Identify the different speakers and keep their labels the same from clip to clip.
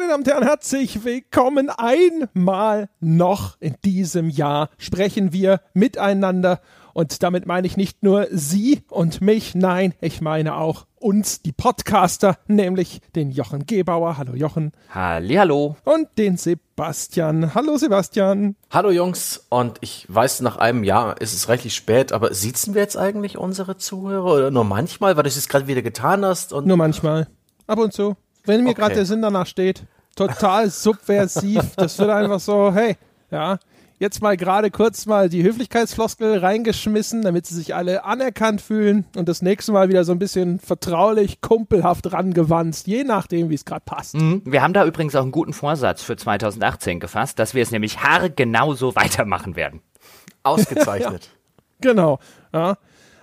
Speaker 1: Meine Damen und Herren, herzlich willkommen. Einmal noch in diesem Jahr sprechen wir miteinander. Und damit meine ich nicht nur Sie und mich, nein, ich meine auch uns, die Podcaster, nämlich den Jochen Gebauer. Hallo Jochen.
Speaker 2: Hallihallo.
Speaker 1: Und den Sebastian. Hallo Sebastian.
Speaker 2: Hallo Jungs. Und ich weiß, nach einem Jahr ist es rechtlich spät, aber sitzen wir jetzt eigentlich unsere Zuhörer oder nur manchmal, weil du es jetzt gerade wieder getan hast?
Speaker 1: Und nur manchmal. Ab und zu. Wenn mir okay. gerade der Sinn danach steht. Total subversiv. Das wird einfach so, hey, ja, jetzt mal gerade kurz mal die Höflichkeitsfloskel reingeschmissen, damit sie sich alle anerkannt fühlen und das nächste Mal wieder so ein bisschen vertraulich, kumpelhaft rangewanzt, je nachdem, wie es gerade passt.
Speaker 2: Mhm. Wir haben da übrigens auch einen guten Vorsatz für 2018 gefasst, dass wir es nämlich haargenau so weitermachen werden.
Speaker 1: Ausgezeichnet. ja, genau. Ja.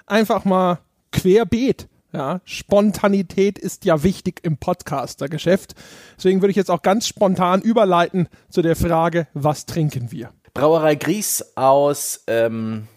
Speaker 1: Einfach mal querbeet. Ja, Spontanität ist ja wichtig im Podcaster-Geschäft. Deswegen würde ich jetzt auch ganz spontan überleiten zu der Frage, was trinken wir?
Speaker 2: Brauerei Gries aus ähm,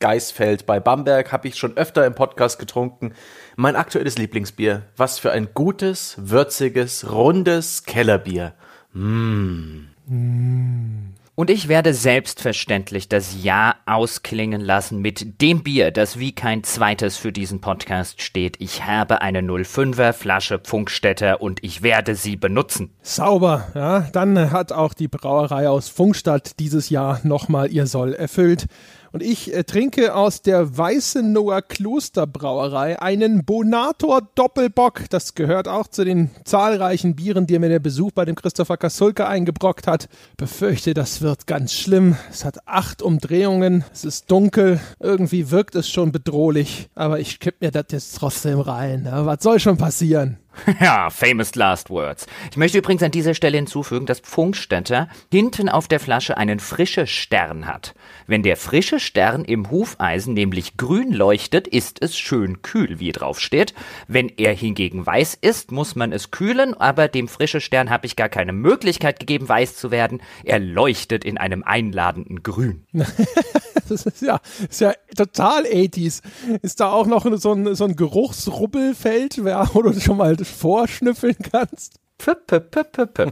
Speaker 2: Geisfeld bei Bamberg habe ich schon öfter im Podcast getrunken. Mein aktuelles Lieblingsbier. Was für ein gutes, würziges, rundes Kellerbier. Mmh.
Speaker 3: Mm. Und ich werde selbstverständlich das Jahr ausklingen lassen mit dem Bier, das wie kein zweites für diesen Podcast steht. Ich habe eine 05er Flasche Funkstätter und ich werde sie benutzen.
Speaker 1: Sauber, ja. Dann hat auch die Brauerei aus Funkstadt dieses Jahr nochmal ihr Soll erfüllt. Und ich äh, trinke aus der Weißenower Klosterbrauerei einen Bonator Doppelbock. Das gehört auch zu den zahlreichen Bieren, die mir der Besuch bei dem Christopher Kasulka eingebrockt hat. Befürchte, das wird ganz schlimm. Es hat acht Umdrehungen. Es ist dunkel. Irgendwie wirkt es schon bedrohlich. Aber ich kipp mir das jetzt trotzdem rein. Ja, was soll schon passieren?
Speaker 3: Ja, famous last words. Ich möchte übrigens an dieser Stelle hinzufügen, dass Funkstätter hinten auf der Flasche einen frische Stern hat. Wenn der frische Stern im Hufeisen nämlich grün leuchtet, ist es schön kühl, wie drauf steht. Wenn er hingegen weiß ist, muss man es kühlen, aber dem frische Stern habe ich gar keine Möglichkeit gegeben, weiß zu werden. Er leuchtet in einem einladenden Grün.
Speaker 1: das ist ja, ist ja total 80s. Ist da auch noch so ein, so ein Geruchsrubbelfeld, wo du schon mal vorschnüffeln kannst?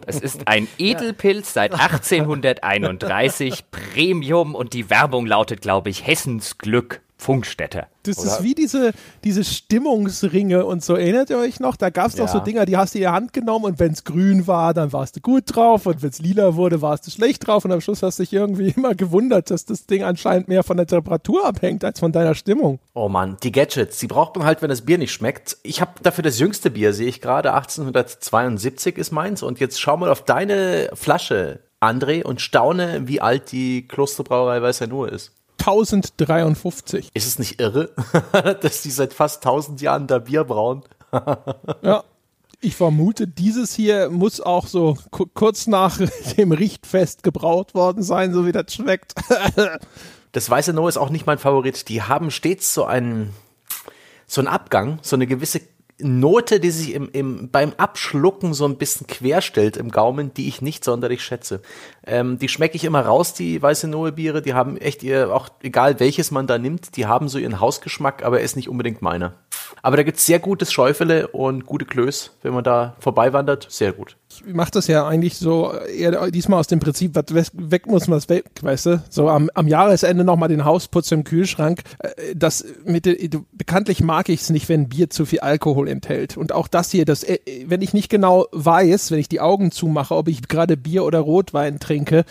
Speaker 3: Es ist ein Edelpilz seit 1831, Premium und die Werbung lautet, glaube ich, Hessens Glück. Funkstätte.
Speaker 1: Das oder? ist wie diese, diese Stimmungsringe und so. Erinnert ihr euch noch? Da gab es doch ja. so Dinger, die hast du in die Hand genommen und wenn es grün war, dann warst du gut drauf und wenn es lila wurde, warst du schlecht drauf und am Schluss hast du dich irgendwie immer gewundert, dass das Ding anscheinend mehr von der Temperatur abhängt als von deiner Stimmung.
Speaker 2: Oh Mann, die Gadgets, die braucht man halt, wenn das Bier nicht schmeckt. Ich habe dafür das jüngste Bier, sehe ich gerade, 1872 ist meins und jetzt schau mal auf deine Flasche, André, und staune, wie alt die Klosterbrauerei Weißer Nur ist.
Speaker 1: 1053.
Speaker 2: Ist es nicht irre, dass die seit fast 1000 Jahren da Bier brauen?
Speaker 1: ja. Ich vermute, dieses hier muss auch so kurz nach dem Richtfest gebraut worden sein, so wie das schmeckt.
Speaker 2: das Weiße No ist auch nicht mein Favorit. Die haben stets so einen, so einen Abgang, so eine gewisse Note, die sich im, im, beim Abschlucken so ein bisschen querstellt im Gaumen, die ich nicht sonderlich schätze. Ähm, die schmecke ich immer raus, die weiße Noe Biere. Die haben echt ihr, auch egal welches man da nimmt, die haben so ihren Hausgeschmack, aber er ist nicht unbedingt meiner. Aber da gibt's sehr gutes Schäufele und gute Klöß, wenn man da vorbeiwandert. Sehr gut.
Speaker 1: Ich mache das ja eigentlich so eher diesmal aus dem Prinzip, was weg muss, was weg, weißt du? So am, am Jahresende nochmal den Hausputz im Kühlschrank. Äh, das mit den, bekanntlich mag ich es nicht, wenn Bier zu viel Alkohol enthält. Und auch das hier, das, äh, wenn ich nicht genau weiß, wenn ich die Augen zumache, ob ich gerade Bier oder Rotwein trinke,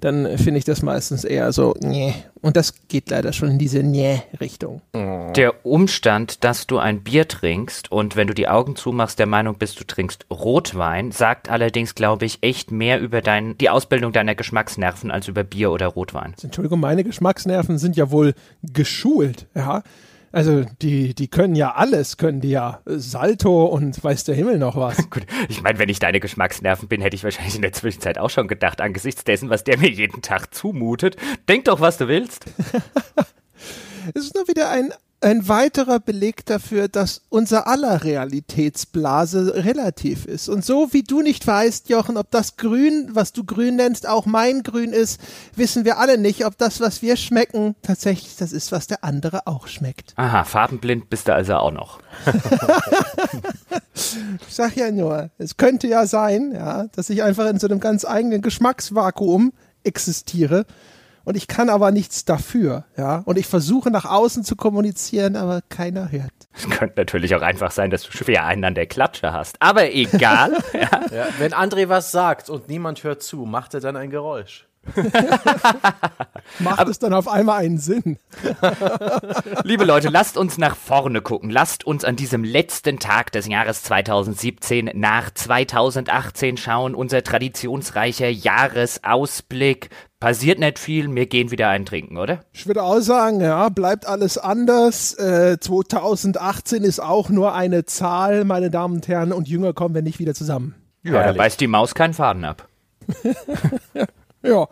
Speaker 1: dann finde ich das meistens eher so, nee. Und das geht leider schon in diese nee-Richtung.
Speaker 3: Der Umstand, dass du ein Bier trinkst und wenn du die Augen zumachst, der Meinung bist, du trinkst Rotwein, sagt allerdings, glaube ich, echt mehr über dein, die Ausbildung deiner Geschmacksnerven als über Bier oder Rotwein.
Speaker 1: Entschuldigung, meine Geschmacksnerven sind ja wohl geschult, ja. Also die, die können ja alles, können die ja Salto und weiß der Himmel noch was.
Speaker 3: Gut, ich meine, wenn ich deine Geschmacksnerven bin, hätte ich wahrscheinlich in der Zwischenzeit auch schon gedacht, angesichts dessen, was der mir jeden Tag zumutet. Denk doch, was du willst.
Speaker 1: es ist nur wieder ein ein weiterer Beleg dafür, dass unser aller Realitätsblase relativ ist. Und so wie du nicht weißt, Jochen, ob das Grün, was du grün nennst, auch mein Grün ist, wissen wir alle nicht, ob das, was wir schmecken, tatsächlich das ist, was der andere auch schmeckt.
Speaker 3: Aha, farbenblind bist du also auch noch.
Speaker 1: Ich sag ja nur, es könnte ja sein, ja, dass ich einfach in so einem ganz eigenen Geschmacksvakuum existiere und ich kann aber nichts dafür, ja. Und ich versuche nach außen zu kommunizieren, aber keiner hört.
Speaker 3: Es könnte natürlich auch einfach sein, dass du schwer einen an der Klatsche hast. Aber egal.
Speaker 2: ja. Ja, wenn André was sagt und niemand hört zu, macht er dann ein Geräusch.
Speaker 1: Macht Aber es dann auf einmal einen Sinn?
Speaker 3: Liebe Leute, lasst uns nach vorne gucken. Lasst uns an diesem letzten Tag des Jahres 2017 nach 2018 schauen. Unser traditionsreicher Jahresausblick. Passiert nicht viel, wir gehen wieder eintrinken, oder?
Speaker 1: Ich würde auch sagen, ja, bleibt alles anders. Äh, 2018 ist auch nur eine Zahl, meine Damen und Herren, und jünger kommen wir nicht wieder zusammen.
Speaker 3: Ja, da beißt die Maus keinen Faden ab.
Speaker 1: Ja,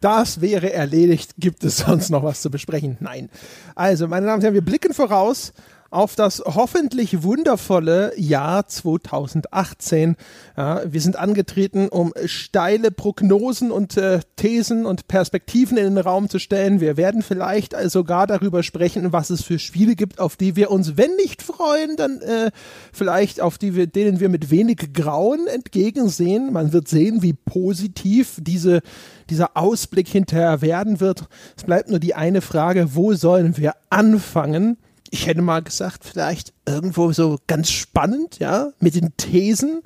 Speaker 1: das wäre erledigt. Gibt es sonst noch was zu besprechen? Nein. Also, meine Damen und Herren, wir blicken voraus auf das hoffentlich wundervolle Jahr 2018. Ja, wir sind angetreten, um steile Prognosen und äh, Thesen und Perspektiven in den Raum zu stellen. Wir werden vielleicht sogar darüber sprechen, was es für Spiele gibt, auf die wir uns, wenn nicht freuen, dann äh, vielleicht auf die wir, denen wir mit wenig Grauen entgegensehen. Man wird sehen, wie positiv diese dieser Ausblick hinterher werden wird. Es bleibt nur die eine Frage, wo sollen wir anfangen? Ich hätte mal gesagt, vielleicht irgendwo so ganz spannend, ja, mit den Thesen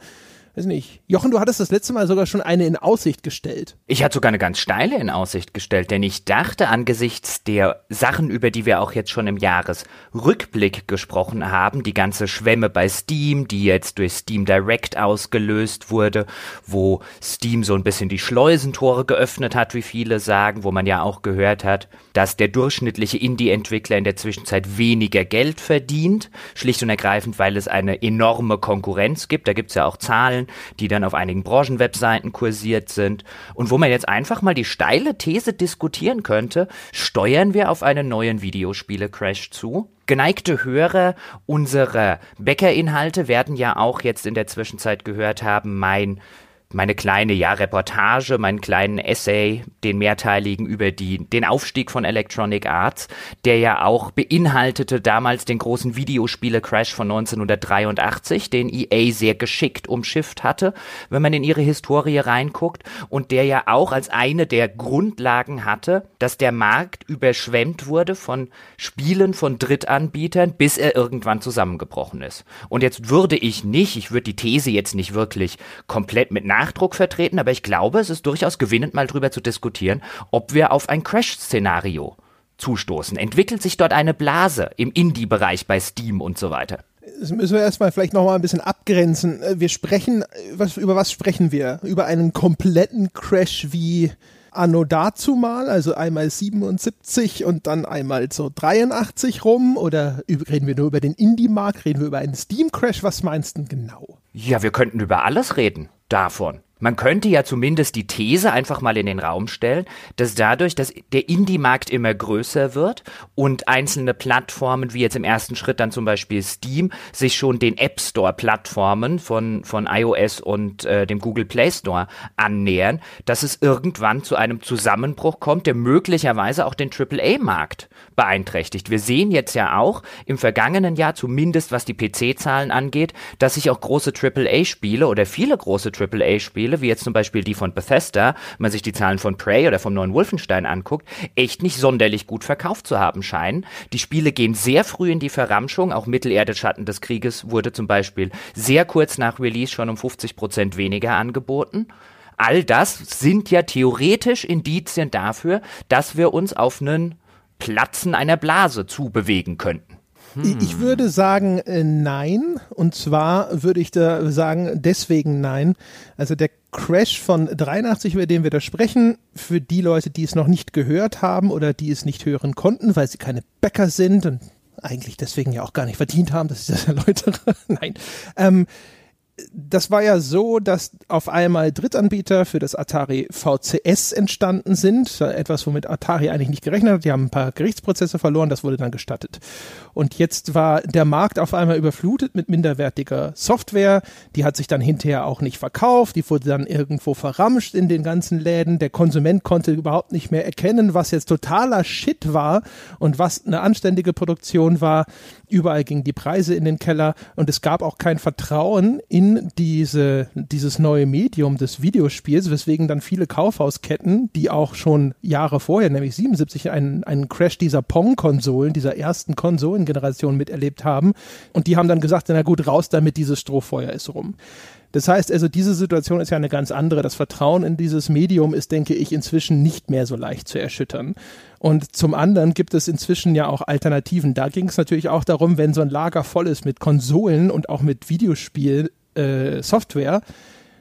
Speaker 1: weiß nicht. Jochen, du hattest das letzte Mal sogar schon eine in Aussicht gestellt.
Speaker 3: Ich hatte sogar eine ganz steile in Aussicht gestellt, denn ich dachte angesichts der Sachen, über die wir auch jetzt schon im Jahresrückblick gesprochen haben, die ganze Schwemme bei Steam, die jetzt durch Steam Direct ausgelöst wurde, wo Steam so ein bisschen die Schleusentore geöffnet hat, wie viele sagen, wo man ja auch gehört hat, dass der durchschnittliche Indie-Entwickler in der Zwischenzeit weniger Geld verdient, schlicht und ergreifend, weil es eine enorme Konkurrenz gibt. Da gibt es ja auch Zahlen Zahlen, die dann auf einigen Branchenwebseiten kursiert sind und wo man jetzt einfach mal die steile These diskutieren könnte, steuern wir auf einen neuen Videospiele-Crash zu? Geneigte Hörer unserer Bäckerinhalte werden ja auch jetzt in der Zwischenzeit gehört haben, mein meine kleine ja, Reportage, meinen kleinen Essay, den mehrteiligen über die, den Aufstieg von Electronic Arts, der ja auch beinhaltete damals den großen Videospiele-Crash von 1983, den EA sehr geschickt umschifft hatte, wenn man in ihre Historie reinguckt und der ja auch als eine der Grundlagen hatte, dass der Markt überschwemmt wurde von Spielen von Drittanbietern, bis er irgendwann zusammengebrochen ist. Und jetzt würde ich nicht, ich würde die These jetzt nicht wirklich komplett mit Nachdruck vertreten, aber ich glaube, es ist durchaus gewinnend, mal drüber zu diskutieren, ob wir auf ein Crash-Szenario zustoßen. Entwickelt sich dort eine Blase im Indie-Bereich bei Steam und so weiter?
Speaker 1: Das müssen wir erstmal vielleicht nochmal ein bisschen abgrenzen. Wir sprechen, was, über was sprechen wir? Über einen kompletten Crash wie Anno dazu mal, also einmal 77 und dann einmal so 83 rum? Oder reden wir nur über den Indie-Markt? Reden wir über einen Steam-Crash? Was meinst du genau?
Speaker 3: Ja, wir könnten über alles reden davon. Man könnte ja zumindest die These einfach mal in den Raum stellen, dass dadurch, dass der Indie-Markt immer größer wird und einzelne Plattformen, wie jetzt im ersten Schritt dann zum Beispiel Steam, sich schon den App Store-Plattformen von, von iOS und äh, dem Google Play Store annähern, dass es irgendwann zu einem Zusammenbruch kommt, der möglicherweise auch den AAA-Markt beeinträchtigt. Wir sehen jetzt ja auch im vergangenen Jahr, zumindest was die PC-Zahlen angeht, dass sich auch große AAA-Spiele oder viele große AAA-Spiele Spiele, wie jetzt zum Beispiel die von Bethesda, wenn man sich die Zahlen von Prey oder vom neuen Wolfenstein anguckt, echt nicht sonderlich gut verkauft zu haben scheinen. Die Spiele gehen sehr früh in die Verramschung, auch Mittelerde Schatten des Krieges wurde zum Beispiel sehr kurz nach Release schon um 50 Prozent weniger angeboten. All das sind ja theoretisch Indizien dafür, dass wir uns auf einen Platzen einer Blase zubewegen könnten.
Speaker 1: Hm. Ich würde sagen äh, nein. Und zwar würde ich da sagen, deswegen nein. Also der Crash von 83, über den wir da sprechen, für die Leute, die es noch nicht gehört haben oder die es nicht hören konnten, weil sie keine Bäcker sind und eigentlich deswegen ja auch gar nicht verdient haben, dass ich das erläutere. nein. Ähm, das war ja so, dass auf einmal Drittanbieter für das Atari VCS entstanden sind. Etwas, womit Atari eigentlich nicht gerechnet hat. Die haben ein paar Gerichtsprozesse verloren, das wurde dann gestattet. Und jetzt war der Markt auf einmal überflutet mit minderwertiger Software. Die hat sich dann hinterher auch nicht verkauft. Die wurde dann irgendwo verramscht in den ganzen Läden. Der Konsument konnte überhaupt nicht mehr erkennen, was jetzt totaler Shit war und was eine anständige Produktion war. Überall gingen die Preise in den Keller und es gab auch kein Vertrauen in diese, dieses neue Medium des Videospiels, weswegen dann viele Kaufhausketten, die auch schon Jahre vorher, nämlich 77, einen, einen Crash dieser Pong-Konsolen, dieser ersten Konsolengeneration miterlebt haben. Und die haben dann gesagt, na gut, raus damit, dieses Strohfeuer ist rum. Das heißt also, diese Situation ist ja eine ganz andere. Das Vertrauen in dieses Medium ist, denke ich, inzwischen nicht mehr so leicht zu erschüttern. Und zum anderen gibt es inzwischen ja auch Alternativen. Da ging es natürlich auch darum, wenn so ein Lager voll ist mit Konsolen und auch mit Videospiel-Software, äh,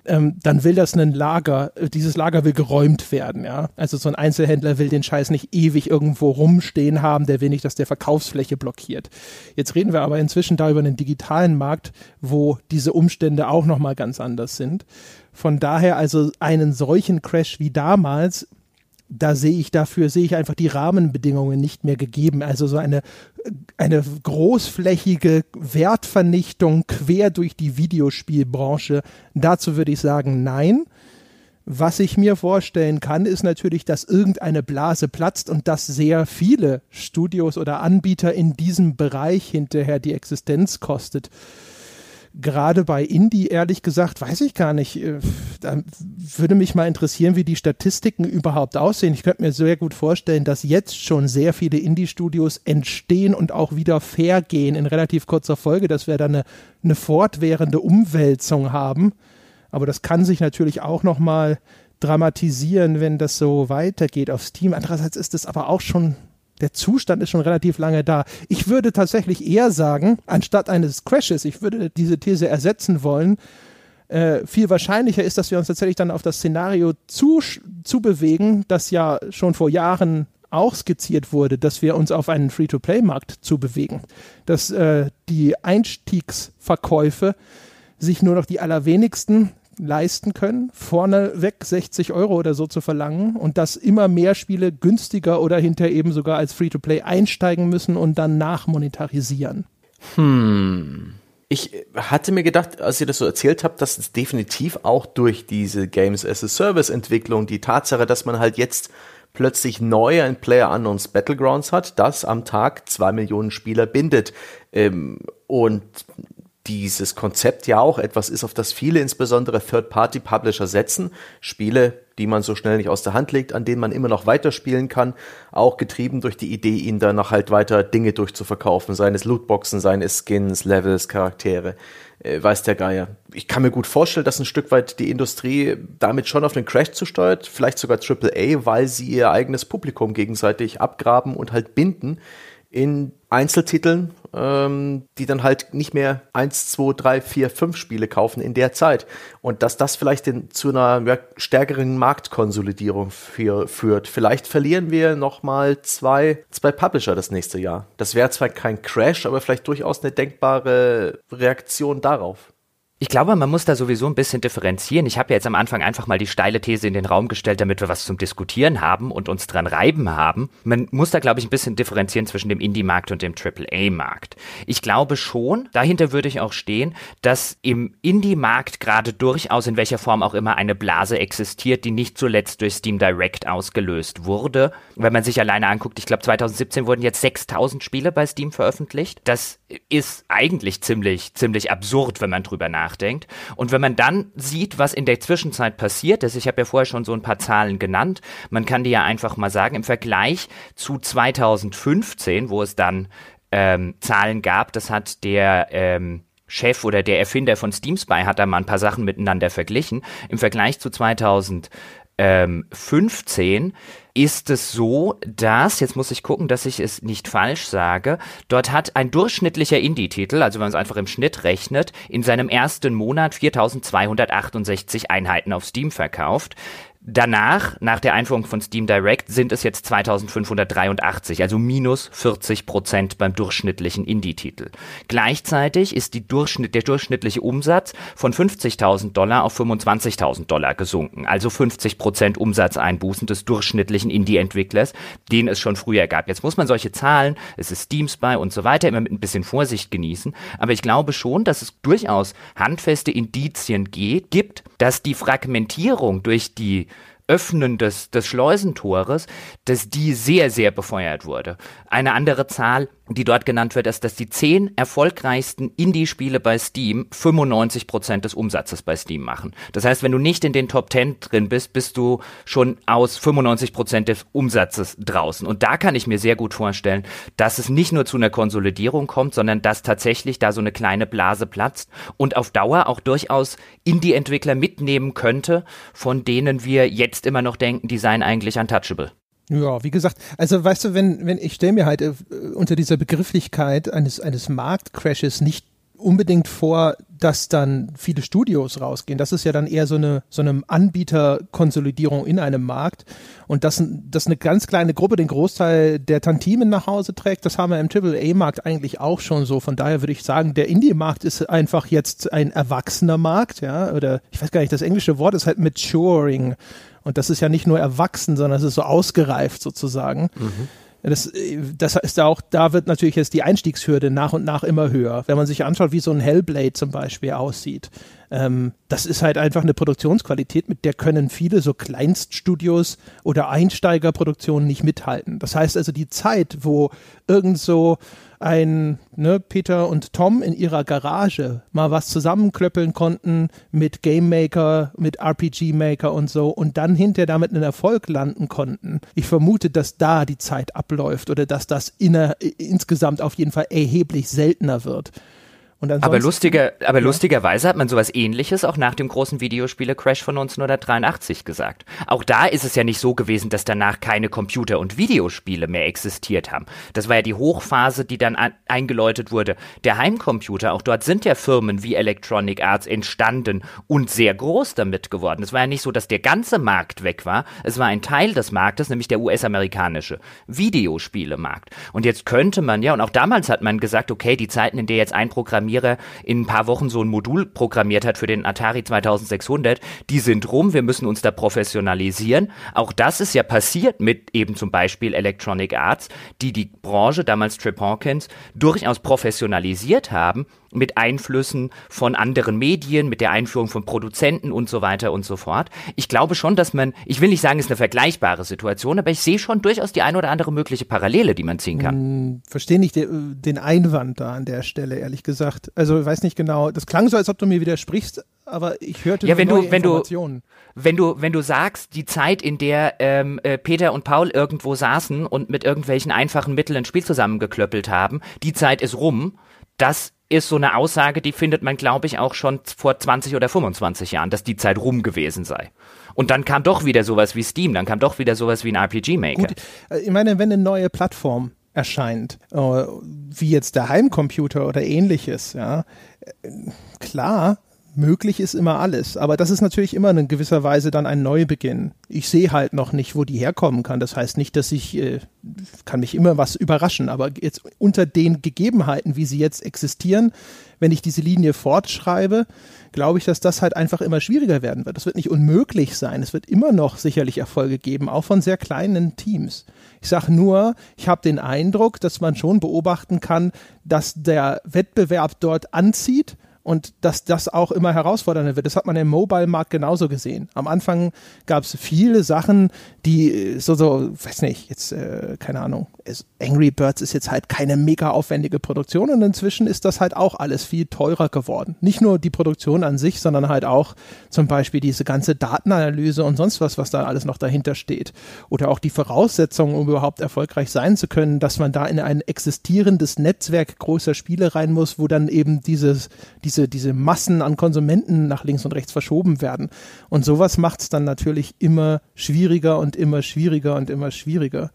Speaker 1: ähm, dann will das ein Lager, äh, dieses Lager will geräumt werden, ja. Also so ein Einzelhändler will den Scheiß nicht ewig irgendwo rumstehen haben, der will nicht, dass der Verkaufsfläche blockiert. Jetzt reden wir aber inzwischen da über einen digitalen Markt, wo diese Umstände auch nochmal ganz anders sind. Von daher also einen solchen Crash wie damals da sehe ich dafür, sehe ich einfach die Rahmenbedingungen nicht mehr gegeben. Also so eine, eine großflächige Wertvernichtung quer durch die Videospielbranche. Dazu würde ich sagen, nein. Was ich mir vorstellen kann, ist natürlich, dass irgendeine Blase platzt und dass sehr viele Studios oder Anbieter in diesem Bereich hinterher die Existenz kostet gerade bei Indie, ehrlich gesagt, weiß ich gar nicht. Äh, da würde mich mal interessieren, wie die Statistiken überhaupt aussehen. Ich könnte mir sehr gut vorstellen, dass jetzt schon sehr viele Indie-Studios entstehen und auch wieder vergehen in relativ kurzer Folge, dass wir da eine, eine fortwährende Umwälzung haben. Aber das kann sich natürlich auch noch mal dramatisieren, wenn das so weitergeht auf Steam. Andererseits ist es aber auch schon der Zustand ist schon relativ lange da. Ich würde tatsächlich eher sagen, anstatt eines Crashes, ich würde diese These ersetzen wollen, äh, viel wahrscheinlicher ist, dass wir uns tatsächlich dann auf das Szenario zu, zu bewegen, das ja schon vor Jahren auch skizziert wurde, dass wir uns auf einen Free-to-Play-Markt zu bewegen, dass äh, die Einstiegsverkäufe sich nur noch die allerwenigsten leisten können, vorneweg 60 Euro oder so zu verlangen und dass immer mehr Spiele günstiger oder hinterher eben sogar als Free-to-Play einsteigen müssen und dann nachmonetarisieren.
Speaker 2: Hm. Ich hatte mir gedacht, als ihr das so erzählt habt, dass es definitiv auch durch diese Games as a Service Entwicklung, die Tatsache, dass man halt jetzt plötzlich neu ein Player Unknowns Battlegrounds hat, das am Tag zwei Millionen Spieler bindet. Ähm, und dieses Konzept ja auch etwas ist, auf das viele, insbesondere Third-Party-Publisher setzen. Spiele, die man so schnell nicht aus der Hand legt, an denen man immer noch weiterspielen kann, auch getrieben durch die Idee, ihnen dann noch halt weiter Dinge durchzuverkaufen, seien es Lootboxen, seien es Skins, Levels, Charaktere, äh, weiß der Geier. Ich kann mir gut vorstellen, dass ein Stück weit die Industrie damit schon auf den Crash zusteuert, vielleicht sogar AAA, weil sie ihr eigenes Publikum gegenseitig abgraben und halt binden in Einzeltiteln, ähm, die dann halt nicht mehr eins, zwei, drei, vier, fünf Spiele kaufen in der Zeit. Und dass das vielleicht in, zu einer ja, stärkeren Marktkonsolidierung für, führt. Vielleicht verlieren wir nochmal zwei, zwei Publisher das nächste Jahr. Das wäre zwar kein Crash, aber vielleicht durchaus eine denkbare Reaktion darauf.
Speaker 3: Ich glaube, man muss da sowieso ein bisschen differenzieren. Ich habe ja jetzt am Anfang einfach mal die steile These in den Raum gestellt, damit wir was zum Diskutieren haben und uns dran reiben haben. Man muss da, glaube ich, ein bisschen differenzieren zwischen dem Indie-Markt und dem AAA-Markt. Ich glaube schon, dahinter würde ich auch stehen, dass im Indie-Markt gerade durchaus in welcher Form auch immer eine Blase existiert, die nicht zuletzt durch Steam Direct ausgelöst wurde. Wenn man sich alleine anguckt, ich glaube 2017 wurden jetzt 6000 Spiele bei Steam veröffentlicht. Das ist eigentlich ziemlich, ziemlich absurd, wenn man drüber nachdenkt nachdenkt. Und wenn man dann sieht, was in der Zwischenzeit passiert ist, ich habe ja vorher schon so ein paar Zahlen genannt, man kann die ja einfach mal sagen, im Vergleich zu 2015, wo es dann ähm, Zahlen gab, das hat der ähm, Chef oder der Erfinder von Steam Spy hat da mal ein paar Sachen miteinander verglichen. Im Vergleich zu 2015 ist es so, dass, jetzt muss ich gucken, dass ich es nicht falsch sage, dort hat ein durchschnittlicher Indie-Titel, also wenn man es einfach im Schnitt rechnet, in seinem ersten Monat 4268 Einheiten auf Steam verkauft. Danach, nach der Einführung von Steam Direct, sind es jetzt 2583, also minus 40 Prozent beim durchschnittlichen Indie-Titel. Gleichzeitig ist Durchschnitt, der durchschnittliche Umsatz von 50.000 Dollar auf 25.000 Dollar gesunken, also 50 Prozent Umsatzeinbußen des durchschnittlichen Indie-Entwicklers, den es schon früher gab. Jetzt muss man solche Zahlen, es ist Steam Spy und so weiter, immer mit ein bisschen Vorsicht genießen, aber ich glaube schon, dass es durchaus handfeste Indizien geht, gibt, dass die Fragmentierung durch die Öffnen des, des Schleusentores, dass die sehr, sehr befeuert wurde. Eine andere Zahl, die dort genannt wird, ist, dass die zehn erfolgreichsten Indie-Spiele bei Steam 95 Prozent des Umsatzes bei Steam machen. Das heißt, wenn du nicht in den Top 10 drin bist, bist du schon aus 95 Prozent des Umsatzes draußen. Und da kann ich mir sehr gut vorstellen, dass es nicht nur zu einer Konsolidierung kommt, sondern dass tatsächlich da so eine kleine Blase platzt und auf Dauer auch durchaus Indie-Entwickler mitnehmen könnte, von denen wir jetzt immer noch denken, die seien eigentlich untouchable.
Speaker 1: Ja, wie gesagt, also weißt du, wenn, wenn ich stelle mir halt äh, unter dieser Begrifflichkeit eines, eines Marktcrashes nicht unbedingt vor, dass dann viele Studios rausgehen. Das ist ja dann eher so eine, so eine Anbieterkonsolidierung in einem Markt. Und dass, dass eine ganz kleine Gruppe den Großteil der Tantimen nach Hause trägt, das haben wir im AAA-Markt eigentlich auch schon so. Von daher würde ich sagen, der Indie-Markt ist einfach jetzt ein erwachsener Markt, ja, oder ich weiß gar nicht, das englische Wort ist halt maturing. Und das ist ja nicht nur erwachsen, sondern es ist so ausgereift sozusagen. Mhm. Das, das ist auch, da wird natürlich jetzt die Einstiegshürde nach und nach immer höher. Wenn man sich anschaut, wie so ein Hellblade zum Beispiel aussieht, ähm, das ist halt einfach eine Produktionsqualität, mit der können viele so Kleinststudios oder Einsteigerproduktionen nicht mithalten. Das heißt also, die Zeit, wo irgend so ein ne, Peter und Tom in ihrer Garage mal was zusammenklöppeln konnten mit Game Maker, mit RPG Maker und so und dann hinterher damit einen Erfolg landen konnten. Ich vermute, dass da die Zeit abläuft oder dass das inner, insgesamt auf jeden Fall erheblich seltener wird
Speaker 3: aber lustiger, aber ja. lustigerweise hat man sowas ähnliches auch nach dem großen Videospiele-Crash von 1983 gesagt. Auch da ist es ja nicht so gewesen, dass danach keine Computer- und Videospiele mehr existiert haben. Das war ja die Hochphase, die dann eingeläutet wurde. Der Heimcomputer, auch dort sind ja Firmen wie Electronic Arts entstanden und sehr groß damit geworden. Es war ja nicht so, dass der ganze Markt weg war. Es war ein Teil des Marktes, nämlich der US-amerikanische Videospielemarkt. Und jetzt könnte man ja, und auch damals hat man gesagt, okay, die Zeiten, in der jetzt ein Programm Programmierer in ein paar Wochen so ein Modul programmiert hat für den Atari 2600, die sind rum, wir müssen uns da professionalisieren. Auch das ist ja passiert mit eben zum Beispiel Electronic Arts, die die Branche, damals Trip Hawkins, durchaus professionalisiert haben mit Einflüssen von anderen Medien, mit der Einführung von Produzenten und so weiter und so fort. Ich glaube schon, dass man, ich will nicht sagen, es ist eine vergleichbare Situation, aber ich sehe schon durchaus die eine oder andere mögliche Parallele, die man ziehen kann. Hm,
Speaker 1: verstehe nicht den Einwand da an der Stelle, ehrlich gesagt. Also weiß nicht genau, das klang so, als ob du mir widersprichst, aber ich hörte
Speaker 3: ja, wenn du, wenn du, wenn du, wenn du sagst, die Zeit, in der ähm, äh, Peter und Paul irgendwo saßen und mit irgendwelchen einfachen Mitteln ein Spiel zusammengeklöppelt haben, die Zeit ist rum, das ist so eine Aussage, die findet man, glaube ich, auch schon vor 20 oder 25 Jahren, dass die Zeit rum gewesen sei. Und dann kam doch wieder sowas wie Steam, dann kam doch wieder sowas wie ein RPG-Maker. Gut,
Speaker 1: äh, ich meine, wenn eine neue Plattform erscheint, äh, wie jetzt der Heimcomputer oder ähnliches, ja, äh, klar, möglich ist immer alles. Aber das ist natürlich immer in gewisser Weise dann ein Neubeginn. Ich sehe halt noch nicht, wo die herkommen kann. Das heißt nicht, dass ich, äh, kann mich immer was überraschen, aber jetzt unter den Gegebenheiten, wie sie jetzt existieren, wenn ich diese Linie fortschreibe, glaube ich, dass das halt einfach immer schwieriger werden wird. Es wird nicht unmöglich sein. Es wird immer noch sicherlich Erfolge geben, auch von sehr kleinen Teams. Ich sage nur, ich habe den Eindruck, dass man schon beobachten kann, dass der Wettbewerb dort anzieht und dass das auch immer herausfordernder wird. Das hat man im Mobile-Markt genauso gesehen. Am Anfang gab es viele Sachen, die äh, so, so, weiß nicht, jetzt, äh, keine Ahnung, Angry Birds ist jetzt halt keine mega aufwendige Produktion und inzwischen ist das halt auch alles viel teurer geworden. Nicht nur die Produktion an sich, sondern halt auch zum Beispiel diese ganze Datenanalyse und sonst was, was da alles noch dahinter steht. Oder auch die Voraussetzungen, um überhaupt erfolgreich sein zu können, dass man da in ein existierendes Netzwerk großer Spiele rein muss, wo dann eben dieses, diese, diese Massen an Konsumenten nach links und rechts verschoben werden. Und sowas macht es dann natürlich immer schwieriger und immer schwieriger und immer schwieriger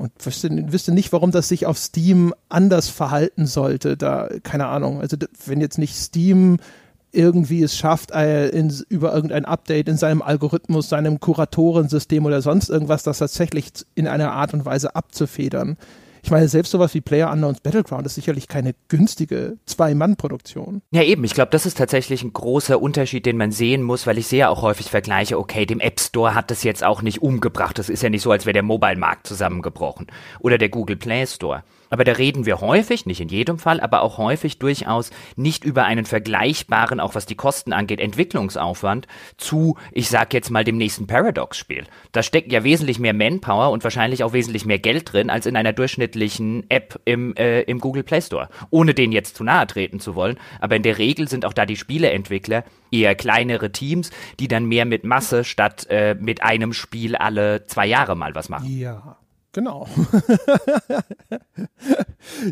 Speaker 1: und wüsste, wüsste nicht, warum das sich auf Steam anders verhalten sollte. Da, keine Ahnung. Also, wenn jetzt nicht Steam irgendwie es schafft, äh, in, über irgendein Update in seinem Algorithmus, seinem Kuratorensystem oder sonst irgendwas, das tatsächlich in einer Art und Weise abzufedern. Ich meine, selbst sowas wie Player Unknowns Battleground ist sicherlich keine günstige Zwei-Mann-Produktion.
Speaker 3: Ja, eben. Ich glaube, das ist tatsächlich ein großer Unterschied, den man sehen muss, weil ich sehe auch häufig Vergleiche, okay, dem App Store hat das jetzt auch nicht umgebracht. Das ist ja nicht so, als wäre der Mobile-Markt zusammengebrochen. Oder der Google Play Store. Aber da reden wir häufig, nicht in jedem Fall, aber auch häufig durchaus nicht über einen vergleichbaren, auch was die Kosten angeht, Entwicklungsaufwand zu, ich sag jetzt mal, dem nächsten Paradox-Spiel. Da steckt ja wesentlich mehr Manpower und wahrscheinlich auch wesentlich mehr Geld drin, als in einer durchschnittlichen App im, äh, im Google Play Store. Ohne den jetzt zu nahe treten zu wollen. Aber in der Regel sind auch da die Spieleentwickler eher kleinere Teams, die dann mehr mit Masse statt äh, mit einem Spiel alle zwei Jahre mal was machen.
Speaker 1: Ja. Genau.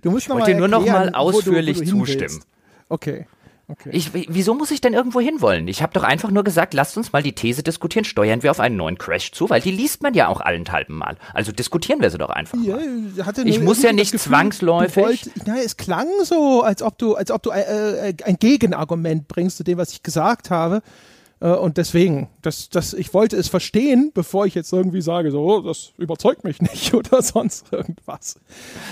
Speaker 1: du musst
Speaker 3: ich wollte nur noch mal ausführlich wo du, wo du zustimmen.
Speaker 1: Okay. Okay.
Speaker 3: Ich, wieso muss ich denn irgendwo hinwollen? Ich habe doch einfach nur gesagt, lasst uns mal die These diskutieren. Steuern wir auf einen neuen Crash zu, weil die liest man ja auch allenthalben mal. Also diskutieren wir sie doch einfach ja, mal. ich muss ja nicht Gefühl, zwangsläufig. Wollt,
Speaker 1: na, es klang so, als ob du, als ob du äh, äh, ein Gegenargument bringst zu dem, was ich gesagt habe. Äh, und deswegen, das, das, ich wollte es verstehen, bevor ich jetzt irgendwie sage, so, oh, das überzeugt mich nicht oder sonst irgendwas.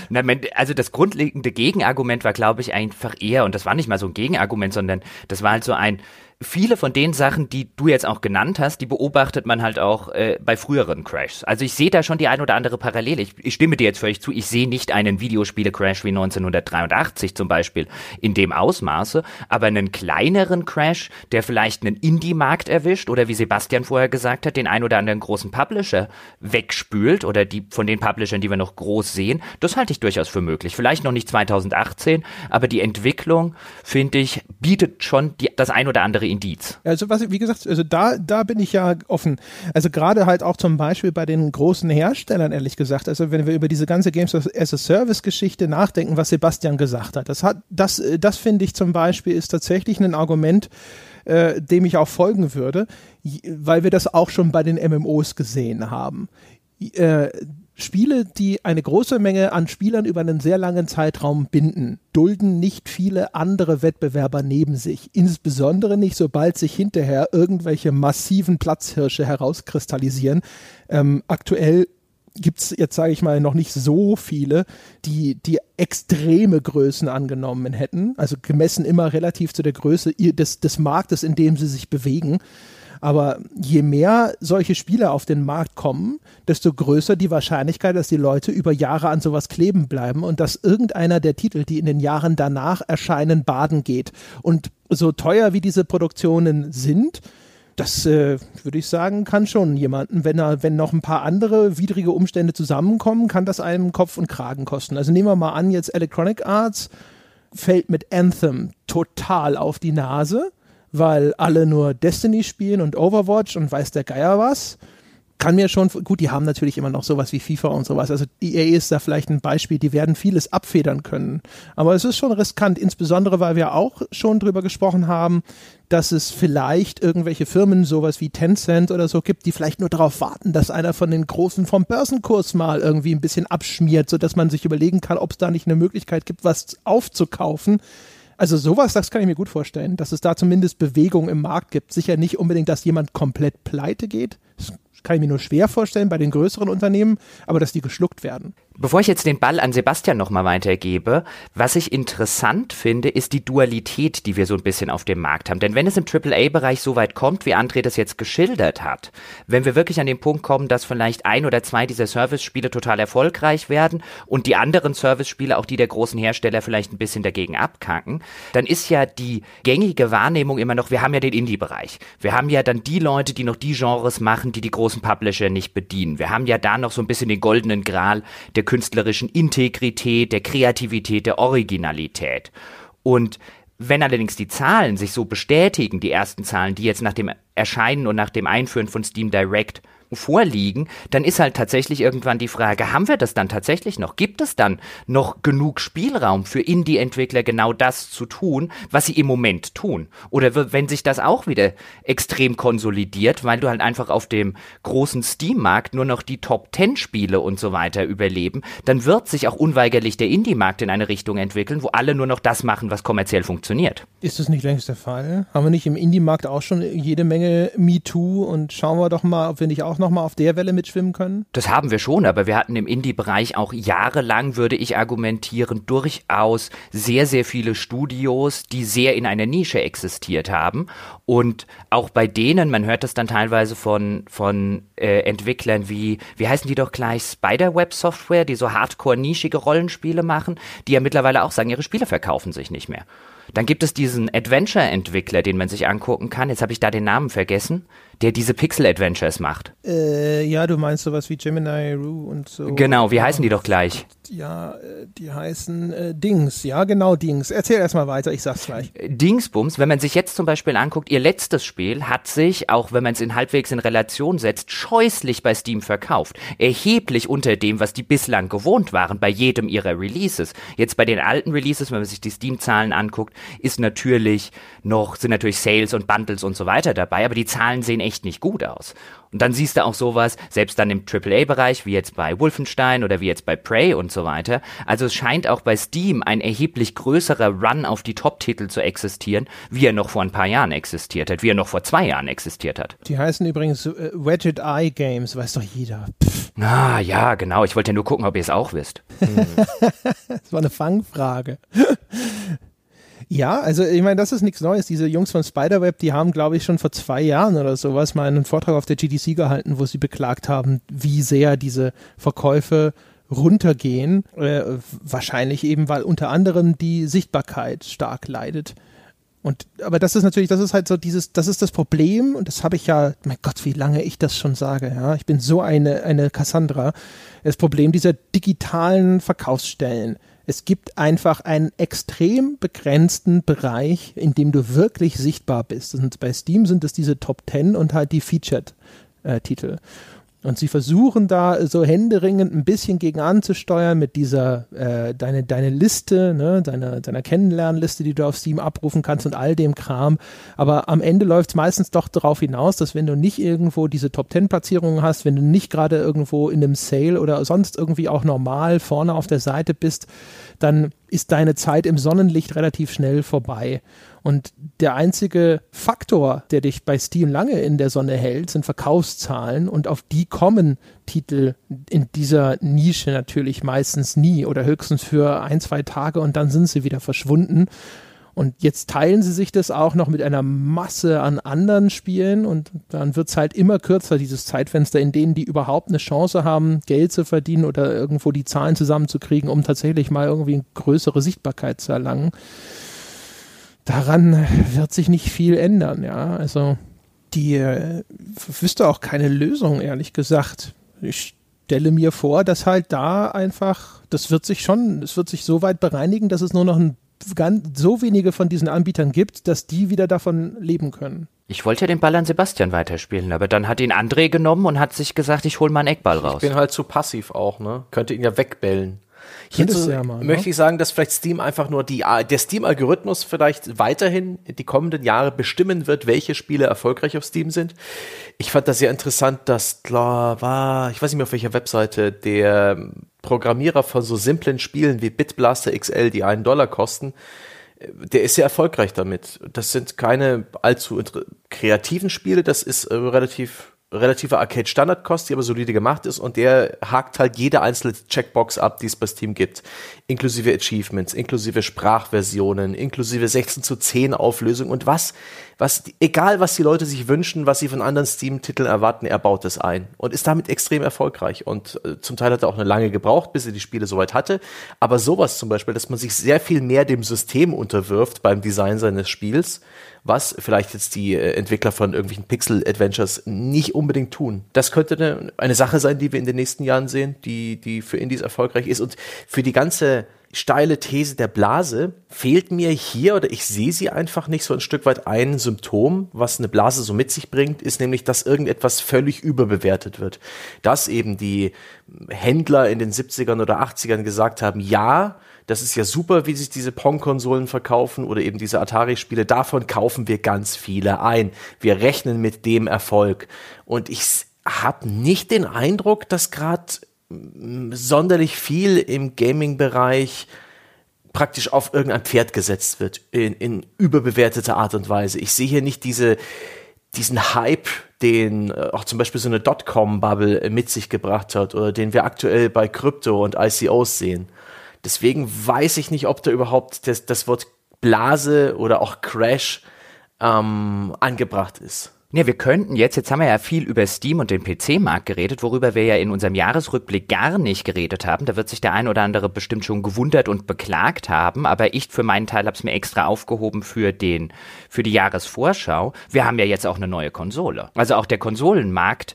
Speaker 3: Na, also das grundlegende Gegenargument war, glaube ich, einfach eher, und das war nicht mal so ein Gegenargument, sondern das war halt so ein, viele von den Sachen, die du jetzt auch genannt hast, die beobachtet man halt auch äh, bei früheren Crashs. Also ich sehe da schon die ein oder andere Parallele. Ich, ich stimme dir jetzt völlig zu. Ich sehe nicht einen Videospiele-Crash wie 1983 zum Beispiel in dem Ausmaße, aber einen kleineren Crash, der vielleicht einen Indie-Markt erwischt oder wie Sebastian vorher gesagt hat, den ein oder anderen großen Publisher wegspült oder die von den Publishern, die wir noch groß sehen, das halte ich durchaus für möglich. Vielleicht noch nicht 2018, aber die Entwicklung, finde ich, bietet schon die, das ein oder andere Indiz.
Speaker 1: Also was, wie gesagt, also da, da bin ich ja offen. Also gerade halt auch zum Beispiel bei den großen Herstellern, ehrlich gesagt. Also wenn wir über diese ganze Games as a Service Geschichte nachdenken, was Sebastian gesagt hat, das hat, das, das finde ich zum Beispiel ist tatsächlich ein Argument, äh, dem ich auch folgen würde, weil wir das auch schon bei den MMOs gesehen haben. Äh, Spiele, die eine große Menge an Spielern über einen sehr langen Zeitraum binden, dulden nicht viele andere Wettbewerber neben sich. Insbesondere nicht, sobald sich hinterher irgendwelche massiven Platzhirsche herauskristallisieren. Ähm, aktuell gibt's jetzt, sage ich mal, noch nicht so viele, die, die extreme Größen angenommen hätten. Also gemessen immer relativ zu der Größe des, des Marktes, in dem sie sich bewegen. Aber je mehr solche Spiele auf den Markt kommen, desto größer die Wahrscheinlichkeit, dass die Leute über Jahre an sowas kleben bleiben und dass irgendeiner der Titel, die in den Jahren danach erscheinen, baden geht. Und so teuer wie diese Produktionen sind, das äh, würde ich sagen, kann schon jemanden, wenn er, wenn noch ein paar andere widrige Umstände zusammenkommen, kann das einem Kopf und Kragen kosten. Also nehmen wir mal an, jetzt Electronic Arts fällt mit Anthem total auf die Nase weil alle nur Destiny spielen und Overwatch und weiß der Geier was. Kann mir schon, gut, die haben natürlich immer noch sowas wie FIFA und sowas. Also EA ist da vielleicht ein Beispiel, die werden vieles abfedern können. Aber es ist schon riskant, insbesondere weil wir auch schon drüber gesprochen haben, dass es vielleicht irgendwelche Firmen, sowas wie Tencent oder so gibt, die vielleicht nur darauf warten, dass einer von den Großen vom Börsenkurs mal irgendwie ein bisschen abschmiert, sodass man sich überlegen kann, ob es da nicht eine Möglichkeit gibt, was aufzukaufen also sowas, das kann ich mir gut vorstellen, dass es da zumindest Bewegung im Markt gibt. Sicher nicht unbedingt, dass jemand komplett pleite geht. Kann ich mir nur schwer vorstellen bei den größeren Unternehmen, aber dass die geschluckt werden.
Speaker 3: Bevor ich jetzt den Ball an Sebastian nochmal weitergebe, was ich interessant finde, ist die Dualität, die wir so ein bisschen auf dem Markt haben. Denn wenn es im AAA-Bereich so weit kommt, wie André das jetzt geschildert hat, wenn wir wirklich an den Punkt kommen, dass vielleicht ein oder zwei dieser Service-Spiele total erfolgreich werden und die anderen Service-Spiele, auch die der großen Hersteller, vielleicht ein bisschen dagegen abkacken, dann ist ja die gängige Wahrnehmung immer noch, wir haben ja den Indie-Bereich. Wir haben ja dann die Leute, die noch die Genres machen, die die großen Publisher nicht bedienen. Wir haben ja da noch so ein bisschen den goldenen Gral der künstlerischen Integrität, der Kreativität, der Originalität. Und wenn allerdings die Zahlen sich so bestätigen, die ersten Zahlen, die jetzt nach dem Erscheinen und nach dem Einführen von Steam Direct vorliegen, dann ist halt tatsächlich irgendwann die Frage, haben wir das dann tatsächlich noch? Gibt es dann noch genug Spielraum für Indie-Entwickler genau das zu tun, was sie im Moment tun? Oder wenn sich das auch wieder extrem konsolidiert, weil du halt einfach auf dem großen Steam-Markt nur noch die Top-10-Spiele und so weiter überleben, dann wird sich auch unweigerlich der Indie-Markt in eine Richtung entwickeln, wo alle nur noch das machen, was kommerziell funktioniert.
Speaker 1: Ist das nicht längst der Fall? Haben wir nicht im Indie-Markt auch schon jede Menge MeToo und schauen wir doch mal, ob wir nicht auch noch mal auf der Welle mitschwimmen können?
Speaker 3: Das haben wir schon, aber wir hatten im Indie-Bereich auch jahrelang, würde ich argumentieren, durchaus sehr, sehr viele Studios, die sehr in einer Nische existiert haben. Und auch bei denen, man hört das dann teilweise von, von äh, Entwicklern wie, wie heißen die doch gleich, Spiderweb Software, die so hardcore-nischige Rollenspiele machen, die ja mittlerweile auch sagen, ihre Spiele verkaufen sich nicht mehr. Dann gibt es diesen Adventure-Entwickler, den man sich angucken kann. Jetzt habe ich da den Namen vergessen der diese Pixel-Adventures macht.
Speaker 1: Äh, ja, du meinst sowas wie Gemini Rue und so.
Speaker 3: Genau, wie heißen die doch gleich?
Speaker 1: Ja, äh, die heißen äh, Dings. Ja, genau, Dings. Erzähl erstmal weiter, ich sag's gleich.
Speaker 3: Äh, Dingsbums, wenn man sich jetzt zum Beispiel anguckt, ihr letztes Spiel hat sich, auch wenn man es in halbwegs in Relation setzt, scheußlich bei Steam verkauft. Erheblich unter dem, was die bislang gewohnt waren bei jedem ihrer Releases. Jetzt bei den alten Releases, wenn man sich die Steam-Zahlen anguckt, ist natürlich noch, sind natürlich Sales und Bundles und so weiter dabei, aber die Zahlen sehen echt nicht gut aus. Und dann siehst du auch sowas, selbst dann im AAA-Bereich, wie jetzt bei Wolfenstein oder wie jetzt bei Prey und so weiter. Also es scheint auch bei Steam ein erheblich größerer Run auf die Top-Titel zu existieren, wie er noch vor ein paar Jahren existiert hat, wie er noch vor zwei Jahren existiert hat.
Speaker 1: Die heißen übrigens äh, Wedget Eye Games, weiß doch jeder.
Speaker 3: Pff. Ah, ja, genau. Ich wollte ja nur gucken, ob ihr es auch wisst. Hm.
Speaker 1: das war eine Fangfrage. Ja, also ich meine, das ist nichts Neues. Diese Jungs von Spiderweb, die haben, glaube ich, schon vor zwei Jahren oder sowas mal einen Vortrag auf der GDC gehalten, wo sie beklagt haben, wie sehr diese Verkäufe runtergehen. Äh, wahrscheinlich eben, weil unter anderem die Sichtbarkeit stark leidet. Und, aber das ist natürlich, das ist halt so dieses, das ist das Problem, und das habe ich ja, mein Gott, wie lange ich das schon sage, ja. Ich bin so eine, eine Cassandra. Das Problem dieser digitalen Verkaufsstellen es gibt einfach einen extrem begrenzten Bereich, in dem du wirklich sichtbar bist. Und bei Steam sind es diese Top 10 und halt die Featured-Titel. Äh, und sie versuchen da so händeringend ein bisschen gegen anzusteuern mit dieser, äh, deine, deine Liste, ne, deiner, deiner Kennenlernliste, die du auf Steam abrufen kannst und all dem Kram. Aber am Ende läuft es meistens doch darauf hinaus, dass wenn du nicht irgendwo diese Top Ten Platzierungen hast, wenn du nicht gerade irgendwo in einem Sale oder sonst irgendwie auch normal vorne auf der Seite bist, dann ist deine Zeit im Sonnenlicht relativ schnell vorbei. Und der einzige Faktor, der dich bei Steam lange in der Sonne hält, sind Verkaufszahlen und auf die kommen Titel in dieser Nische natürlich meistens nie oder höchstens für ein, zwei Tage und dann sind sie wieder verschwunden. Und jetzt teilen sie sich das auch noch mit einer Masse an anderen Spielen und dann wird es halt immer kürzer, dieses Zeitfenster, in denen die überhaupt eine Chance haben, Geld zu verdienen oder irgendwo die Zahlen zusammenzukriegen, um tatsächlich mal irgendwie eine größere Sichtbarkeit zu erlangen. Daran wird sich nicht viel ändern, ja. Also die äh, wüsste auch keine Lösung, ehrlich gesagt. Ich stelle mir vor, dass halt da einfach, das wird sich schon, es wird sich so weit bereinigen, dass es nur noch ein ganz, so wenige von diesen Anbietern gibt, dass die wieder davon leben können.
Speaker 3: Ich wollte ja den Ball an Sebastian weiterspielen, aber dann hat ihn André genommen und hat sich gesagt, ich hol mal einen Eckball raus.
Speaker 2: Ich bin halt zu passiv auch, ne? Könnte ihn ja wegbellen. Hierzu ja mal, möchte ne? ich sagen, dass vielleicht Steam einfach nur die, der Steam-Algorithmus vielleicht weiterhin die kommenden Jahre bestimmen wird, welche Spiele erfolgreich auf Steam sind. Ich fand das sehr interessant, dass klar war, ich weiß nicht mehr auf welcher Webseite, der Programmierer von so simplen Spielen wie Bitblaster XL, die einen Dollar kosten, der ist sehr erfolgreich damit. Das sind keine allzu kreativen Spiele, das ist äh, relativ relativer Arcade-Standardkost, die aber solide gemacht ist und der hakt halt jede einzelne Checkbox ab, die es bei Steam gibt. Inklusive Achievements, inklusive Sprachversionen, inklusive 16 zu 10 Auflösung und was, was, egal was die Leute sich wünschen, was sie von anderen Steam-Titeln erwarten, er baut es ein und ist damit extrem erfolgreich. Und äh, zum Teil hat er auch eine lange gebraucht, bis er die Spiele soweit hatte, aber sowas zum Beispiel, dass man sich sehr viel mehr dem System unterwirft beim Design seines Spiels, was vielleicht jetzt die äh, Entwickler von irgendwelchen Pixel-Adventures nicht unbedingt tun. Das könnte eine, eine Sache sein, die wir in den nächsten Jahren sehen, die, die für Indies erfolgreich ist. Und für die ganze steile These der Blase, fehlt mir hier oder ich sehe sie einfach nicht so ein Stück weit ein Symptom, was eine Blase so mit sich bringt, ist nämlich, dass irgendetwas völlig überbewertet wird. Dass eben die Händler in den 70ern oder 80ern gesagt haben, ja, das ist ja super, wie sich diese Pong-Konsolen verkaufen oder eben diese Atari-Spiele. Davon kaufen wir ganz viele ein. Wir rechnen mit dem Erfolg. Und ich habe nicht den Eindruck, dass gerade sonderlich viel im Gaming-Bereich praktisch auf irgendein Pferd gesetzt wird, in, in überbewerteter Art und Weise. Ich sehe hier nicht diese, diesen Hype, den äh, auch zum Beispiel so eine Dotcom-Bubble mit sich gebracht hat oder den wir aktuell bei Krypto und ICOs sehen. Deswegen weiß ich nicht, ob da überhaupt das, das Wort Blase oder auch Crash ähm, angebracht ist.
Speaker 3: Ja, wir könnten jetzt, jetzt haben wir ja viel über Steam und den PC-Markt geredet, worüber wir ja in unserem Jahresrückblick gar nicht geredet haben. Da wird sich der ein oder andere bestimmt schon gewundert und beklagt haben, aber ich für meinen Teil habe es mir extra aufgehoben für den, für die Jahresvorschau. Wir haben ja jetzt auch eine neue Konsole. Also auch der Konsolenmarkt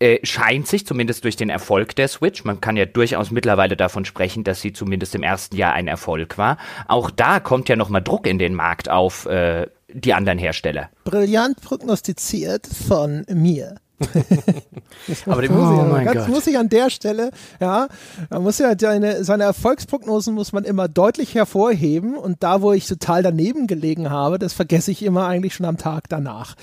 Speaker 3: äh, scheint sich zumindest durch den Erfolg der Switch, man kann ja durchaus mittlerweile davon sprechen, dass sie zumindest im ersten Jahr ein Erfolg war. Auch da kommt ja nochmal Druck in den Markt auf äh, die anderen Hersteller.
Speaker 1: Brillant prognostiziert von mir.
Speaker 3: Aber muss,
Speaker 1: oh ich, ganz, muss ich an der Stelle, ja, man muss ja seine, seine Erfolgsprognosen muss man immer deutlich hervorheben und da, wo ich total daneben gelegen habe, das vergesse ich immer eigentlich schon am Tag danach.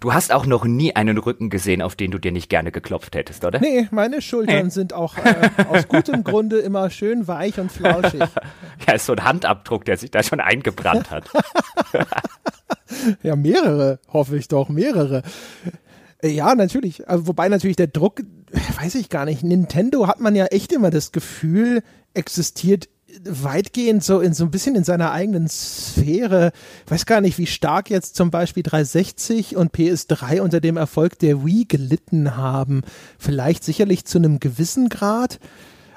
Speaker 3: Du hast auch noch nie einen Rücken gesehen, auf den du dir nicht gerne geklopft hättest, oder?
Speaker 1: Nee, meine Schultern sind auch äh, aus gutem Grunde immer schön weich und flauschig.
Speaker 3: ja, ist so ein Handabdruck, der sich da schon eingebrannt hat.
Speaker 1: ja, mehrere, hoffe ich doch, mehrere. Ja, natürlich. Also, wobei natürlich der Druck, weiß ich gar nicht. Nintendo hat man ja echt immer das Gefühl, existiert weitgehend so in so ein bisschen in seiner eigenen Sphäre. Ich weiß gar nicht, wie stark jetzt zum Beispiel 360 und PS3 unter dem Erfolg der Wii gelitten haben. Vielleicht sicherlich zu einem gewissen Grad,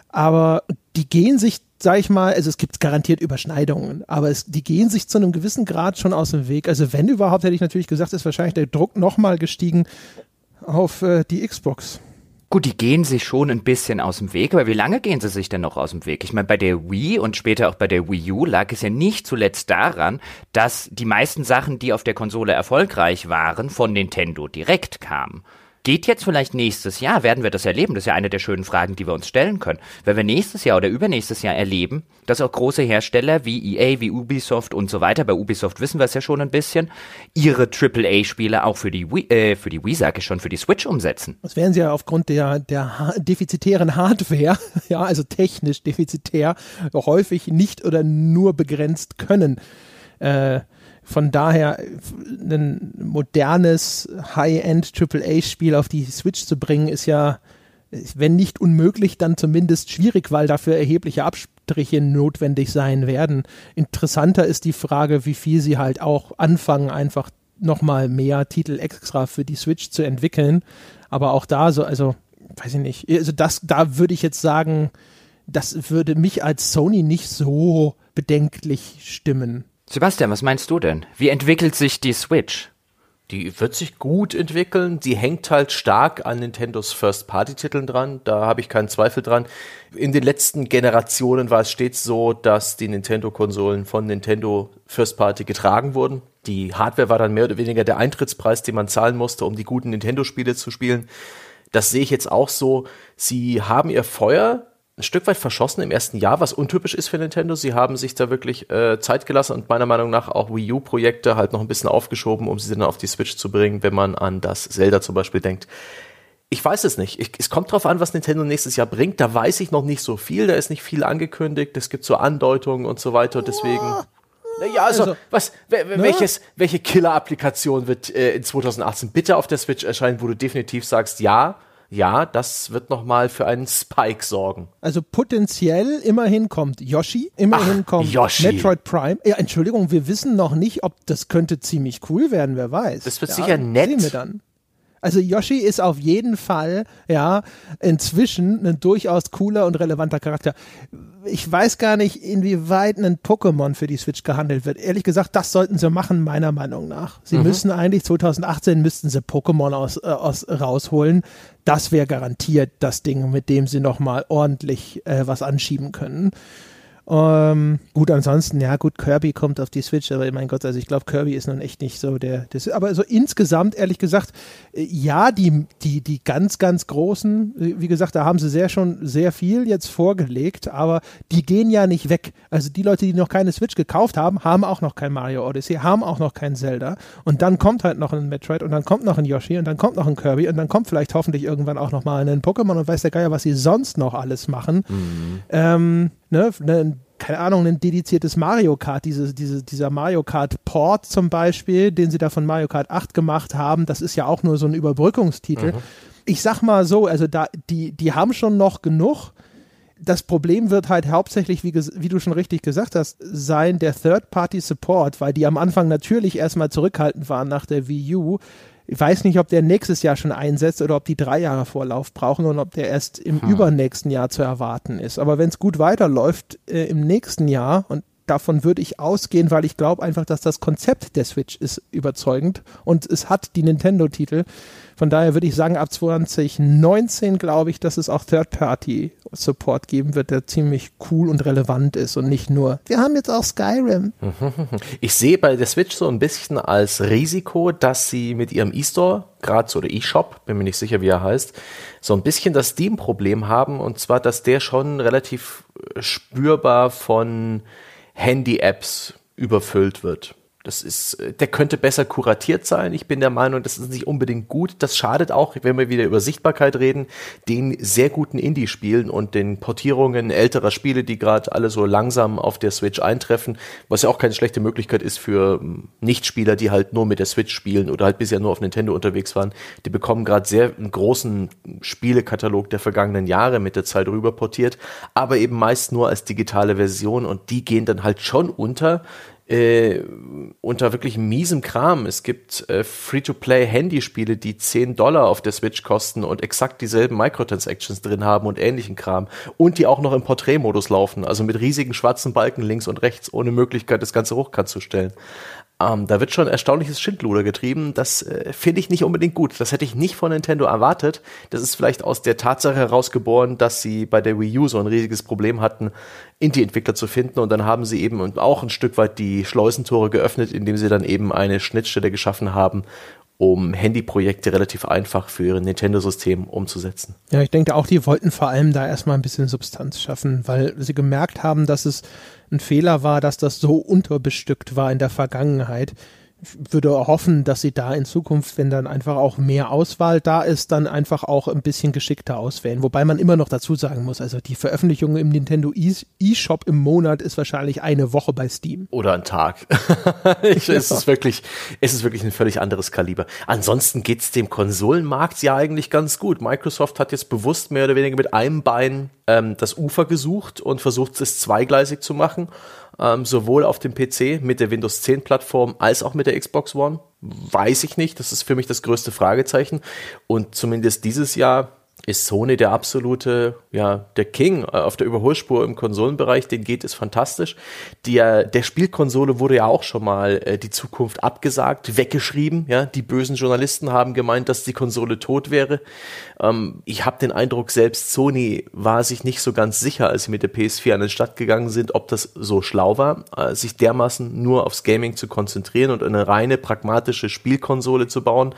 Speaker 1: aber die gehen sich, sag ich mal, also es gibt garantiert Überschneidungen, aber es, die gehen sich zu einem gewissen Grad schon aus dem Weg. Also wenn überhaupt, hätte ich natürlich gesagt, ist wahrscheinlich der Druck nochmal gestiegen auf äh, die Xbox.
Speaker 3: Gut, die gehen sich schon ein bisschen aus dem Weg, aber wie lange gehen sie sich denn noch aus dem Weg? Ich meine, bei der Wii und später auch bei der Wii U lag es ja nicht zuletzt daran, dass die meisten Sachen, die auf der Konsole erfolgreich waren, von Nintendo direkt kamen. Geht jetzt vielleicht nächstes Jahr, werden wir das erleben? Das ist ja eine der schönen Fragen, die wir uns stellen können. Wenn wir nächstes Jahr oder übernächstes Jahr erleben, dass auch große Hersteller wie EA, wie Ubisoft und so weiter, bei Ubisoft wissen wir es ja schon ein bisschen, ihre AAA-Spiele auch für die Wii, äh, für die Wii, sage ich schon, für die Switch umsetzen.
Speaker 1: Das werden sie ja aufgrund der, der defizitären Hardware, ja, also technisch defizitär, häufig nicht oder nur begrenzt können. Äh, von daher ein modernes High-End AAA-Spiel auf die Switch zu bringen, ist ja, wenn nicht unmöglich, dann zumindest schwierig, weil dafür erhebliche Abstriche notwendig sein werden. Interessanter ist die Frage, wie viel sie halt auch anfangen, einfach nochmal mehr Titel extra für die Switch zu entwickeln. Aber auch da so, also, weiß ich nicht, also das, da würde ich jetzt sagen, das würde mich als Sony nicht so bedenklich stimmen.
Speaker 3: Sebastian, was meinst du denn? Wie entwickelt sich die Switch?
Speaker 2: Die wird sich gut entwickeln. Die hängt halt stark an Nintendos First-Party-Titeln dran. Da habe ich keinen Zweifel dran. In den letzten Generationen war es stets so, dass die Nintendo-Konsolen von Nintendo First-Party getragen wurden. Die Hardware war dann mehr oder weniger der Eintrittspreis, den man zahlen musste, um die guten Nintendo-Spiele zu spielen. Das sehe ich jetzt auch so. Sie haben ihr Feuer ein Stück weit verschossen im ersten Jahr, was untypisch ist für Nintendo. Sie haben sich da wirklich äh, Zeit gelassen und meiner Meinung nach auch Wii U-Projekte halt noch ein bisschen aufgeschoben, um sie dann auf die Switch zu bringen, wenn man an das Zelda zum Beispiel denkt. Ich weiß es nicht. Ich, es kommt drauf an, was Nintendo nächstes Jahr bringt. Da weiß ich noch nicht so viel. Da ist nicht viel angekündigt. Es gibt so Andeutungen und so weiter. Deswegen. Naja, also, also was, ne? welches, welche Killer-Applikation wird äh, in 2018 bitte auf der Switch erscheinen, wo du definitiv sagst, ja, ja, das wird nochmal für einen Spike sorgen.
Speaker 1: Also potenziell immerhin kommt Yoshi, immerhin Ach, kommt
Speaker 2: Yoshi.
Speaker 1: Metroid Prime. Ja, Entschuldigung, wir wissen noch nicht, ob das könnte ziemlich cool werden, wer weiß.
Speaker 2: Das wird
Speaker 1: ja,
Speaker 2: sicher nett.
Speaker 1: Sehen wir dann. Also Yoshi ist auf jeden Fall, ja, inzwischen ein durchaus cooler und relevanter Charakter. Ich weiß gar nicht, inwieweit ein Pokémon für die Switch gehandelt wird. Ehrlich gesagt, das sollten sie machen, meiner Meinung nach. Sie mhm. müssen eigentlich 2018 müssten sie Pokémon aus, äh, aus rausholen. Das wäre garantiert das Ding, mit dem sie nochmal ordentlich äh, was anschieben können. Ähm, gut, ansonsten, ja gut, Kirby kommt auf die Switch, aber mein Gott, also ich glaube, Kirby ist nun echt nicht so der, das, aber so insgesamt, ehrlich gesagt, äh, ja, die, die, die ganz, ganz großen, wie gesagt, da haben sie sehr schon sehr viel jetzt vorgelegt, aber die gehen ja nicht weg. Also die Leute, die noch keine Switch gekauft haben, haben auch noch kein Mario Odyssey, haben auch noch kein Zelda und dann kommt halt noch ein Metroid und dann kommt noch ein Yoshi und dann kommt noch ein Kirby und dann kommt vielleicht hoffentlich irgendwann auch noch mal ein Pokémon und weiß der Geier, was sie sonst noch alles machen. Mhm. Ähm, ne, ne, keine Ahnung, ein dediziertes Mario Kart, diese, diese, dieser Mario Kart Port zum Beispiel, den sie da von Mario Kart 8 gemacht haben, das ist ja auch nur so ein Überbrückungstitel. Mhm. Ich sag mal so, also da, die, die haben schon noch genug. Das Problem wird halt hauptsächlich, wie, wie du schon richtig gesagt hast, sein der Third-Party-Support, weil die am Anfang natürlich erstmal zurückhaltend waren nach der Wii U ich weiß nicht, ob der nächstes Jahr schon einsetzt oder ob die drei Jahre Vorlauf brauchen und ob der erst im hm. übernächsten Jahr zu erwarten ist. Aber wenn es gut weiterläuft äh, im nächsten Jahr und davon würde ich ausgehen, weil ich glaube einfach, dass das Konzept der Switch ist überzeugend und es hat die Nintendo-Titel. Von daher würde ich sagen, ab 2019 glaube ich, dass es auch Third-Party-Support geben wird, der ziemlich cool und relevant ist und nicht nur, wir haben jetzt auch Skyrim.
Speaker 2: Ich sehe bei der Switch so ein bisschen als Risiko, dass sie mit ihrem E-Store, gerade so der E-Shop, bin mir nicht sicher, wie er heißt, so ein bisschen das Steam-Problem haben und zwar, dass der schon relativ spürbar von Handy-Apps überfüllt wird. Das ist, äh, der könnte besser kuratiert sein. Ich bin der Meinung, das ist nicht unbedingt gut. Das schadet auch, wenn wir wieder über Sichtbarkeit reden, den sehr guten Indie-Spielen und den Portierungen älterer Spiele, die gerade alle so langsam auf der Switch eintreffen, was ja auch keine schlechte Möglichkeit ist für hm, Nichtspieler, die halt nur mit der Switch spielen oder halt bisher nur auf Nintendo unterwegs waren. Die bekommen gerade sehr einen großen Spielekatalog der vergangenen Jahre mit der Zeit rüber portiert, aber eben meist nur als digitale Version und die gehen dann halt schon unter äh, unter wirklich miesem Kram. Es gibt äh, Free-to-Play-Handyspiele, die 10 Dollar auf der Switch kosten und exakt dieselben Microtransactions drin haben und ähnlichen Kram. Und die auch noch im Porträtmodus laufen, also mit riesigen schwarzen Balken links und rechts, ohne Möglichkeit, das Ganze hochkant zu stellen. Ähm, da wird schon erstaunliches Schindluder getrieben. Das äh, finde ich nicht unbedingt gut. Das hätte ich nicht von Nintendo erwartet. Das ist vielleicht aus der Tatsache herausgeboren, dass sie bei der Wii U so ein riesiges Problem hatten, Indie-Entwickler zu finden. Und dann haben sie eben auch ein Stück weit die Schleusentore geöffnet, indem sie dann eben eine Schnittstelle geschaffen haben, um Handyprojekte relativ einfach für ihr Nintendo-System umzusetzen.
Speaker 1: Ja, ich denke auch, die wollten vor allem da erstmal ein bisschen Substanz schaffen, weil sie gemerkt haben, dass es ein Fehler war, dass das so unterbestückt war in der Vergangenheit würde hoffen, dass sie da in Zukunft, wenn dann einfach auch mehr Auswahl da ist, dann einfach auch ein bisschen geschickter auswählen. Wobei man immer noch dazu sagen muss, also die Veröffentlichung im Nintendo eShop im Monat ist wahrscheinlich eine Woche bei Steam.
Speaker 2: Oder ein Tag. ich, es, ist wirklich, es ist wirklich ein völlig anderes Kaliber. Ansonsten geht's dem Konsolenmarkt ja eigentlich ganz gut. Microsoft hat jetzt bewusst mehr oder weniger mit einem Bein ähm, das Ufer gesucht und versucht es zweigleisig zu machen ähm, sowohl auf dem PC mit der Windows 10 Plattform als auch mit der Xbox One? Weiß ich nicht. Das ist für mich das größte Fragezeichen. Und zumindest dieses Jahr ist Sony der absolute, ja, der King äh, auf der Überholspur im Konsolenbereich, den geht es fantastisch. Der, der Spielkonsole wurde ja auch schon mal äh, die Zukunft abgesagt, weggeschrieben, ja, die bösen Journalisten haben gemeint, dass die Konsole tot wäre. Ähm, ich habe den Eindruck, selbst Sony war sich nicht so ganz sicher, als sie mit der PS4 an den Start gegangen sind, ob das so schlau war, äh, sich dermaßen nur aufs Gaming zu konzentrieren und eine reine pragmatische Spielkonsole zu bauen,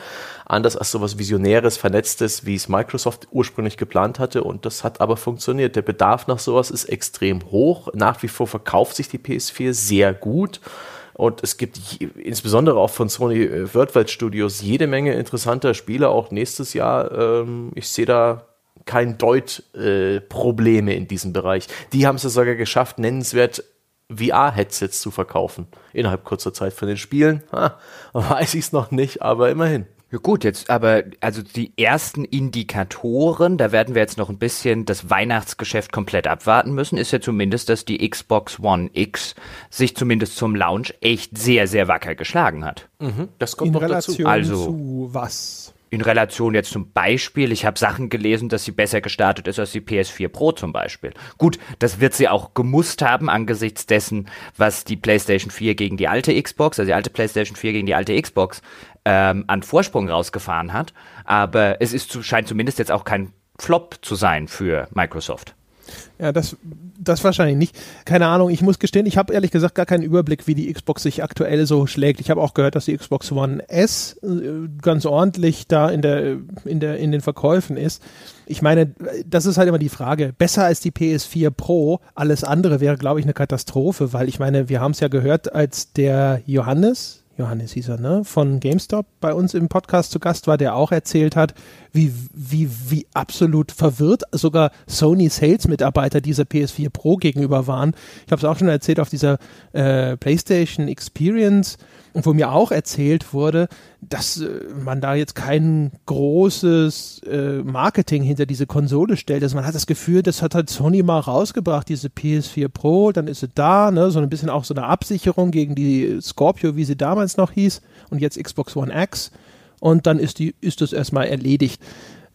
Speaker 2: anders als sowas Visionäres, Vernetztes, wie es Microsoft ursprünglich geplant hatte. Und das hat aber funktioniert. Der Bedarf nach sowas ist extrem hoch. Nach wie vor verkauft sich die PS4 sehr gut. Und es gibt insbesondere auch von Sony äh, Worldwide Studios jede Menge interessanter Spiele, auch nächstes Jahr. Ähm, ich sehe da kein Deut-Probleme äh, in diesem Bereich. Die haben es ja sogar geschafft, nennenswert VR-Headsets zu verkaufen innerhalb kurzer Zeit von den Spielen. Ha, weiß ich es noch nicht, aber immerhin.
Speaker 3: Ja gut, jetzt aber, also die ersten Indikatoren, da werden wir jetzt noch ein bisschen das Weihnachtsgeschäft komplett abwarten müssen, ist ja zumindest, dass die Xbox One X sich zumindest zum Launch echt sehr, sehr wacker geschlagen hat.
Speaker 1: Mhm, das kommt In noch Relation dazu.
Speaker 3: Also,
Speaker 1: zu was?
Speaker 3: In Relation jetzt zum Beispiel, ich habe Sachen gelesen, dass sie besser gestartet ist als die PS4 Pro zum Beispiel. Gut, das wird sie auch gemusst haben angesichts dessen, was die PlayStation 4 gegen die alte Xbox, also die alte PlayStation 4 gegen die alte Xbox ähm, an Vorsprung rausgefahren hat. Aber es ist, scheint zumindest jetzt auch kein Flop zu sein für Microsoft.
Speaker 1: Ja, das, das wahrscheinlich nicht. Keine Ahnung, ich muss gestehen, ich habe ehrlich gesagt gar keinen Überblick, wie die Xbox sich aktuell so schlägt. Ich habe auch gehört, dass die Xbox One S äh, ganz ordentlich da in der, in der, in den Verkäufen ist. Ich meine, das ist halt immer die Frage. Besser als die PS4 Pro, alles andere wäre, glaube ich, eine Katastrophe, weil ich meine, wir haben es ja gehört, als der Johannes, Johannes hieß er, ne, von GameStop bei uns im Podcast zu Gast war, der auch erzählt hat, wie, wie, wie absolut verwirrt sogar Sony Sales-Mitarbeiter dieser PS4 Pro gegenüber waren. Ich habe es auch schon erzählt auf dieser äh, PlayStation Experience wo mir auch erzählt wurde, dass äh, man da jetzt kein großes äh, Marketing hinter diese Konsole stellt. Also man hat das Gefühl, das hat halt Sony mal rausgebracht, diese PS4 Pro, dann ist sie da, ne, so ein bisschen auch so eine Absicherung gegen die Scorpio, wie sie damals noch hieß, und jetzt Xbox One X. Und dann ist die, ist das erstmal erledigt.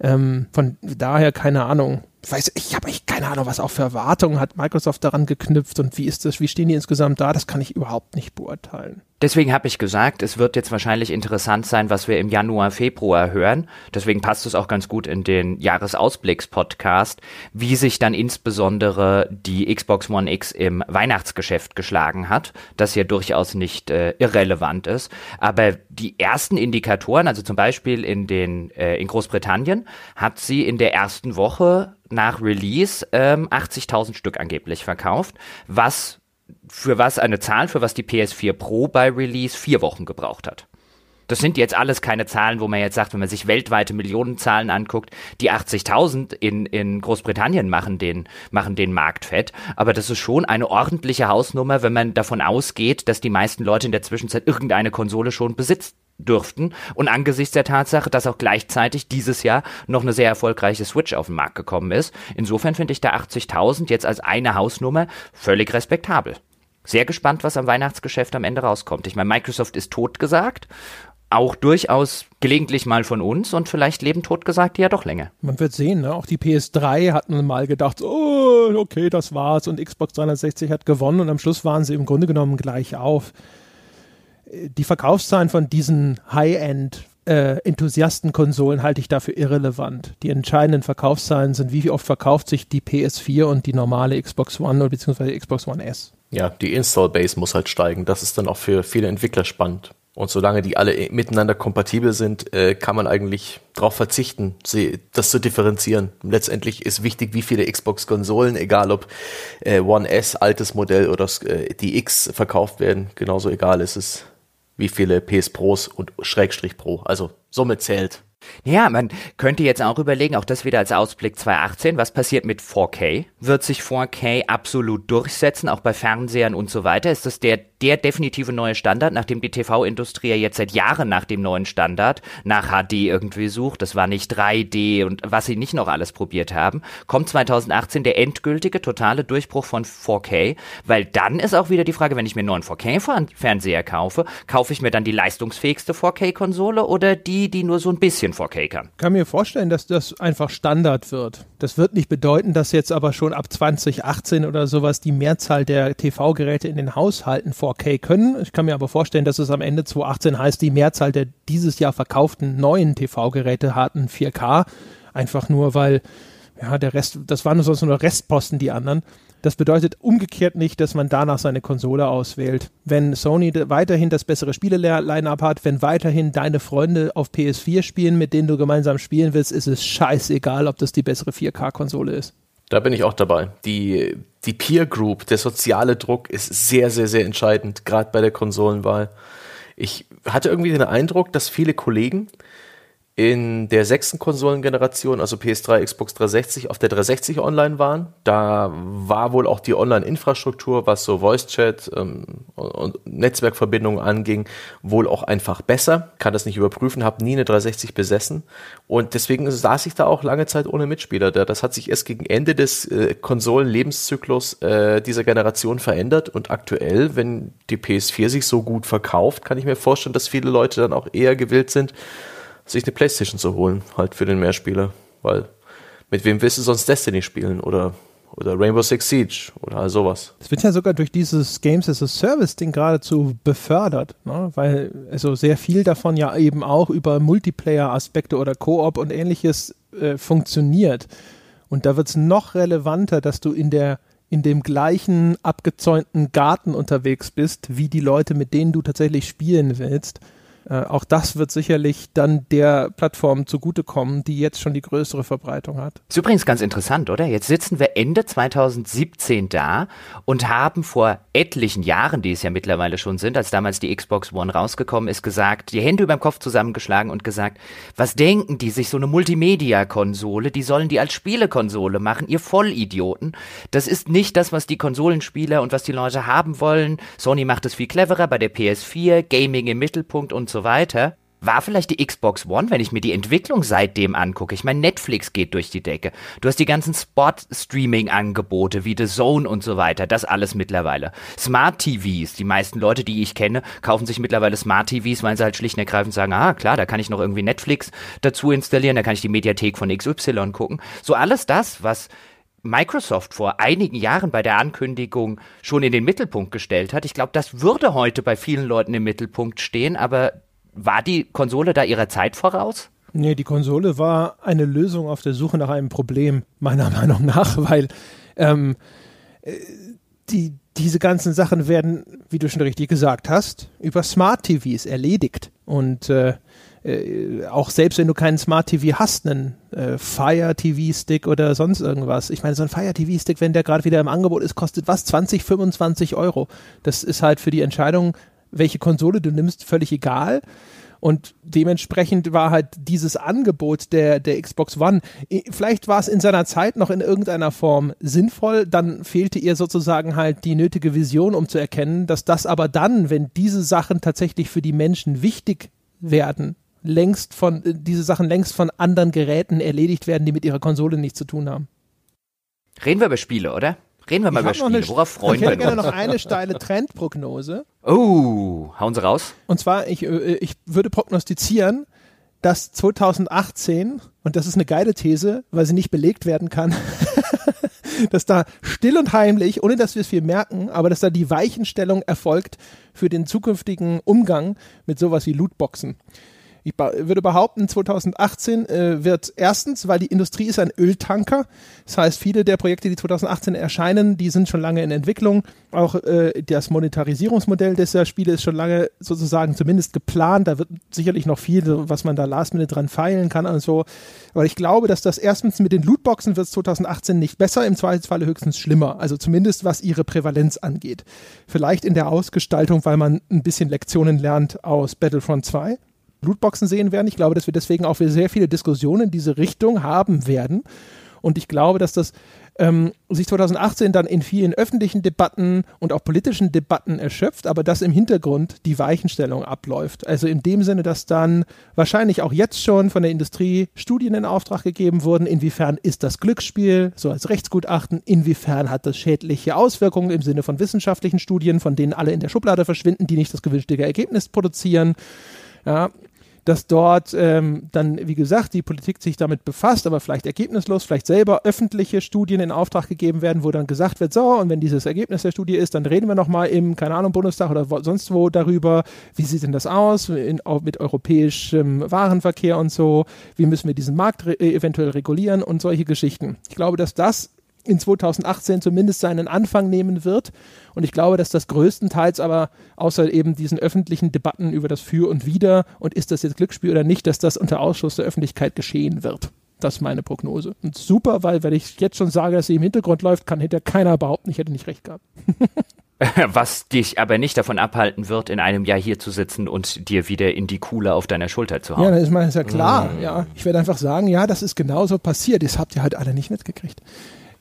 Speaker 1: Ähm, von daher keine Ahnung weiß, ich habe echt keine Ahnung, was auch für Erwartungen hat Microsoft daran geknüpft und wie ist das, wie stehen die insgesamt da, das kann ich überhaupt nicht beurteilen.
Speaker 3: Deswegen habe ich gesagt, es wird jetzt wahrscheinlich interessant sein, was wir im Januar, Februar hören. Deswegen passt es auch ganz gut in den Jahresausblicks-Podcast, wie sich dann insbesondere die Xbox One X im Weihnachtsgeschäft geschlagen hat, das ja durchaus nicht äh, irrelevant ist. Aber die ersten Indikatoren, also zum Beispiel in den äh, in Großbritannien, hat sie in der ersten Woche nach Release ähm, 80.000 Stück angeblich verkauft, was für was eine Zahl, für was die PS4 Pro bei Release vier Wochen gebraucht hat. Das sind jetzt alles keine Zahlen, wo man jetzt sagt, wenn man sich weltweite Millionenzahlen anguckt, die 80.000 in, in Großbritannien machen den, machen den Markt fett. Aber das ist schon eine ordentliche Hausnummer, wenn man davon ausgeht, dass die meisten Leute in der Zwischenzeit irgendeine Konsole schon besitzt dürften. Und angesichts der Tatsache, dass auch gleichzeitig dieses Jahr noch eine sehr erfolgreiche Switch auf den Markt gekommen ist. Insofern finde ich da 80.000 jetzt als eine Hausnummer völlig respektabel. Sehr gespannt, was am Weihnachtsgeschäft am Ende rauskommt. Ich meine, Microsoft ist tot gesagt. Auch durchaus gelegentlich mal von uns und vielleicht leben tot gesagt ja doch länger.
Speaker 1: Man wird sehen, ne? auch die PS3 hatten mal gedacht, oh, okay, das war's und Xbox 360 hat gewonnen und am Schluss waren sie im Grunde genommen gleich auf die Verkaufszahlen von diesen High-End äh, Enthusiastenkonsolen halte ich dafür irrelevant. Die entscheidenden Verkaufszahlen sind, wie oft verkauft sich die PS4 und die normale Xbox One oder beziehungsweise Xbox One S.
Speaker 2: Ja, die Install-Base muss halt steigen. Das ist dann auch für viele Entwickler spannend. Und solange die alle miteinander kompatibel sind, äh, kann man eigentlich darauf verzichten, sie, das zu differenzieren. Letztendlich ist wichtig, wie viele Xbox-Konsolen, egal ob äh, One S, altes Modell oder äh, die X verkauft werden, genauso egal ist es wie viele PS Pros und Schrägstrich Pro. Also somit zählt.
Speaker 3: Ja, man könnte jetzt auch überlegen, auch das wieder als Ausblick 2018, was passiert mit 4K? Wird sich 4K absolut durchsetzen, auch bei Fernsehern und so weiter? Ist das der, der definitive neue Standard, nachdem die TV-Industrie ja jetzt seit Jahren nach dem neuen Standard, nach HD irgendwie sucht? Das war nicht 3D und was sie nicht noch alles probiert haben. Kommt 2018 der endgültige, totale Durchbruch von 4K? Weil dann ist auch wieder die Frage, wenn ich mir einen neuen 4K-Fernseher kaufe, kaufe ich mir dann die leistungsfähigste 4K-Konsole oder die, die nur so ein bisschen 4K kann.
Speaker 1: Ich kann mir vorstellen, dass das einfach Standard wird. Das wird nicht bedeuten, dass jetzt aber schon ab 2018 oder sowas die Mehrzahl der TV-Geräte in den Haushalten 4K können. Ich kann mir aber vorstellen, dass es am Ende 2018 heißt, die Mehrzahl der dieses Jahr verkauften neuen TV-Geräte hatten 4K. Einfach nur, weil ja, der Rest, das waren nur so eine Restposten, die anderen. Das bedeutet umgekehrt nicht, dass man danach seine Konsole auswählt. Wenn Sony weiterhin das bessere Spiele-Line-Up hat, wenn weiterhin deine Freunde auf PS4 spielen, mit denen du gemeinsam spielen willst, ist es scheißegal, ob das die bessere 4K-Konsole ist.
Speaker 2: Da bin ich auch dabei. Die, die Peer Group, der soziale Druck ist sehr, sehr, sehr entscheidend, gerade bei der Konsolenwahl. Ich hatte irgendwie den Eindruck, dass viele Kollegen in der sechsten Konsolengeneration, also PS3, Xbox 360, auf der 360 online waren. Da war wohl auch die Online-Infrastruktur, was so Voice-Chat ähm, und Netzwerkverbindungen anging, wohl auch einfach besser. Kann das nicht überprüfen, habe nie eine 360 besessen. Und deswegen saß ich da auch lange Zeit ohne Mitspieler. Das hat sich erst gegen Ende des äh, Konsolenlebenszyklus äh, dieser Generation verändert. Und aktuell, wenn die PS4 sich so gut verkauft, kann ich mir vorstellen, dass viele Leute dann auch eher gewillt sind, sich eine Playstation zu holen, halt für den Mehrspieler. Weil mit wem willst du sonst Destiny spielen oder, oder Rainbow Six Siege oder all sowas?
Speaker 1: Es wird ja sogar durch dieses Games as a Service-Ding geradezu befördert, ne? weil also sehr viel davon ja eben auch über Multiplayer-Aspekte oder Koop und ähnliches äh, funktioniert. Und da wird es noch relevanter, dass du in der in dem gleichen abgezäunten Garten unterwegs bist, wie die Leute, mit denen du tatsächlich spielen willst. Äh, auch das wird sicherlich dann der Plattform zugutekommen, die jetzt schon die größere Verbreitung hat.
Speaker 3: Ist übrigens ganz interessant, oder? Jetzt sitzen wir Ende 2017 da und haben vor etlichen Jahren, die es ja mittlerweile schon sind, als damals die Xbox One rausgekommen ist, gesagt, die Hände über dem Kopf zusammengeschlagen und gesagt, was denken die sich so eine Multimedia-Konsole, die sollen die als Spielekonsole machen, ihr Vollidioten. Das ist nicht das, was die Konsolenspieler und was die Leute haben wollen. Sony macht es viel cleverer bei der PS4, Gaming im Mittelpunkt und so weiter. War vielleicht die Xbox One, wenn ich mir die Entwicklung seitdem angucke. Ich meine, Netflix geht durch die Decke. Du hast die ganzen Spot-Streaming-Angebote wie The Zone und so weiter. Das alles mittlerweile. Smart TVs. Die meisten Leute, die ich kenne, kaufen sich mittlerweile Smart TVs, weil sie halt schlicht und ergreifend sagen, ah, klar, da kann ich noch irgendwie Netflix dazu installieren, da kann ich die Mediathek von XY gucken. So alles das, was Microsoft vor einigen Jahren bei der Ankündigung schon in den Mittelpunkt gestellt hat. Ich glaube, das würde heute bei vielen Leuten im Mittelpunkt stehen, aber war die Konsole da ihrer Zeit voraus?
Speaker 1: Nee, die Konsole war eine Lösung auf der Suche nach einem Problem, meiner Meinung nach, weil ähm, äh, die, diese ganzen Sachen werden, wie du schon richtig gesagt hast, über Smart TVs erledigt. Und äh, äh, auch selbst wenn du keinen Smart TV hast, einen äh, Fire TV Stick oder sonst irgendwas. Ich meine, so ein Fire TV Stick, wenn der gerade wieder im Angebot ist, kostet was? 20, 25 Euro. Das ist halt für die Entscheidung, welche Konsole du nimmst, völlig egal. Und dementsprechend war halt dieses Angebot der, der Xbox One, vielleicht war es in seiner Zeit noch in irgendeiner Form sinnvoll, dann fehlte ihr sozusagen halt die nötige Vision, um zu erkennen, dass das aber dann, wenn diese Sachen tatsächlich für die Menschen wichtig werden, längst von, diese Sachen längst von anderen Geräten erledigt werden, die mit ihrer Konsole nichts zu tun haben.
Speaker 3: Reden wir über Spiele, oder? Reden wir mal über Spiele. Worauf freuen wir uns?
Speaker 1: Ich hätte gerne noch eine steile Trendprognose.
Speaker 3: Oh, hauen Sie raus.
Speaker 1: Und zwar, ich, äh, ich würde prognostizieren, dass 2018, und das ist eine geile These, weil sie nicht belegt werden kann, dass da still und heimlich, ohne dass wir es viel merken, aber dass da die Weichenstellung erfolgt für den zukünftigen Umgang mit sowas wie Lootboxen. Ich würde behaupten, 2018 äh, wird erstens, weil die Industrie ist ein Öltanker. Das heißt, viele der Projekte, die 2018 erscheinen, die sind schon lange in Entwicklung. Auch äh, das Monetarisierungsmodell dieser Spiele ist schon lange sozusagen zumindest geplant. Da wird sicherlich noch viel, was man da last minute dran feilen kann und so. Aber ich glaube, dass das erstens mit den Lootboxen wird 2018 nicht besser, im Zweifelsfalle höchstens schlimmer. Also zumindest was ihre Prävalenz angeht. Vielleicht in der Ausgestaltung, weil man ein bisschen Lektionen lernt aus Battlefront 2. Lootboxen sehen werden. Ich glaube, dass wir deswegen auch sehr viele Diskussionen in diese Richtung haben werden. Und ich glaube, dass das ähm, sich 2018 dann in vielen öffentlichen Debatten und auch politischen Debatten erschöpft, aber dass im Hintergrund die Weichenstellung abläuft. Also in dem Sinne, dass dann wahrscheinlich auch jetzt schon von der Industrie Studien in Auftrag gegeben wurden, inwiefern ist das Glücksspiel, so als Rechtsgutachten, inwiefern hat das schädliche Auswirkungen im Sinne von wissenschaftlichen Studien, von denen alle in der Schublade verschwinden, die nicht das gewünschte Ergebnis produzieren. Ja, dass dort ähm, dann, wie gesagt, die Politik sich damit befasst, aber vielleicht ergebnislos, vielleicht selber öffentliche Studien in Auftrag gegeben werden, wo dann gesagt wird, so, und wenn dieses Ergebnis der Studie ist, dann reden wir nochmal im, keine Ahnung, Bundestag oder wo, sonst wo darüber, wie sieht denn das aus in, mit europäischem Warenverkehr und so, wie müssen wir diesen Markt re eventuell regulieren und solche Geschichten. Ich glaube, dass das in 2018 zumindest seinen Anfang nehmen wird. Und ich glaube, dass das größtenteils aber außer eben diesen öffentlichen Debatten über das Für und Wider und ist das jetzt Glücksspiel oder nicht, dass das unter Ausschluss der Öffentlichkeit geschehen wird. Das ist meine Prognose. Und super, weil wenn ich jetzt schon sage, dass sie im Hintergrund läuft, kann hinter keiner behaupten, ich hätte nicht recht gehabt.
Speaker 3: Was dich aber nicht davon abhalten wird, in einem Jahr hier zu sitzen und dir wieder in die Kuhle auf deiner Schulter zu hauen.
Speaker 1: Ja, das ist, ja klar. Mm. Ja, ich werde einfach sagen, ja, das ist genauso passiert. Das habt ihr halt alle nicht mitgekriegt.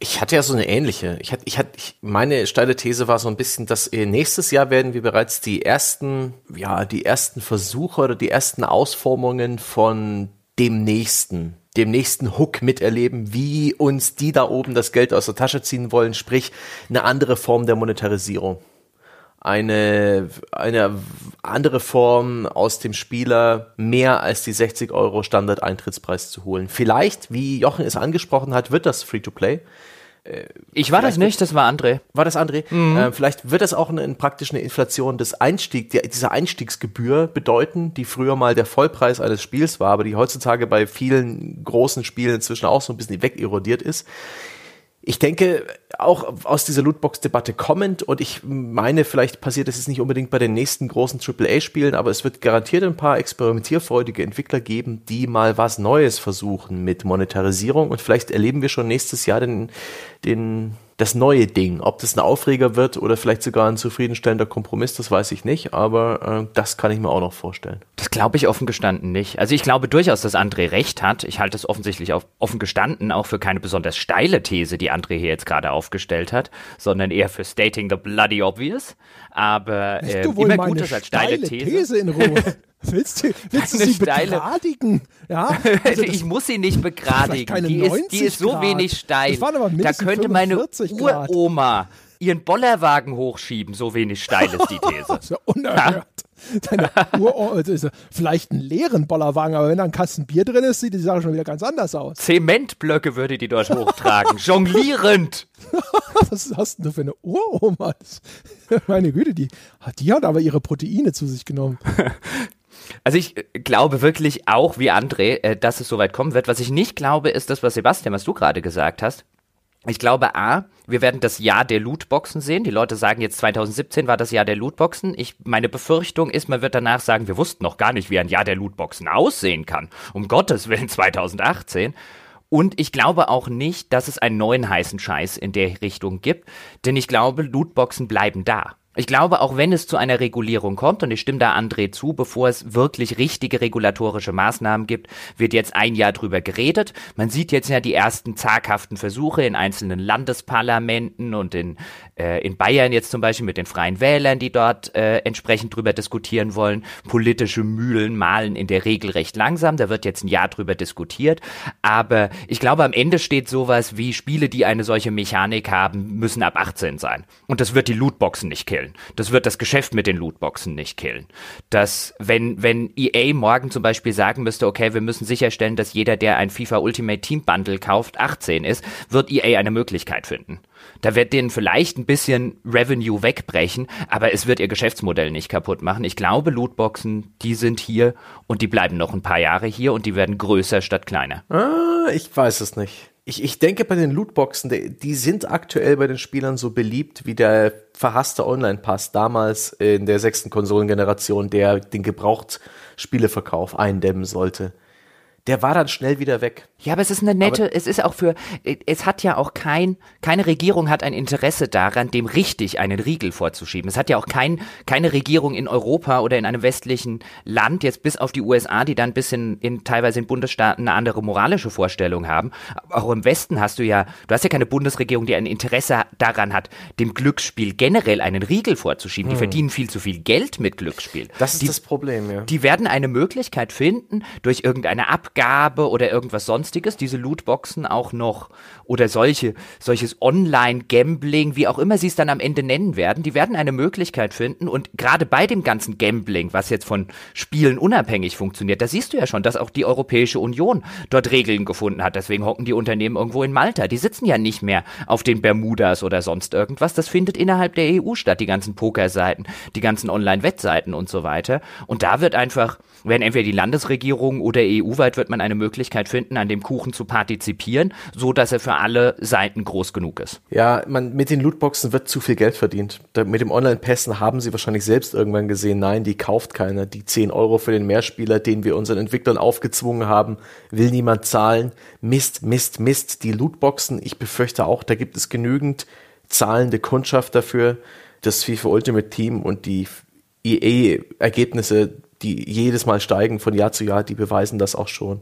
Speaker 2: Ich hatte ja so eine ähnliche. Ich hatte, ich hatte, ich, meine steile These war so ein bisschen, dass nächstes Jahr werden wir bereits die ersten, ja, die ersten Versuche oder die ersten Ausformungen von dem nächsten, dem nächsten Hook miterleben, wie uns die da oben das Geld aus der Tasche ziehen wollen, sprich eine andere Form der Monetarisierung eine, eine andere Form aus dem Spieler mehr als die 60 Euro Standard-Eintrittspreis zu holen. Vielleicht, wie Jochen es angesprochen hat, wird das Free-to-Play. Äh,
Speaker 3: ich war das nicht, das war André.
Speaker 2: War das André? Mhm. Äh, vielleicht wird das auch eine, praktisch eine Inflation des Einstiegs, die, dieser Einstiegsgebühr bedeuten, die früher mal der Vollpreis eines Spiels war, aber die heutzutage bei vielen großen Spielen inzwischen auch so ein bisschen wegerodiert ist ich denke, auch aus dieser Lootbox-Debatte kommend, und ich meine, vielleicht passiert das jetzt nicht unbedingt bei den nächsten großen AAA-Spielen, aber es wird garantiert ein paar experimentierfreudige Entwickler geben, die mal was Neues versuchen mit Monetarisierung. Und vielleicht erleben wir schon nächstes Jahr den, den das neue Ding. Ob das ein Aufreger wird oder vielleicht sogar ein zufriedenstellender Kompromiss, das weiß ich nicht, aber äh, das kann ich mir auch noch vorstellen.
Speaker 3: Das glaube ich offen gestanden nicht. Also ich glaube durchaus, dass André recht hat. Ich halte es offensichtlich auf, offen gestanden auch für keine besonders steile These, die André hier jetzt gerade aufgestellt hat, sondern eher für stating the bloody obvious. Aber
Speaker 1: äh, immer gut ist als steile These. These in Ruhe. Willst du, willst du sie steile... begradigen?
Speaker 3: Ja, also ich muss sie nicht begradigen. Die ist, die ist, so Grad. wenig steil. Da könnte meine Uroma ihren Bollerwagen hochschieben. So wenig steil ist die These. das ist ja
Speaker 1: unerhört. Deine Uroma, also vielleicht einen leeren Bollerwagen, aber wenn da ein Kasten Bier drin ist, sieht die Sache schon wieder ganz anders aus.
Speaker 3: Zementblöcke würde die dort hochtragen. Jonglierend.
Speaker 1: Was hast denn du für eine Uroma? Meine Güte, die, die hat aber ihre Proteine zu sich genommen.
Speaker 3: Also ich äh, glaube wirklich auch wie André, äh, dass es soweit kommen wird. Was ich nicht glaube, ist das, was Sebastian, was du gerade gesagt hast. Ich glaube, A, wir werden das Jahr der Lootboxen sehen. Die Leute sagen jetzt 2017 war das Jahr der Lootboxen. Ich, meine Befürchtung ist, man wird danach sagen, wir wussten noch gar nicht, wie ein Jahr der Lootboxen aussehen kann. Um Gottes Willen 2018. Und ich glaube auch nicht, dass es einen neuen heißen Scheiß in der Richtung gibt, denn ich glaube, Lootboxen bleiben da. Ich glaube, auch wenn es zu einer Regulierung kommt, und ich stimme da André zu, bevor es wirklich richtige regulatorische Maßnahmen gibt, wird jetzt ein Jahr drüber geredet. Man sieht jetzt ja die ersten zaghaften Versuche in einzelnen Landesparlamenten und in, äh, in Bayern jetzt zum Beispiel mit den Freien Wählern, die dort äh, entsprechend drüber diskutieren wollen. Politische Mühlen malen in der Regel recht langsam. Da wird jetzt ein Jahr drüber diskutiert. Aber ich glaube, am Ende steht sowas wie Spiele, die eine solche Mechanik haben, müssen ab 18 sein. Und das wird die Lootboxen nicht killen killen. Das wird das Geschäft mit den Lootboxen nicht killen. Dass, wenn, wenn EA morgen zum Beispiel sagen müsste, okay, wir müssen sicherstellen, dass jeder, der ein FIFA Ultimate Team Bundle kauft, 18 ist, wird EA eine Möglichkeit finden. Da wird denen vielleicht ein bisschen Revenue wegbrechen, aber es wird ihr Geschäftsmodell nicht kaputt machen. Ich glaube, Lootboxen, die sind hier und die bleiben noch ein paar Jahre hier und die werden größer statt kleiner.
Speaker 2: Ah, ich weiß es nicht. Ich, ich denke bei den Lootboxen, die, die sind aktuell bei den Spielern so beliebt wie der verhasste Online-Pass damals in der sechsten Konsolengeneration, der den Gebrauchtspieleverkauf eindämmen sollte der war dann schnell wieder weg.
Speaker 3: Ja, aber es ist eine nette, aber es ist auch für, es hat ja auch kein, keine Regierung hat ein Interesse daran, dem richtig einen Riegel vorzuschieben. Es hat ja auch kein, keine Regierung in Europa oder in einem westlichen Land, jetzt bis auf die USA, die dann ein bisschen in, teilweise in Bundesstaaten eine andere moralische Vorstellung haben. Aber auch im Westen hast du ja, du hast ja keine Bundesregierung, die ein Interesse daran hat, dem Glücksspiel generell einen Riegel vorzuschieben. Hm. Die verdienen viel zu viel Geld mit Glücksspiel.
Speaker 2: Das ist
Speaker 3: die,
Speaker 2: das Problem, ja.
Speaker 3: Die werden eine Möglichkeit finden, durch irgendeine Ab Abgabe oder irgendwas sonstiges, diese Lootboxen auch noch oder solche, solches Online-Gambling, wie auch immer sie es dann am Ende nennen werden, die werden eine Möglichkeit finden und gerade bei dem ganzen Gambling, was jetzt von Spielen unabhängig funktioniert, da siehst du ja schon, dass auch die Europäische Union dort Regeln gefunden hat. Deswegen hocken die Unternehmen irgendwo in Malta. Die sitzen ja nicht mehr auf den Bermudas oder sonst irgendwas. Das findet innerhalb der EU statt, die ganzen Pokerseiten, die ganzen Online-Wettseiten und so weiter. Und da wird einfach, werden entweder die Landesregierung oder EU-weit man eine Möglichkeit finden, an dem Kuchen zu partizipieren, so dass er für alle Seiten groß genug ist.
Speaker 2: Ja, man, mit den Lootboxen wird zu viel Geld verdient. Da, mit dem Online-Pässen haben sie wahrscheinlich selbst irgendwann gesehen, nein, die kauft keiner. Die 10 Euro für den Mehrspieler, den wir unseren Entwicklern aufgezwungen haben, will niemand zahlen. Mist, Mist, Mist. Die Lootboxen, ich befürchte auch, da gibt es genügend zahlende Kundschaft dafür. Das FIFA Ultimate Team und die EA-Ergebnisse die jedes Mal steigen von Jahr zu Jahr, die beweisen das auch schon.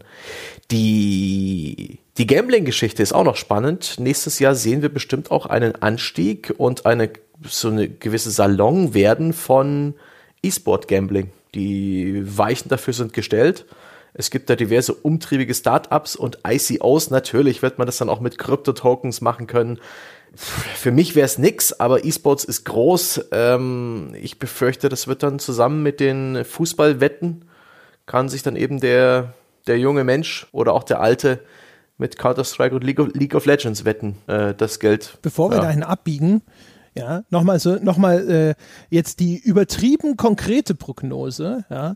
Speaker 2: Die, die Gambling-Geschichte ist auch noch spannend. Nächstes Jahr sehen wir bestimmt auch einen Anstieg und eine, so eine gewisse Salon werden von E-Sport-Gambling. Die Weichen dafür sind gestellt. Es gibt da diverse umtriebige Startups und ICOs. Natürlich wird man das dann auch mit Krypto-Tokens machen können für mich wäre es nix, aber E-Sports ist groß. Ähm, ich befürchte, das wird dann zusammen mit den Fußballwetten, kann sich dann eben der, der junge Mensch oder auch der alte mit Counter-Strike und League of, League of Legends wetten, äh, das Geld.
Speaker 1: Bevor wir
Speaker 2: ja.
Speaker 1: dahin abbiegen, ja, nochmal so, nochmal äh, jetzt die übertrieben konkrete Prognose. Ja,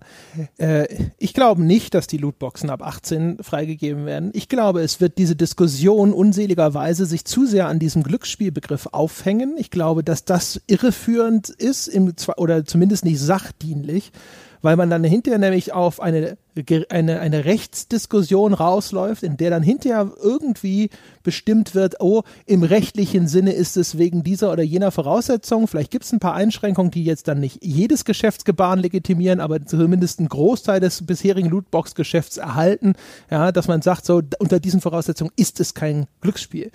Speaker 1: äh, ich glaube nicht, dass die Lootboxen ab 18 freigegeben werden. Ich glaube, es wird diese Diskussion unseligerweise sich zu sehr an diesem Glücksspielbegriff aufhängen. Ich glaube, dass das irreführend ist im, oder zumindest nicht sachdienlich weil man dann hinterher nämlich auf eine, eine, eine Rechtsdiskussion rausläuft, in der dann hinterher irgendwie bestimmt wird, oh, im rechtlichen Sinne ist es wegen dieser oder jener Voraussetzung, vielleicht gibt es ein paar Einschränkungen, die jetzt dann nicht jedes Geschäftsgebaren legitimieren, aber zumindest einen Großteil des bisherigen Lootbox-Geschäfts erhalten, ja, dass man sagt, so, unter diesen Voraussetzungen ist es kein Glücksspiel.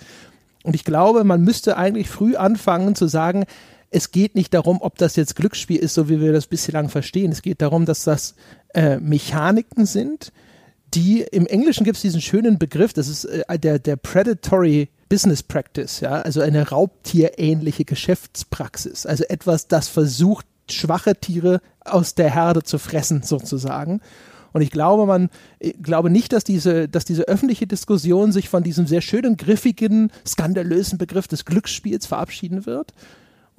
Speaker 1: Und ich glaube, man müsste eigentlich früh anfangen zu sagen, es geht nicht darum, ob das jetzt Glücksspiel ist, so wie wir das bislang verstehen. Es geht darum, dass das äh, Mechaniken sind, die im Englischen gibt es diesen schönen Begriff, das ist äh, der, der Predatory Business Practice, ja, also eine raubtierähnliche Geschäftspraxis, also etwas, das versucht, schwache Tiere aus der Herde zu fressen, sozusagen. Und ich glaube, man, ich glaube nicht, dass diese, dass diese öffentliche Diskussion sich von diesem sehr schönen, griffigen, skandalösen Begriff des Glücksspiels verabschieden wird,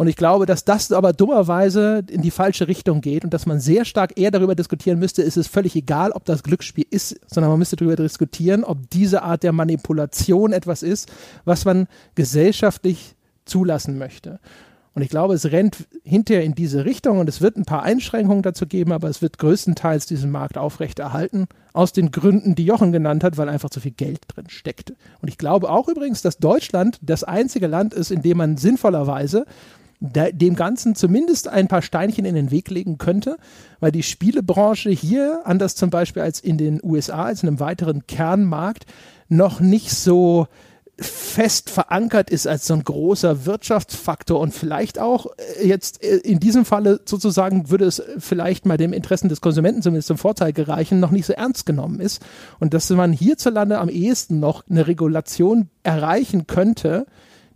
Speaker 1: und ich glaube, dass das aber dummerweise in die falsche Richtung geht und dass man sehr stark eher darüber diskutieren müsste, ist es völlig egal, ob das Glücksspiel ist, sondern man müsste darüber diskutieren, ob diese Art der Manipulation etwas ist, was man gesellschaftlich zulassen möchte. Und ich glaube, es rennt hinterher in diese Richtung und es wird ein paar Einschränkungen dazu geben, aber es wird größtenteils diesen Markt aufrechterhalten, aus den Gründen, die Jochen genannt hat, weil einfach zu viel Geld drin steckt. Und ich glaube auch übrigens, dass Deutschland das einzige Land ist, in dem man sinnvollerweise dem Ganzen zumindest ein paar Steinchen in den Weg legen könnte, weil die Spielebranche hier, anders zum Beispiel als in den USA, als in einem weiteren Kernmarkt, noch nicht so fest verankert ist als so ein großer Wirtschaftsfaktor. Und vielleicht auch äh, jetzt äh, in diesem Falle sozusagen würde es vielleicht mal dem Interessen des Konsumenten zumindest zum Vorteil gereichen, noch nicht so ernst genommen ist. Und dass man hierzulande am ehesten noch eine Regulation erreichen könnte,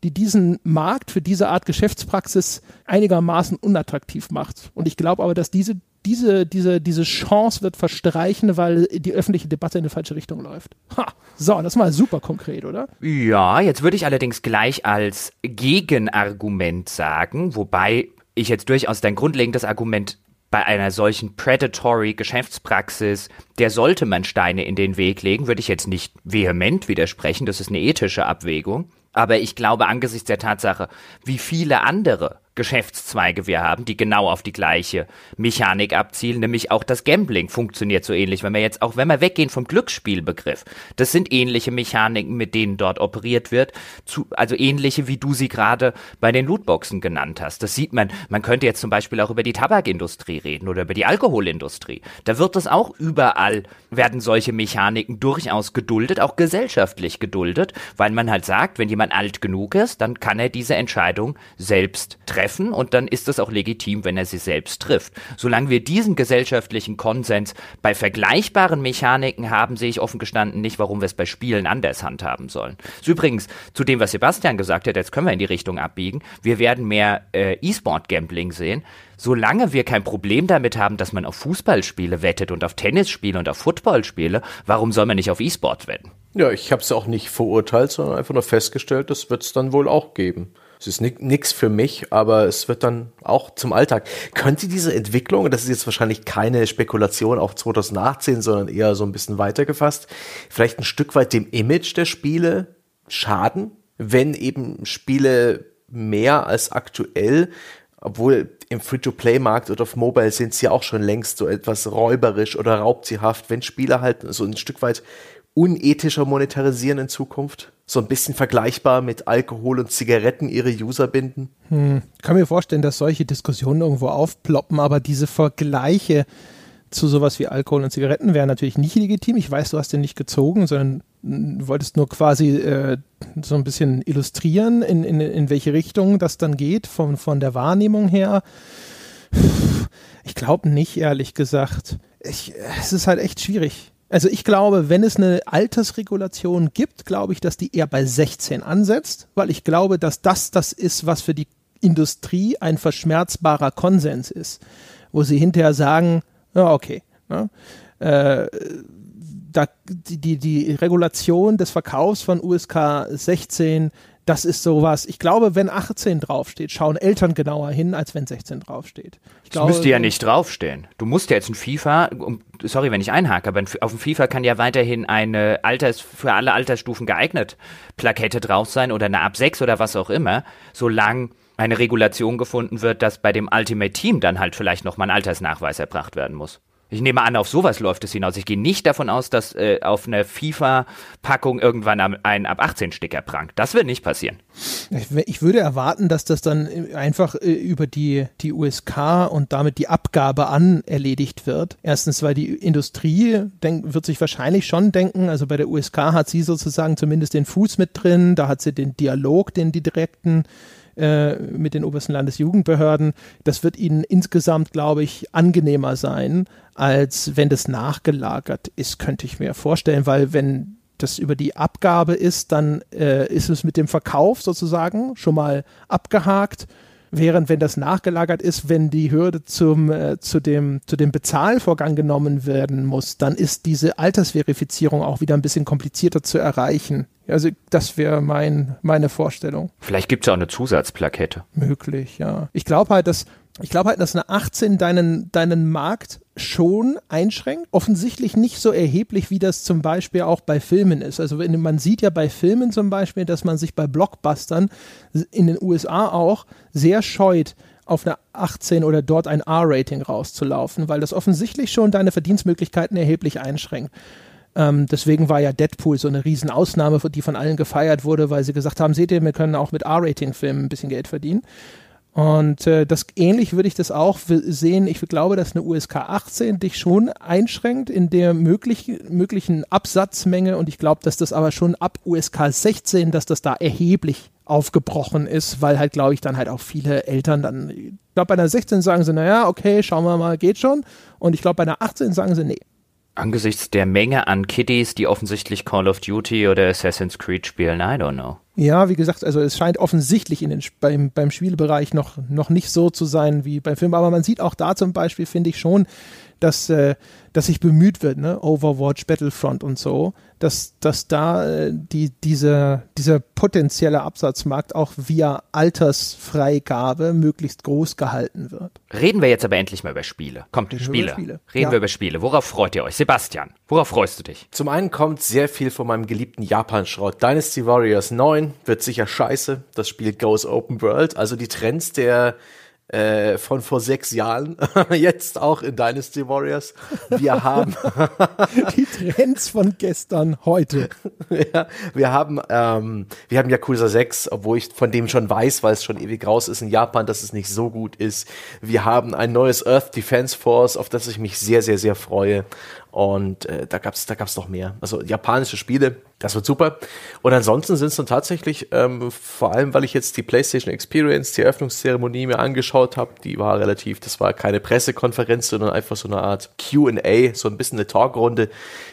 Speaker 1: die diesen Markt für diese Art Geschäftspraxis einigermaßen unattraktiv macht. Und ich glaube aber, dass diese, diese, diese, diese Chance wird verstreichen, weil die öffentliche Debatte in die falsche Richtung läuft. Ha. So, das ist mal super konkret, oder?
Speaker 3: Ja, jetzt würde ich allerdings gleich als Gegenargument sagen, wobei ich jetzt durchaus dein grundlegendes Argument bei einer solchen predatory Geschäftspraxis, der sollte man Steine in den Weg legen, würde ich jetzt nicht vehement widersprechen, das ist eine ethische Abwägung. Aber ich glaube, angesichts der Tatsache, wie viele andere Geschäftszweige wir haben, die genau auf die gleiche Mechanik abzielen, nämlich auch das Gambling funktioniert so ähnlich. Wenn wir jetzt auch, wenn wir weggehen vom Glücksspielbegriff, das sind ähnliche Mechaniken, mit denen dort operiert wird, zu, also ähnliche, wie du sie gerade bei den Lootboxen genannt hast. Das sieht man, man könnte jetzt zum Beispiel auch über die Tabakindustrie reden oder über die Alkoholindustrie. Da wird es auch überall, werden solche Mechaniken durchaus geduldet, auch gesellschaftlich geduldet, weil man halt sagt, wenn jemand alt genug ist, dann kann er diese Entscheidung selbst treffen treffen und dann ist es auch legitim, wenn er sie selbst trifft. Solange wir diesen gesellschaftlichen Konsens bei vergleichbaren Mechaniken haben, sehe ich offen gestanden nicht, warum wir es bei Spielen anders handhaben sollen. So übrigens zu dem, was Sebastian gesagt hat, jetzt können wir in die Richtung abbiegen. Wir werden mehr äh, E-Sport-Gambling sehen. Solange wir kein Problem damit haben, dass man auf Fußballspiele wettet und auf Tennisspiele und auf Footballspiele, warum soll man nicht auf E-Sport wetten?
Speaker 2: Ja, ich habe es auch nicht verurteilt, sondern einfach nur festgestellt, das wird es dann wohl auch geben. Es ist nichts für mich, aber es wird dann auch zum Alltag. Könnte diese Entwicklung, das ist jetzt wahrscheinlich keine Spekulation auf 2018, sondern eher so ein bisschen weitergefasst, vielleicht ein Stück weit dem Image der Spiele schaden, wenn eben Spiele mehr als aktuell, obwohl im Free-to-Play-Markt oder auf Mobile sind sie ja auch schon längst so etwas räuberisch oder raubziehhaft, wenn Spiele halt so ein Stück weit unethischer monetarisieren in Zukunft? So ein bisschen vergleichbar mit Alkohol und Zigaretten ihre User binden?
Speaker 1: Hm. Ich kann mir vorstellen, dass solche Diskussionen irgendwo aufploppen, aber diese Vergleiche zu sowas wie Alkohol und Zigaretten wären natürlich nicht legitim. Ich weiß, du hast den nicht gezogen, sondern wolltest nur quasi äh, so ein bisschen illustrieren, in, in, in welche Richtung das dann geht, von, von der Wahrnehmung her. Ich glaube nicht, ehrlich gesagt. Ich, es ist halt echt schwierig. Also ich glaube, wenn es eine Altersregulation gibt, glaube ich, dass die eher bei 16 ansetzt, weil ich glaube, dass das das ist, was für die Industrie ein verschmerzbarer Konsens ist, wo sie hinterher sagen, ja, okay. Ne? Äh, da, die, die, die Regulation des Verkaufs von USK 16 das ist sowas, ich glaube, wenn 18 draufsteht, schauen Eltern genauer hin, als wenn 16 draufsteht.
Speaker 3: Ich das müsste ja nicht draufstehen. Du musst ja jetzt ein FIFA, sorry, wenn ich einhake, aber auf dem FIFA kann ja weiterhin eine Alters, für alle Altersstufen geeignet Plakette drauf sein oder eine ab 6 oder was auch immer, solange eine Regulation gefunden wird, dass bei dem Ultimate Team dann halt vielleicht nochmal ein Altersnachweis erbracht werden muss. Ich nehme an, auf sowas läuft es hinaus. Ich gehe nicht davon aus, dass äh, auf einer FIFA-Packung irgendwann ein ab 18 Sticker prangt. Das wird nicht passieren.
Speaker 1: Ich, ich, würde erwarten, dass das dann äh, einfach äh, über die, die USK und damit die Abgabe an erledigt wird. Erstens, weil die Industrie denk, wird sich wahrscheinlich schon denken, also bei der USK hat sie sozusagen zumindest den Fuß mit drin, da hat sie den Dialog, den die direkten äh, mit den obersten Landesjugendbehörden. Das wird ihnen insgesamt, glaube ich, angenehmer sein, als wenn das nachgelagert ist, könnte ich mir vorstellen, weil wenn das über die Abgabe ist, dann äh, ist es mit dem Verkauf sozusagen schon mal abgehakt. Während wenn das nachgelagert ist, wenn die Hürde zum, äh, zu, dem, zu dem Bezahlvorgang genommen werden muss, dann ist diese Altersverifizierung auch wieder ein bisschen komplizierter zu erreichen. Also das wäre mein, meine Vorstellung.
Speaker 3: Vielleicht gibt es ja auch eine Zusatzplakette.
Speaker 1: Möglich, ja. Ich glaube halt, dass ich glaube halt, dass eine 18 deinen, deinen Markt schon einschränkt. Offensichtlich nicht so erheblich, wie das zum Beispiel auch bei Filmen ist. Also wenn, man sieht ja bei Filmen zum Beispiel, dass man sich bei Blockbustern in den USA auch sehr scheut, auf eine 18 oder dort ein R-Rating rauszulaufen, weil das offensichtlich schon deine Verdienstmöglichkeiten erheblich einschränkt. Ähm, deswegen war ja Deadpool so eine Riesenausnahme, die von allen gefeiert wurde, weil sie gesagt haben, seht ihr, wir können auch mit R-Rating-Filmen ein bisschen Geld verdienen. Und äh, das ähnlich würde ich das auch sehen. Ich glaube, dass eine USK 18 dich schon einschränkt in der möglich, möglichen Absatzmenge und ich glaube, dass das aber schon ab USK 16, dass das da erheblich aufgebrochen ist, weil halt, glaube ich, dann halt auch viele Eltern dann, ich glaube, bei einer 16 sagen sie, naja, okay, schauen wir mal, geht schon. Und ich glaube, bei einer 18 sagen sie, nee,
Speaker 3: Angesichts der Menge an Kiddies, die offensichtlich Call of Duty oder Assassin's Creed spielen, I don't know.
Speaker 1: Ja, wie gesagt, also es scheint offensichtlich in den, beim, beim Spielbereich noch, noch nicht so zu sein wie beim Film, aber man sieht auch da zum Beispiel, finde ich schon, dass, äh, dass sich bemüht wird, ne? Overwatch, Battlefront und so, dass, dass da äh, die, diese, dieser potenzielle Absatzmarkt auch via Altersfreigabe möglichst groß gehalten wird.
Speaker 3: Reden wir jetzt aber endlich mal über Spiele. Kommt, Reden Spiele. Spiele. Reden ja. wir über Spiele. Worauf freut ihr euch? Sebastian, worauf freust du dich?
Speaker 2: Zum einen kommt sehr viel von meinem geliebten Japan-Schrott. Dynasty Warriors 9 wird sicher scheiße. Das Spiel goes Open World. Also die Trends der äh, von vor sechs Jahren, jetzt auch in Dynasty Warriors. Wir haben
Speaker 1: die Trends von gestern, heute.
Speaker 2: ja, wir haben ähm, wir haben Yakuza 6, obwohl ich von dem schon weiß, weil es schon ewig raus ist in Japan, dass es nicht so gut ist. Wir haben ein neues Earth Defense Force, auf das ich mich sehr sehr sehr freue. Und äh, da gab's da gab's noch mehr. Also japanische Spiele, das wird super. Und ansonsten sind es dann tatsächlich, ähm, vor allem, weil ich jetzt die PlayStation Experience, die Eröffnungszeremonie mir angeschaut habe, die war relativ, das war keine Pressekonferenz, sondern einfach so eine Art QA, so ein bisschen eine Talkrunde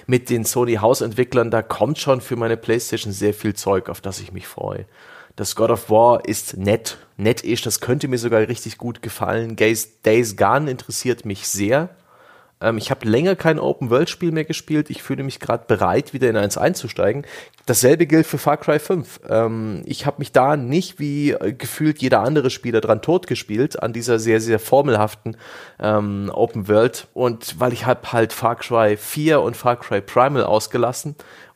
Speaker 2: mit den Sony Hausentwicklern. Da kommt schon für meine PlayStation sehr viel Zeug, auf das ich mich freue. Das God of War ist nett, nett ist, das könnte mir sogar richtig gut gefallen. Days, Days Gone interessiert mich sehr. Ähm, ich habe länger kein Open-World-Spiel mehr gespielt. Ich fühle mich gerade bereit, wieder in eins einzusteigen. Dasselbe gilt für Far Cry 5. Ähm, ich habe mich da nicht wie äh, gefühlt jeder andere Spieler dran totgespielt an dieser sehr, sehr formelhaften ähm, Open World. Und weil ich habe halt Far Cry 4 und Far Cry Primal ausgelassen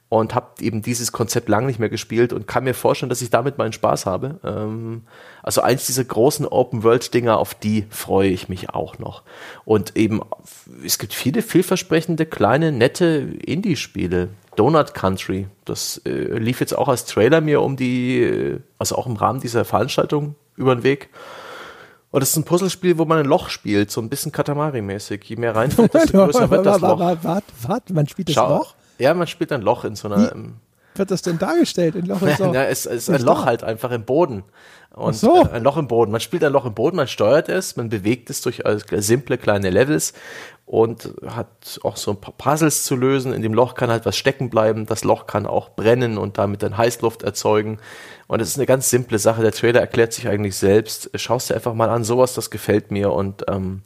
Speaker 2: und habe eben dieses Konzept lang nicht mehr gespielt und kann mir vorstellen, dass ich damit meinen Spaß habe. Ähm, also eins dieser großen Open-World-Dinger, auf die freue ich mich auch noch. Und eben, es gibt viele vielversprechende, kleine, nette Indie-Spiele. Donut Country, das äh, lief jetzt auch als Trailer mir um die, äh, also auch im Rahmen dieser Veranstaltung über den Weg. Und das ist ein Puzzlespiel, wo man ein Loch spielt, so ein bisschen Katamari-mäßig. Je mehr reinfällt, desto größer wird das Loch.
Speaker 1: Warte, warte, man spielt das Schau, Loch?
Speaker 2: Ja, man spielt ein Loch in so einer.
Speaker 1: Wie wird das denn dargestellt? Ein Loch
Speaker 2: in so ja, es, es ist ein Loch halt einfach im Boden. Und so. Äh, ein Loch im Boden. Man spielt ein Loch im Boden, man steuert es, man bewegt es durch äh, simple kleine Levels und hat auch so ein paar Puzzles zu lösen. In dem Loch kann halt was stecken bleiben. Das Loch kann auch brennen und damit dann Heißluft erzeugen. Und es ist eine ganz simple Sache. Der Trailer erklärt sich eigentlich selbst. Schaust dir einfach mal an, sowas, das gefällt mir und ähm,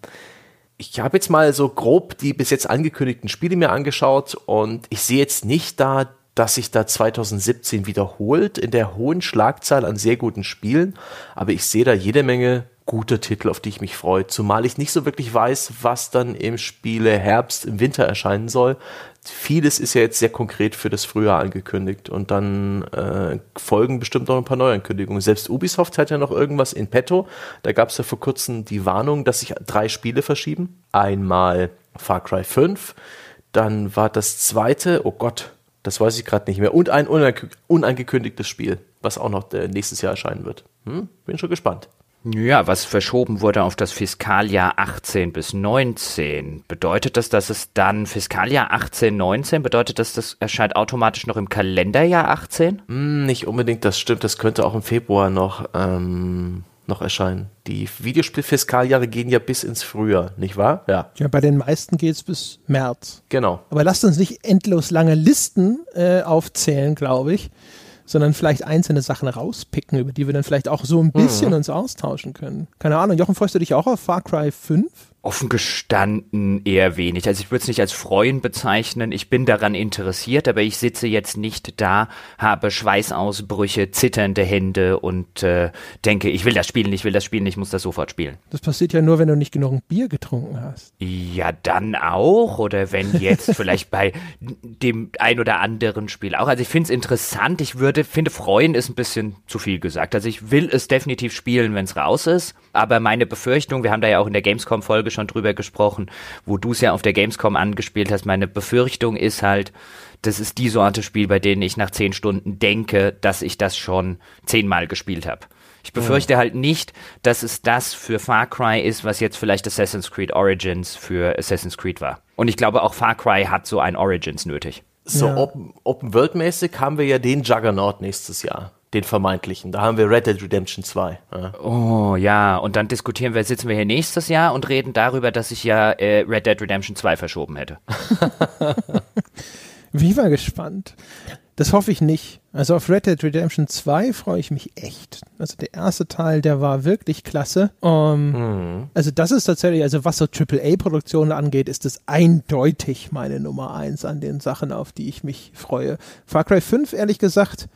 Speaker 2: ich habe jetzt mal so grob die bis jetzt angekündigten Spiele mir angeschaut und ich sehe jetzt nicht da, dass sich da 2017 wiederholt in der hohen Schlagzahl an sehr guten Spielen, aber ich sehe da jede Menge gute Titel, auf die ich mich freue, zumal ich nicht so wirklich weiß, was dann im Spiele Herbst, im Winter erscheinen soll. Vieles ist ja jetzt sehr konkret für das Frühjahr angekündigt und dann äh, folgen bestimmt noch ein paar Neuankündigungen. Selbst Ubisoft hat ja noch irgendwas in petto. Da gab es ja vor kurzem die Warnung, dass sich drei Spiele verschieben. Einmal Far Cry 5, dann war das zweite, oh Gott, das weiß ich gerade nicht mehr. Und ein unangekündigtes Spiel, was auch noch äh, nächstes Jahr erscheinen wird. Hm? Bin schon gespannt.
Speaker 3: Ja, was verschoben wurde auf das Fiskaljahr 18 bis 19. Bedeutet das, dass es dann Fiskaljahr 18, 19, bedeutet das, das erscheint automatisch noch im Kalenderjahr 18?
Speaker 2: Hm, nicht unbedingt, das stimmt. Das könnte auch im Februar noch, ähm, noch erscheinen. Die Videospielfiskaljahre gehen ja bis ins Frühjahr, nicht wahr?
Speaker 1: Ja. Ja, bei den meisten geht es bis März.
Speaker 2: Genau.
Speaker 1: Aber lasst uns nicht endlos lange Listen äh, aufzählen, glaube ich sondern vielleicht einzelne Sachen rauspicken, über die wir dann vielleicht auch so ein bisschen mhm. uns austauschen können. Keine Ahnung, Jochen, freust du dich auch auf Far Cry 5?
Speaker 3: Offen gestanden eher wenig. Also ich würde es nicht als Freuen bezeichnen. Ich bin daran interessiert, aber ich sitze jetzt nicht da, habe Schweißausbrüche, zitternde Hände und äh, denke, ich will das spielen, ich will das spielen, ich muss das sofort spielen.
Speaker 1: Das passiert ja nur, wenn du nicht genug Bier getrunken hast.
Speaker 3: Ja, dann auch. Oder wenn jetzt vielleicht bei dem ein oder anderen Spiel auch. Also ich finde es interessant. Ich würde, finde, freuen ist ein bisschen zu viel gesagt. Also ich will es definitiv spielen, wenn es raus ist. Aber meine Befürchtung, wir haben da ja auch in der Gamescom-Folge schon drüber gesprochen, wo du es ja auf der Gamescom angespielt hast, meine Befürchtung ist halt, das ist die Sorte Spiel, bei denen ich nach zehn Stunden denke, dass ich das schon zehnmal gespielt habe. Ich befürchte ja. halt nicht, dass es das für Far Cry ist, was jetzt vielleicht Assassin's Creed Origins für Assassin's Creed war. Und ich glaube auch Far Cry hat so ein Origins nötig.
Speaker 2: So ja. Open, Open World mäßig haben wir ja den Juggernaut nächstes Jahr den vermeintlichen. Da haben wir Red Dead Redemption 2.
Speaker 3: Ja. Oh ja, und dann diskutieren wir, sitzen wir hier nächstes Jahr und reden darüber, dass ich ja äh, Red Dead Redemption 2 verschoben hätte.
Speaker 1: Wie war gespannt. Das hoffe ich nicht. Also auf Red Dead Redemption 2 freue ich mich echt. Also der erste Teil, der war wirklich klasse. Um, mhm. Also das ist tatsächlich, also was so AAA-Produktionen angeht, ist das eindeutig meine Nummer eins an den Sachen, auf die ich mich freue. Far Cry 5, ehrlich gesagt,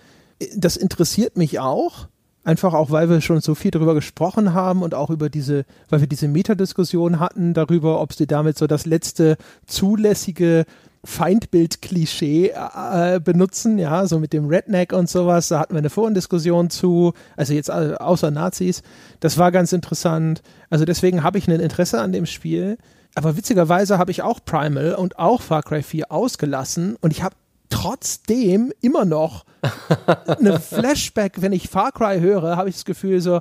Speaker 1: das interessiert mich auch. Einfach auch, weil wir schon so viel darüber gesprochen haben und auch über diese, weil wir diese Metadiskussion hatten darüber, ob sie damit so das letzte zulässige Feindbild-Klischee äh, benutzen, ja, so mit dem Redneck und sowas. Da hatten wir eine Vorendiskussion zu, also jetzt äh, außer Nazis. Das war ganz interessant. Also deswegen habe ich ein Interesse an dem Spiel. Aber witzigerweise habe ich auch Primal und auch Far Cry 4 ausgelassen und ich habe trotzdem immer noch eine Flashback, wenn ich Far Cry höre, habe ich das Gefühl so,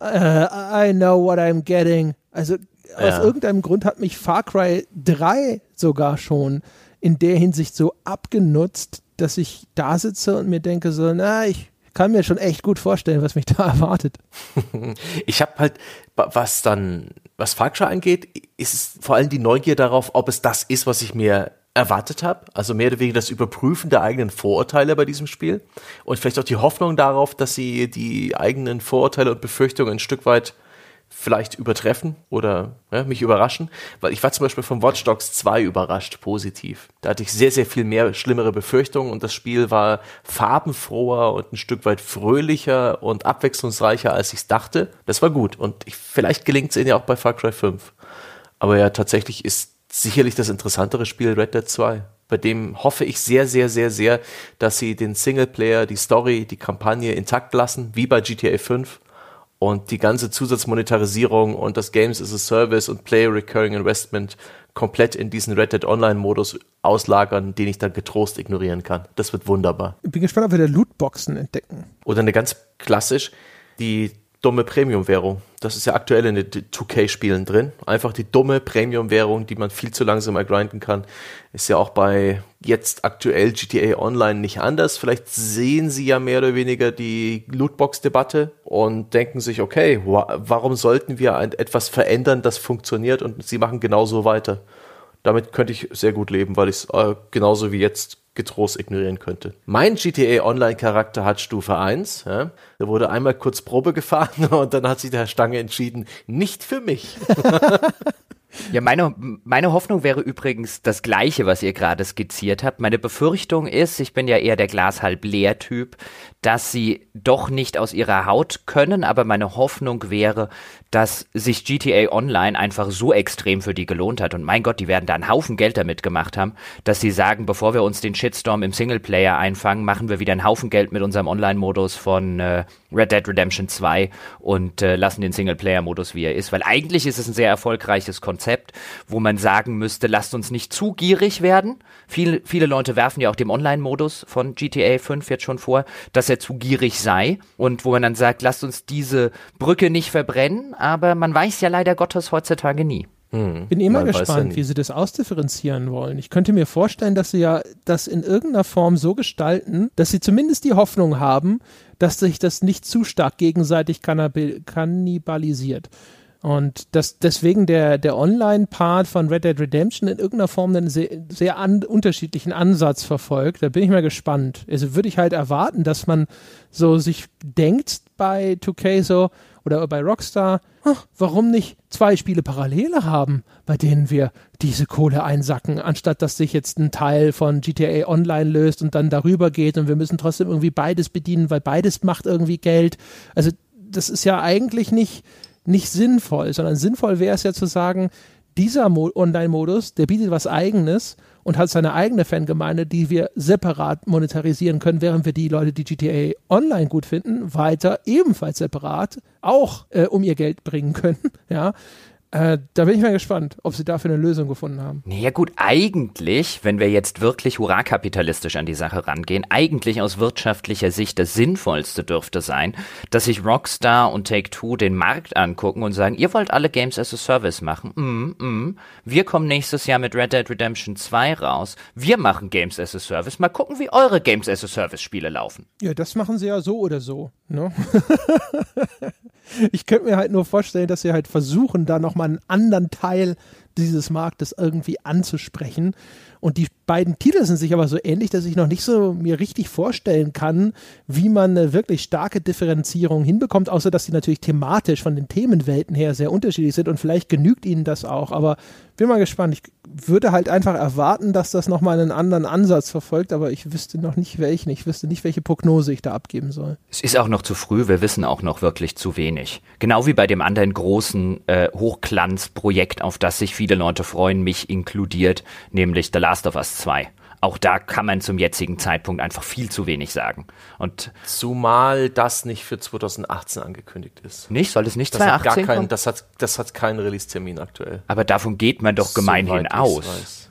Speaker 1: uh, I know what I'm getting. Also ja. aus irgendeinem Grund hat mich Far Cry 3 sogar schon in der Hinsicht so abgenutzt, dass ich da sitze und mir denke so, na, ich kann mir schon echt gut vorstellen, was mich da erwartet.
Speaker 2: Ich habe halt, was dann, was Far Cry angeht, ist es vor allem die Neugier darauf, ob es das ist, was ich mir erwartet habe. Also mehr oder weniger das Überprüfen der eigenen Vorurteile bei diesem Spiel. Und vielleicht auch die Hoffnung darauf, dass sie die eigenen Vorurteile und Befürchtungen ein Stück weit vielleicht übertreffen oder ja, mich überraschen. Weil ich war zum Beispiel von Watch Dogs 2 überrascht, positiv. Da hatte ich sehr, sehr viel mehr schlimmere Befürchtungen und das Spiel war farbenfroher und ein Stück weit fröhlicher und abwechslungsreicher, als ich es dachte. Das war gut und ich, vielleicht gelingt es ihnen ja auch bei Far Cry 5. Aber ja, tatsächlich ist sicherlich das interessantere Spiel Red Dead 2. Bei dem hoffe ich sehr, sehr, sehr, sehr, dass sie den Singleplayer, die Story, die Kampagne intakt lassen, wie bei GTA 5 und die ganze Zusatzmonetarisierung und das Games as a Service und Player Recurring Investment komplett in diesen Red Dead Online Modus auslagern, den ich dann getrost ignorieren kann. Das wird wunderbar.
Speaker 1: Ich bin gespannt, ob wir da Lootboxen entdecken.
Speaker 2: Oder eine ganz klassisch, die dumme Premium-Währung. Das ist ja aktuell in den 2K-Spielen drin. Einfach die dumme Premium-Währung, die man viel zu langsam ergrinden kann. Ist ja auch bei jetzt aktuell GTA Online nicht anders. Vielleicht sehen sie ja mehr oder weniger die Lootbox-Debatte und denken sich, okay, warum sollten wir etwas verändern, das funktioniert und sie machen genauso weiter. Damit könnte ich sehr gut leben, weil ich es äh, genauso wie jetzt getrost ignorieren könnte. Mein GTA Online-Charakter hat Stufe 1. Ja. Der wurde einmal kurz Probe gefahren und dann hat sich der Stange entschieden, nicht für mich.
Speaker 3: Ja, meine, meine Hoffnung wäre übrigens das gleiche, was ihr gerade skizziert habt. Meine Befürchtung ist, ich bin ja eher der Glas halb leer Typ, dass sie doch nicht aus ihrer Haut können, aber meine Hoffnung wäre, dass sich GTA Online einfach so extrem für die gelohnt hat. Und mein Gott, die werden da einen Haufen Geld damit gemacht haben, dass sie sagen, bevor wir uns den Shitstorm im Singleplayer einfangen, machen wir wieder einen Haufen Geld mit unserem Online-Modus von äh, Red Dead Redemption 2 und äh, lassen den Singleplayer-Modus, wie er ist. Weil eigentlich ist es ein sehr erfolgreiches Konzept, wo man sagen müsste, lasst uns nicht zu gierig werden. Viele, viele Leute werfen ja auch dem Online-Modus von GTA 5 jetzt schon vor, dass er zu gierig sei. Und wo man dann sagt, lasst uns diese Brücke nicht verbrennen, aber man weiß ja leider Gottes heutzutage nie.
Speaker 1: Hm. Bin immer gespannt, ja wie sie das ausdifferenzieren wollen. Ich könnte mir vorstellen, dass sie ja das in irgendeiner Form so gestalten, dass sie zumindest die Hoffnung haben, dass sich das nicht zu stark gegenseitig kannibalisiert. Und dass deswegen der, der Online-Part von Red Dead Redemption in irgendeiner Form einen sehr, sehr an, unterschiedlichen Ansatz verfolgt. Da bin ich mal gespannt. Also würde ich halt erwarten, dass man so sich denkt bei 2K so, oder bei Rockstar, ach, warum nicht zwei Spiele Parallele haben, bei denen wir diese Kohle einsacken, anstatt dass sich jetzt ein Teil von GTA Online löst und dann darüber geht und wir müssen trotzdem irgendwie beides bedienen, weil beides macht irgendwie Geld. Also das ist ja eigentlich nicht, nicht sinnvoll, sondern sinnvoll wäre es ja zu sagen, dieser Online-Modus, der bietet was Eigenes und hat seine eigene Fangemeinde, die wir separat monetarisieren können, während wir die Leute, die GTA Online gut finden, weiter ebenfalls separat auch äh, um ihr Geld bringen können. Ja, äh, da bin ich mal gespannt, ob sie dafür eine Lösung gefunden haben.
Speaker 3: Naja gut, eigentlich, wenn wir jetzt wirklich hurra-kapitalistisch an die Sache rangehen, eigentlich aus wirtschaftlicher Sicht das Sinnvollste dürfte sein, dass sich Rockstar und Take-Two den Markt angucken und sagen, ihr wollt alle Games as a Service machen. Mm, mm. Wir kommen nächstes Jahr mit Red Dead Redemption 2 raus. Wir machen Games as a Service. Mal gucken, wie eure Games as a Service Spiele laufen.
Speaker 1: Ja, das machen sie ja so oder so. Ne? ich könnte mir halt nur vorstellen, dass sie halt versuchen, da nochmal einen anderen Teil dieses Marktes irgendwie anzusprechen. Und die beiden Titel sind sich aber so ähnlich, dass ich noch nicht so mir richtig vorstellen kann, wie man eine wirklich starke Differenzierung hinbekommt, außer dass sie natürlich thematisch von den Themenwelten her sehr unterschiedlich sind und vielleicht genügt ihnen das auch. Aber bin mal gespannt. Ich würde halt einfach erwarten, dass das nochmal einen anderen Ansatz verfolgt, aber ich wüsste noch nicht welchen. Ich wüsste nicht, welche Prognose ich da abgeben soll.
Speaker 3: Es ist auch noch zu früh, wir wissen auch noch wirklich zu wenig. Genau wie bei dem anderen großen äh, Hochglanzprojekt, auf das sich viele Leute freuen, mich inkludiert, nämlich The Last of Us 2 auch da kann man zum jetzigen Zeitpunkt einfach viel zu wenig sagen. Und
Speaker 2: Zumal das nicht für 2018 angekündigt ist.
Speaker 3: Nicht? Soll es nicht
Speaker 2: das 2018 hat gar keinen, das hat, das hat keinen Release-Termin aktuell.
Speaker 3: Aber davon geht man doch gemeinhin aus. Weiß.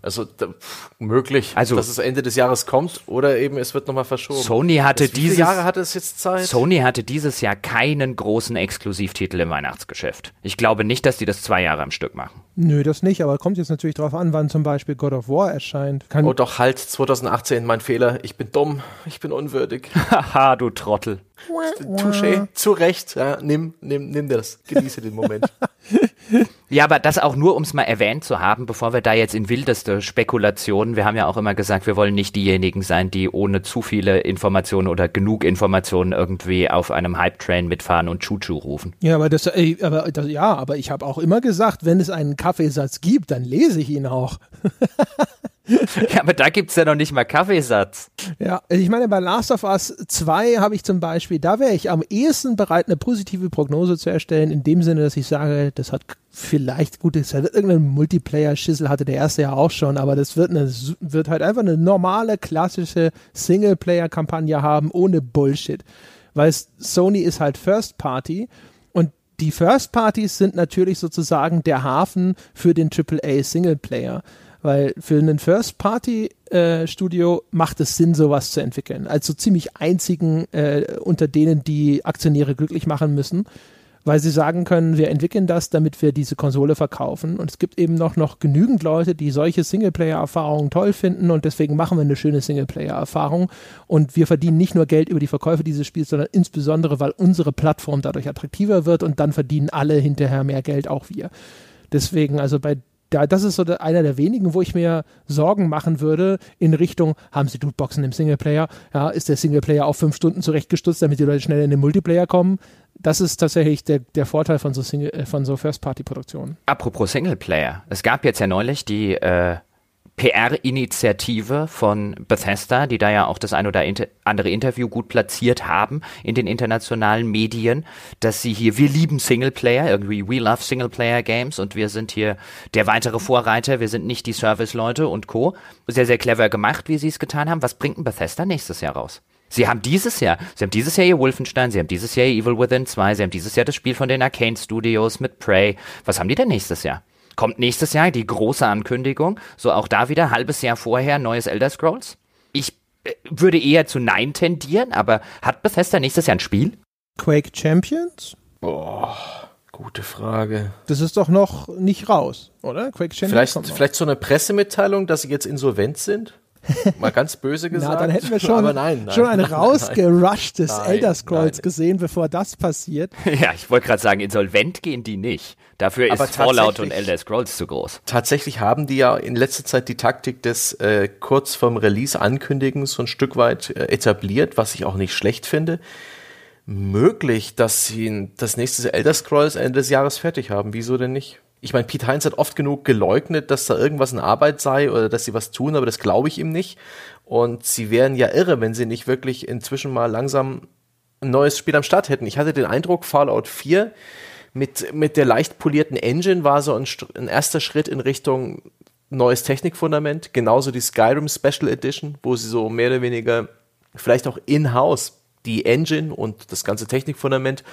Speaker 2: Also da, pff, möglich, also, dass es Ende des Jahres kommt oder eben es wird nochmal verschoben.
Speaker 3: Sony hatte
Speaker 2: Wie
Speaker 3: dieses
Speaker 2: Jahre hatte es jetzt Zeit.
Speaker 3: Sony hatte dieses Jahr keinen großen Exklusivtitel im Weihnachtsgeschäft. Ich glaube nicht, dass die das zwei Jahre am Stück machen.
Speaker 1: Nö, das nicht, aber kommt jetzt natürlich darauf an, wann zum Beispiel God of War erscheint.
Speaker 2: Kann oh doch, halt, 2018, mein Fehler. Ich bin dumm, ich bin unwürdig.
Speaker 3: Haha, du Trottel.
Speaker 2: Touché, zu Recht. Ja, nimm, nimm, nimm das. Genieße den Moment.
Speaker 3: ja, aber das auch nur, um es mal erwähnt zu haben, bevor wir da jetzt in wildeste Spekulationen, wir haben ja auch immer gesagt, wir wollen nicht diejenigen sein, die ohne zu viele Informationen oder genug Informationen irgendwie auf einem Hype-Train mitfahren und Chuchu rufen.
Speaker 1: Ja, aber das, aber das, ja, aber ich habe auch immer gesagt, wenn es einen Kaffeesatz gibt, dann lese ich ihn auch.
Speaker 3: ja, aber da gibt es ja noch nicht mal Kaffeesatz.
Speaker 1: Ja, ich meine, bei Last of Us 2 habe ich zum Beispiel, da wäre ich am ehesten bereit, eine positive Prognose zu erstellen, in dem Sinne, dass ich sage, das hat vielleicht gut, das Multiplayer-Schissel hatte der erste ja auch schon, aber das wird, eine, wird halt einfach eine normale, klassische Singleplayer-Kampagne haben, ohne Bullshit. Weil Sony ist halt First Party und die First Parties sind natürlich sozusagen der Hafen für den AAA Singleplayer. Weil für einen First-Party-Studio äh, macht es Sinn, sowas zu entwickeln. Also ziemlich einzigen äh, unter denen, die Aktionäre glücklich machen müssen, weil sie sagen können, wir entwickeln das, damit wir diese Konsole verkaufen. Und es gibt eben noch, noch genügend Leute, die solche Singleplayer-Erfahrungen toll finden und deswegen machen wir eine schöne Singleplayer-Erfahrung. Und wir verdienen nicht nur Geld über die Verkäufe dieses Spiels, sondern insbesondere, weil unsere Plattform dadurch attraktiver wird und dann verdienen alle hinterher mehr Geld, auch wir. Deswegen, also bei da, das ist so einer der wenigen, wo ich mir Sorgen machen würde in Richtung, haben sie Lootboxen im Singleplayer? Ja, ist der Singleplayer auf fünf Stunden zurechtgestutzt, damit die Leute schnell in den Multiplayer kommen? Das ist tatsächlich der, der Vorteil von so, äh, so First-Party-Produktionen.
Speaker 3: Apropos Singleplayer. Es gab jetzt ja neulich die äh, PR-Initiative von Bethesda, die da ja auch das ein oder andere Interview gut platziert haben in den internationalen Medien, dass sie hier, wir lieben Singleplayer, irgendwie we love Singleplayer Games und wir sind hier der weitere Vorreiter, wir sind nicht die Service-Leute und Co. Sehr, sehr clever gemacht, wie sie es getan haben. Was bringt ein Bethesda nächstes Jahr raus? Sie haben dieses Jahr, sie haben dieses Jahr ihr Wolfenstein, sie haben dieses Jahr ihr Evil Within 2, sie haben dieses Jahr das Spiel von den Arcane Studios mit Prey. Was haben die denn nächstes Jahr? Kommt nächstes Jahr die große Ankündigung, so auch da wieder halbes Jahr vorher neues Elder Scrolls? Ich äh, würde eher zu Nein tendieren, aber hat Bethesda nächstes Jahr ein Spiel?
Speaker 1: Quake Champions?
Speaker 2: Boah, gute Frage.
Speaker 1: Das ist doch noch nicht raus, oder?
Speaker 2: Quake Champions vielleicht, vielleicht so eine Pressemitteilung, dass sie jetzt insolvent sind? Mal ganz böse gesagt.
Speaker 1: Na, dann hätten wir schon, nein, nein, schon ein rausgerushtes Elder Scrolls gesehen, bevor das passiert.
Speaker 3: Ja, ich wollte gerade sagen, insolvent gehen die nicht. Dafür ist Fallout und Elder Scrolls zu groß.
Speaker 2: Tatsächlich haben die ja in letzter Zeit die Taktik des äh, kurz vom Release ankündigen so ein Stück weit äh, etabliert, was ich auch nicht schlecht finde. Möglich, dass sie das nächste Elder Scrolls Ende des Jahres fertig haben. Wieso denn nicht? Ich meine, Pete Heinz hat oft genug geleugnet, dass da irgendwas in Arbeit sei oder dass sie was tun, aber das glaube ich ihm nicht. Und sie wären ja irre, wenn sie nicht wirklich inzwischen mal langsam ein neues Spiel am Start hätten. Ich hatte den Eindruck, Fallout 4 mit, mit der leicht polierten Engine war so ein, ein erster Schritt in Richtung neues Technikfundament. Genauso die Skyrim Special Edition, wo sie so mehr oder weniger vielleicht auch in-house die Engine und das ganze Technikfundament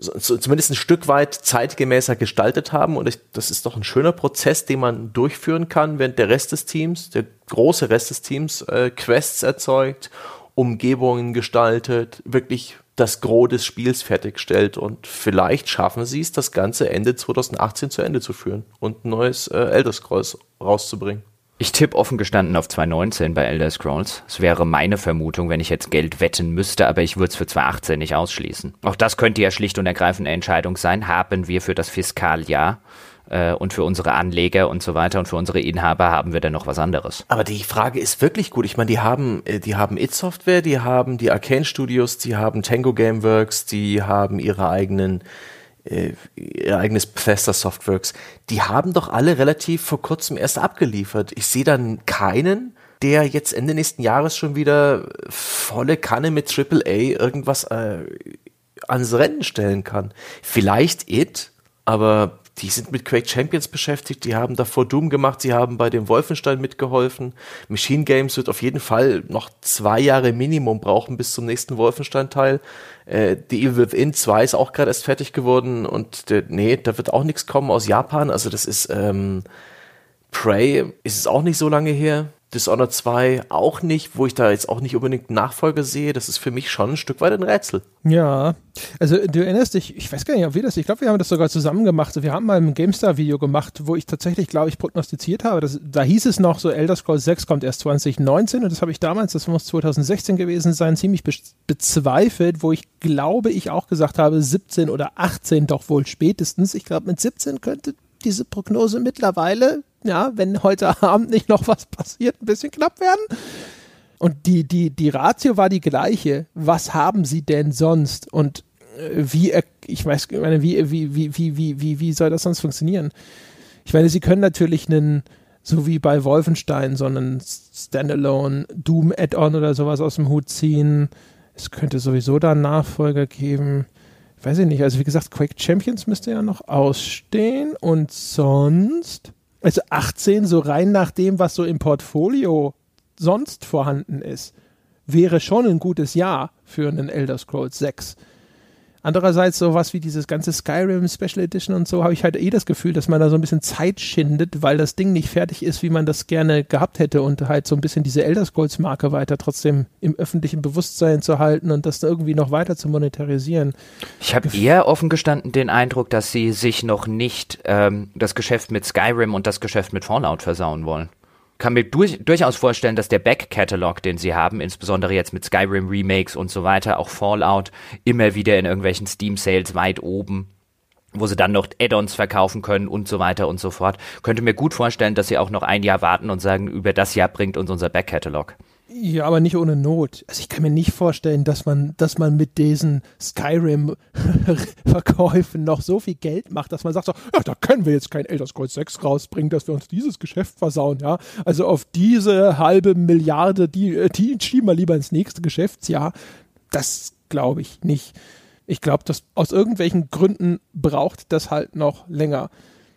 Speaker 2: so, zumindest ein Stück weit zeitgemäßer gestaltet haben. Und ich, das ist doch ein schöner Prozess, den man durchführen kann, während der Rest des Teams, der große Rest des Teams, äh, Quests erzeugt, Umgebungen gestaltet, wirklich das Gros des Spiels fertigstellt. Und vielleicht schaffen sie es, das ganze Ende 2018 zu Ende zu führen und ein neues äh, Elder Scrolls rauszubringen.
Speaker 3: Ich tippe offen gestanden auf 2019 bei Elder Scrolls. Es wäre meine Vermutung, wenn ich jetzt Geld wetten müsste, aber ich würde es für 2018 nicht ausschließen. Auch das könnte ja schlicht und ergreifend eine Entscheidung sein. Haben wir für das Fiskaljahr äh, und für unsere Anleger und so weiter und für unsere Inhaber haben wir dann noch was anderes.
Speaker 2: Aber die Frage ist wirklich gut. Ich meine, die haben, äh, die haben It Software, die haben die Arcane Studios, die haben Tango Gameworks, die haben ihre eigenen äh, ihr eigenes Bethesda Softworks, die haben doch alle relativ vor kurzem erst abgeliefert. Ich sehe dann keinen, der jetzt Ende nächsten Jahres schon wieder volle Kanne mit AAA irgendwas äh, ans Rennen stellen kann. Vielleicht It, aber die sind mit Quake Champions beschäftigt, die haben davor Doom gemacht, sie haben bei dem Wolfenstein mitgeholfen. Machine Games wird auf jeden Fall noch zwei Jahre Minimum brauchen bis zum nächsten Wolfenstein-Teil. Äh, The Evil Within 2 ist auch gerade erst fertig geworden und der, nee, da wird auch nichts kommen aus Japan. Also das ist ähm, Prey ist es auch nicht so lange her. Dishonored 2 auch nicht, wo ich da jetzt auch nicht unbedingt Nachfolger sehe. Das ist für mich schon ein Stück weit ein Rätsel.
Speaker 1: Ja, also du erinnerst dich, ich weiß gar nicht, ob wir das, ich glaube, wir haben das sogar zusammen gemacht. Wir haben mal ein GameStar-Video gemacht, wo ich tatsächlich, glaube ich, prognostiziert habe. Dass, da hieß es noch, so Elder Scrolls 6 kommt erst 2019 und das habe ich damals, das muss 2016 gewesen sein, ziemlich be bezweifelt, wo ich glaube, ich auch gesagt habe, 17 oder 18 doch wohl spätestens. Ich glaube, mit 17 könnte diese Prognose mittlerweile ja, wenn heute Abend nicht noch was passiert, ein bisschen knapp werden. Und die, die, die Ratio war die gleiche. Was haben sie denn sonst? Und äh, wie, ich weiß, meine, wie, wie, wie, wie, wie, wie, soll das sonst funktionieren? Ich meine, sie können natürlich einen, so wie bei Wolfenstein, so einen Standalone Doom Add-on oder sowas aus dem Hut ziehen. Es könnte sowieso da Nachfolger geben. Weiß ich nicht. Also wie gesagt, Quake Champions müsste ja noch ausstehen und sonst also 18, so rein nach dem, was so im Portfolio sonst vorhanden ist, wäre schon ein gutes Jahr für einen Elder Scrolls 6. Andererseits sowas wie dieses ganze Skyrim Special Edition und so habe ich halt eh das Gefühl, dass man da so ein bisschen Zeit schindet, weil das Ding nicht fertig ist, wie man das gerne gehabt hätte und halt so ein bisschen diese Elder Scrolls Marke weiter trotzdem im öffentlichen Bewusstsein zu halten und das irgendwie noch weiter zu monetarisieren.
Speaker 3: Ich habe eher offen gestanden den Eindruck, dass sie sich noch nicht ähm, das Geschäft mit Skyrim und das Geschäft mit Fallout versauen wollen kann mir durch, durchaus vorstellen, dass der Back-Catalog, den sie haben, insbesondere jetzt mit Skyrim Remakes und so weiter, auch Fallout, immer wieder in irgendwelchen Steam-Sales weit oben wo sie dann noch Add-ons verkaufen können und so weiter und so fort. Könnte mir gut vorstellen, dass sie auch noch ein Jahr warten und sagen, über das Jahr bringt uns unser Back-Catalog.
Speaker 1: Ja, aber nicht ohne Not. Also ich kann mir nicht vorstellen, dass man, dass man mit diesen Skyrim-Verkäufen noch so viel Geld macht, dass man sagt so, ja, da können wir jetzt kein Elder Scrolls 6 rausbringen, dass wir uns dieses Geschäft versauen, ja. Also auf diese halbe Milliarde, die, äh, die schieben wir lieber ins nächste Geschäftsjahr. Das glaube ich nicht. Ich glaube, dass aus irgendwelchen Gründen braucht das halt noch länger.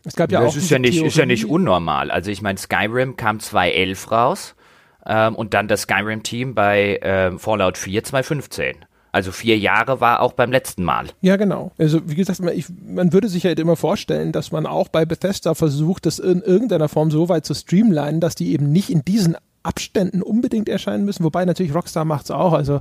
Speaker 1: Es gab ja
Speaker 3: das
Speaker 1: auch
Speaker 3: ist ja, nicht,
Speaker 1: Theorie,
Speaker 3: ist ja nicht unnormal. Also ich meine, Skyrim kam 2011 raus ähm, und dann das Skyrim-Team bei ähm, Fallout 4 2015. Also vier Jahre war auch beim letzten Mal.
Speaker 1: Ja, genau. Also wie gesagt, man, ich, man würde sich halt immer vorstellen, dass man auch bei Bethesda versucht, das in irgendeiner Form so weit zu streamlinen, dass die eben nicht in diesen Abständen unbedingt erscheinen müssen. Wobei natürlich Rockstar macht es auch. Also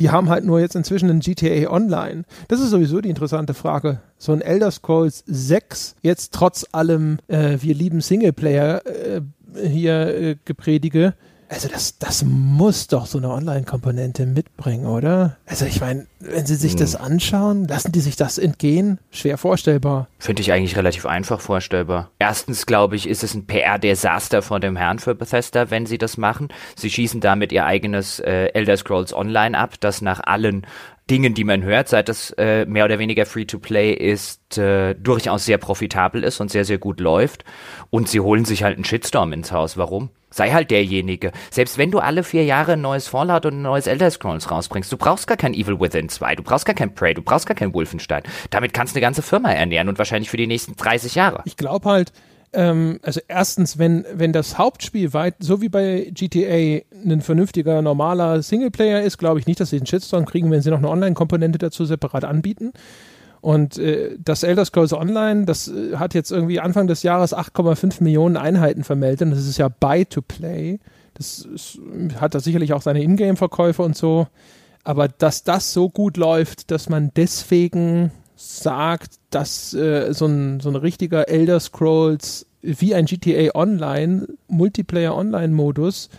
Speaker 1: die haben halt nur jetzt inzwischen ein GTA Online. Das ist sowieso die interessante Frage. So ein Elder Scrolls 6, jetzt trotz allem, äh, wir lieben Singleplayer äh, hier äh, gepredige, also das, das muss doch so eine Online-Komponente mitbringen, oder? Also ich meine, wenn Sie sich das anschauen, lassen die sich das entgehen? Schwer vorstellbar.
Speaker 3: Finde ich eigentlich relativ einfach vorstellbar. Erstens, glaube ich, ist es ein PR-Desaster vor dem Herrn für Bethesda, wenn sie das machen. Sie schießen damit ihr eigenes äh, Elder Scrolls Online ab, das nach allen Dingen, die man hört, seit es äh, mehr oder weniger Free-to-Play ist, äh, durchaus sehr profitabel ist und sehr, sehr gut läuft. Und sie holen sich halt einen Shitstorm ins Haus. Warum? Sei halt derjenige. Selbst wenn du alle vier Jahre ein neues Fallout und ein neues Elder Scrolls rausbringst, du brauchst gar kein Evil Within 2, du brauchst gar kein Prey, du brauchst gar kein Wolfenstein. Damit kannst du eine ganze Firma ernähren und wahrscheinlich für die nächsten 30 Jahre.
Speaker 1: Ich glaube halt, ähm, also erstens, wenn, wenn das Hauptspiel weit, so wie bei GTA, ein vernünftiger, normaler Singleplayer ist, glaube ich nicht, dass sie einen Shitstorm kriegen, wenn sie noch eine Online-Komponente dazu separat anbieten. Und äh, das Elder Scrolls Online, das äh, hat jetzt irgendwie Anfang des Jahres 8,5 Millionen Einheiten vermeldet. Und das ist ja Buy-to-Play. Das ist, hat da sicherlich auch seine Ingame-Verkäufe und so. Aber dass das so gut läuft, dass man deswegen sagt, dass äh, so, ein, so ein richtiger Elder Scrolls wie ein GTA Online, Multiplayer Online-Modus,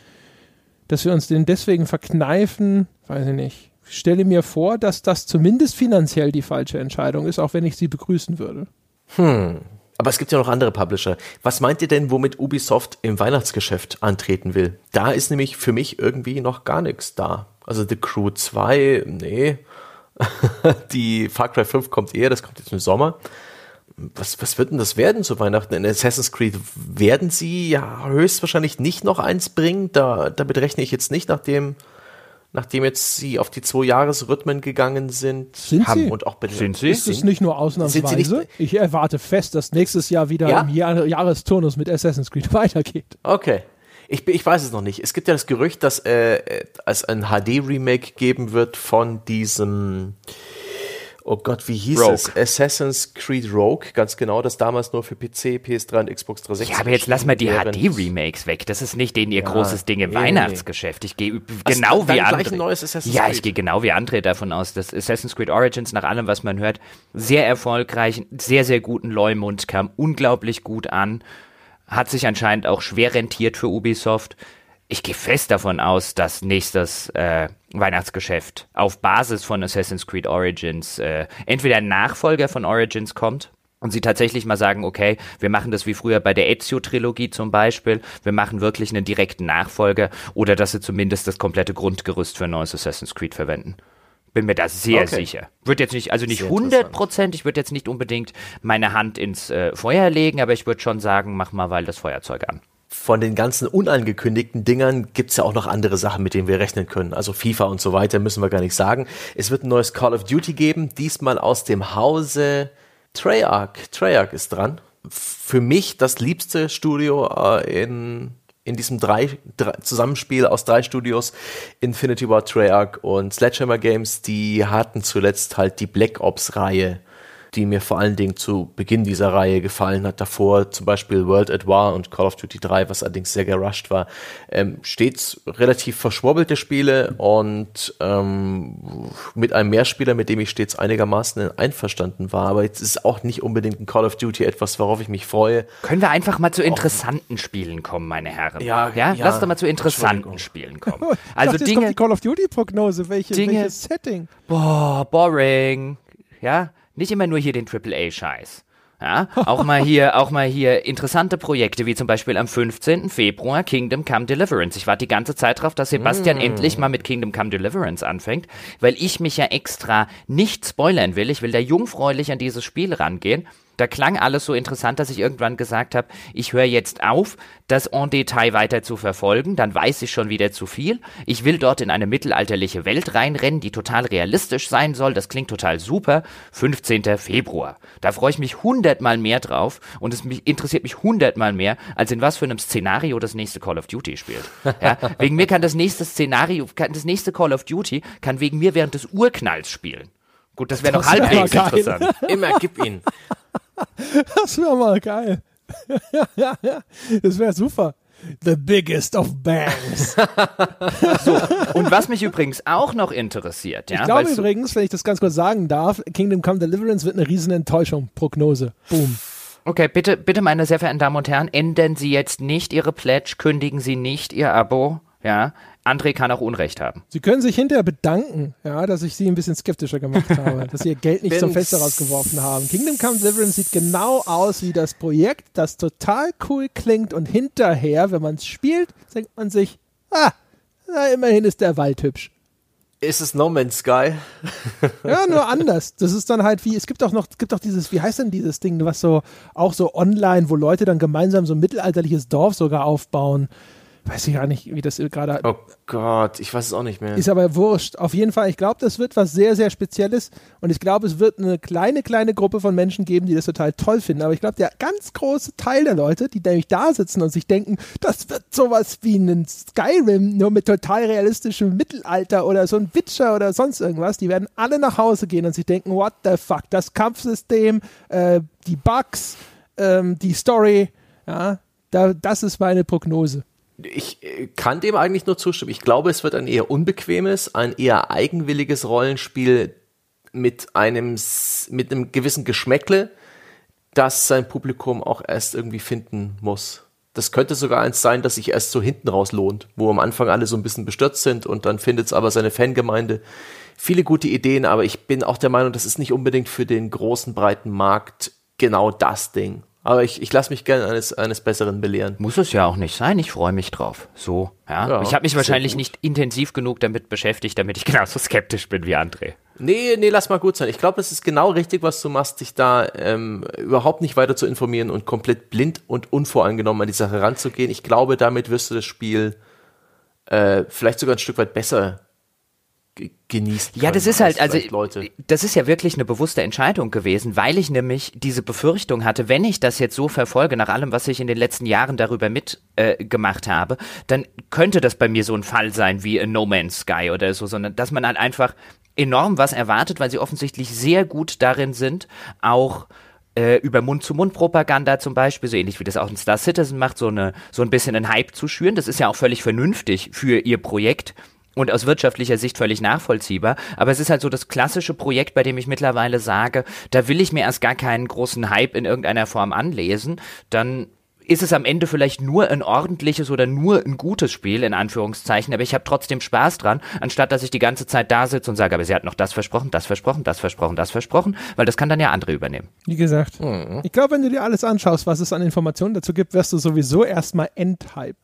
Speaker 1: dass wir uns den deswegen verkneifen, weiß ich nicht stelle mir vor, dass das zumindest finanziell die falsche Entscheidung ist, auch wenn ich sie begrüßen würde.
Speaker 2: Hm. Aber es gibt ja noch andere Publisher. Was meint ihr denn, womit Ubisoft im Weihnachtsgeschäft antreten will? Da ist nämlich für mich irgendwie noch gar nichts da. Also The Crew 2, nee. die Far Cry 5 kommt eher, das kommt jetzt im Sommer. Was, was wird denn das werden zu Weihnachten? In Assassin's Creed werden sie ja höchstwahrscheinlich nicht noch eins bringen. Da, damit rechne ich jetzt nicht, nachdem nachdem jetzt sie auf die zwei Jahresrhythmen gegangen sind,
Speaker 1: sind
Speaker 2: haben
Speaker 1: sie?
Speaker 2: und auch
Speaker 3: Sind sie?
Speaker 1: Ist es nicht nur ausnahmsweise?
Speaker 2: Nicht,
Speaker 1: ich erwarte fest, dass nächstes Jahr wieder
Speaker 2: Ja?
Speaker 1: im Jahr Jahresturnus mit Assassin's Creed weitergeht.
Speaker 2: Okay. Ich, ich weiß es noch nicht. Es gibt ja das Gerücht, dass äh, es ein HD-Remake geben wird von diesem, oh Gott, wie hieß
Speaker 3: Rogue.
Speaker 2: es? Assassin's Creed Rogue, ganz genau, das damals nur für PC, PS3 und Xbox 360.
Speaker 3: Ja, aber jetzt lass mal die HD-Remakes weg. Das ist nicht denen ihr großes Ding im
Speaker 2: nee,
Speaker 3: Weihnachtsgeschäft. Ich gehe
Speaker 2: Was,
Speaker 3: genau wie andere. ja, ich gehe genau wie André davon aus, dass Assassin's Creed Origins nach allem, was man hört, sehr erfolgreich, sehr, sehr guten Leumund, kam unglaublich gut an, hat sich anscheinend auch schwer rentiert für Ubisoft. Ich gehe fest davon aus, dass nächstes äh, Weihnachtsgeschäft auf Basis von Assassin's Creed Origins äh, entweder ein Nachfolger von Origins kommt und sie tatsächlich mal sagen, okay, wir machen das wie früher bei der Ezio-Trilogie zum Beispiel, wir machen wirklich einen direkten Nachfolger oder dass sie zumindest das komplette Grundgerüst für ein neues Assassin's Creed verwenden. Bin mir da sehr
Speaker 2: Okay.
Speaker 3: sicher. Wird jetzt nicht, also nicht 100 Prozent, ich würde jetzt nicht unbedingt meine Hand ins äh, Feuer legen, aber ich würde schon sagen, mach mal weil das Feuerzeug an.
Speaker 2: von den ganzen unangekündigten Dingern gibt's ja auch noch andere Sachen, mit denen wir rechnen können. Also FIFA und so weiter müssen wir gar nicht sagen. Es wird ein neues Call of Duty geben, diesmal aus dem Hause Treyarch. Treyarch ist dran. Für mich das liebste Studio äh, in, in diesem drei, drei, Zusammenspiel aus drei Studios, Infinity Ward, Treyarch und Sledgehammer Games, die hatten zuletzt halt die Black Ops-Reihe die mir vor allen Dingen zu Beginn dieser Reihe gefallen hat. Davor zum Beispiel World at War und Call of Duty 3, was allerdings sehr gerusht war. Ähm, stets relativ verschwurbelte Spiele und ähm, mit einem Mehrspieler, mit dem ich stets einigermaßen einverstanden war. Aber jetzt ist auch nicht unbedingt ein Call of Duty etwas, worauf ich mich freue.
Speaker 3: Können wir einfach mal zu interessanten Spielen kommen, meine Herren?
Speaker 2: Ja,
Speaker 3: ja?
Speaker 2: ja.
Speaker 3: Lass doch mal zu interessanten. Spielen kommen.
Speaker 1: Ich
Speaker 3: Also
Speaker 1: dachte, jetzt kommt
Speaker 3: Dinge,
Speaker 1: die Call of Duty Prognose, welche,
Speaker 3: Dinge-
Speaker 1: welches Setting?
Speaker 3: boah, boring. Ja, nicht immer nur hier den AAA-Scheiß. Ja, auch mal hier, auch mal hier interessante Projekte, wie zum Beispiel am 15. Februar Kingdom Come Deliverance. Ich warte die ganze Zeit drauf, dass Sebastian mm. endlich mal mit Kingdom Come Deliverance anfängt, weil ich mich ja extra nicht spoilern will. Ich will da jungfräulich an dieses Spiel rangehen da klang alles so interessant, dass ich irgendwann gesagt habe, ich höre jetzt auf, das en Detail weiter zu verfolgen, dann weiß ich schon wieder zu viel. Ich will dort in eine mittelalterliche Welt reinrennen, die total realistisch sein soll. Das klingt total super. 15. Februar. Da freue ich mich hundertmal mehr drauf und es mich, interessiert mich hundertmal mehr, als in was für einem Szenario das nächste Call of Duty spielt. Ja, wegen mir kann das nächste Szenario, kann das nächste Call of Duty kann wegen mir während des Urknalls spielen. Gut, das wäre noch halbwegs interessant.
Speaker 2: Immer gib ihn.
Speaker 1: Das wäre mal geil. ja, ja, ja. Das wäre super. The biggest of bangs.
Speaker 3: so, und was mich übrigens auch noch interessiert, ja.
Speaker 1: Ich glaube übrigens, wenn ich das ganz kurz sagen darf, Kingdom Come Deliverance wird eine riesen Enttäuschung. Prognose. Boom.
Speaker 3: Okay, bitte, bitte, meine sehr verehrten Damen und Herren, ändern Sie jetzt nicht Ihre Pledge, kündigen Sie nicht Ihr Abo, ja. André kann auch Unrecht haben.
Speaker 1: Sie können sich hinterher bedanken, ja, dass ich Sie ein bisschen skeptischer gemacht habe, dass Sie Ihr Geld nicht zum Fenster rausgeworfen haben. Kingdom Come Deliverance sieht genau aus wie das Projekt, das total cool klingt und hinterher, wenn man es spielt, denkt man sich, ah, na, immerhin ist der Wald hübsch.
Speaker 2: Ist es No Man's Sky?
Speaker 1: ja, nur anders. Das ist dann halt wie, es gibt auch noch, es gibt auch dieses, wie heißt denn dieses Ding, was so, auch so online, wo Leute dann gemeinsam so ein mittelalterliches Dorf sogar aufbauen weiß ich gar nicht, wie das gerade.
Speaker 2: Oh Gott, ich weiß es auch nicht mehr.
Speaker 1: Ist aber wurscht. Auf jeden Fall, ich glaube, das wird was sehr, sehr Spezielles und ich glaube, es wird eine kleine, kleine Gruppe von Menschen geben, die das total toll finden. Aber ich glaube, der ganz große Teil der Leute, die nämlich da sitzen und sich denken, das wird sowas wie ein Skyrim, nur mit total realistischem Mittelalter oder so ein Witcher oder sonst irgendwas, die werden alle nach Hause gehen und sich denken, what the fuck, das Kampfsystem, äh, die Bugs, ähm, die Story, ja, da, das ist meine Prognose
Speaker 2: ich äh, kann dem eigentlich nur zustimmen. Ich glaube, es wird ein eher unbequemes, ein eher eigenwilliges Rollenspiel mit einem, mit einem gewissen Geschmäckle, das sein Publikum auch erst irgendwie finden muss. Das könnte sogar eins sein, das sich erst so hinten raus lohnt, wo am Anfang alle so ein bisschen bestürzt sind und dann findet es aber seine Fangemeinde viele gute Ideen, aber ich bin auch der Meinung, das ist nicht unbedingt für den großen, breiten Markt genau das Ding. Aber ich, ich lasse mich gerne eines, eines Besseren belehren.
Speaker 3: Muss es ja auch nicht sein. Ich freue mich drauf. So, ja. ja ich habe mich wahrscheinlich nicht intensiv genug damit beschäftigt, damit ich genauso skeptisch bin wie André.
Speaker 2: Nee, nee, lass mal gut sein. Ich glaube, es ist genau richtig, was du machst, dich da ähm, überhaupt nicht weiter zu informieren und komplett blind und unvoreingenommen an die Sache ranzugehen. Ich glaube, damit wirst du das Spiel äh, vielleicht sogar ein Stück weit besser genießt.
Speaker 3: Ja, das ist halt, also Leute. das ist ja wirklich eine bewusste Entscheidung gewesen, weil ich nämlich diese Befürchtung hatte, wenn ich das jetzt so verfolge, nach allem, was ich in den letzten Jahren darüber mitgemacht äh, habe, dann könnte das bei mir so ein Fall sein wie in No Man's Sky oder so, sondern dass man halt einfach enorm was erwartet, weil sie offensichtlich sehr gut darin sind, auch äh, über Mund-zu-Mund-Propaganda zum Beispiel, so ähnlich wie das auch ein Star Citizen macht, so, eine, so ein bisschen einen Hype zu schüren. Das ist ja auch völlig vernünftig für ihr Projekt und aus wirtschaftlicher Sicht völlig nachvollziehbar. Aber es ist halt so das klassische Projekt, bei dem ich mittlerweile sage, da will ich mir erst gar keinen großen Hype in irgendeiner Form anlesen. Dann ist es am Ende vielleicht nur ein ordentliches oder nur ein gutes Spiel, in Anführungszeichen, aber ich habe trotzdem Spaß dran, anstatt dass ich die ganze Zeit da sitze und sage, aber sie hat noch das versprochen, das versprochen, das versprochen, das versprochen, weil das kann dann ja andere übernehmen.
Speaker 1: Wie gesagt, mhm. ich glaube, wenn du dir alles anschaust, was es an Informationen dazu gibt, wirst du sowieso erstmal Endhype.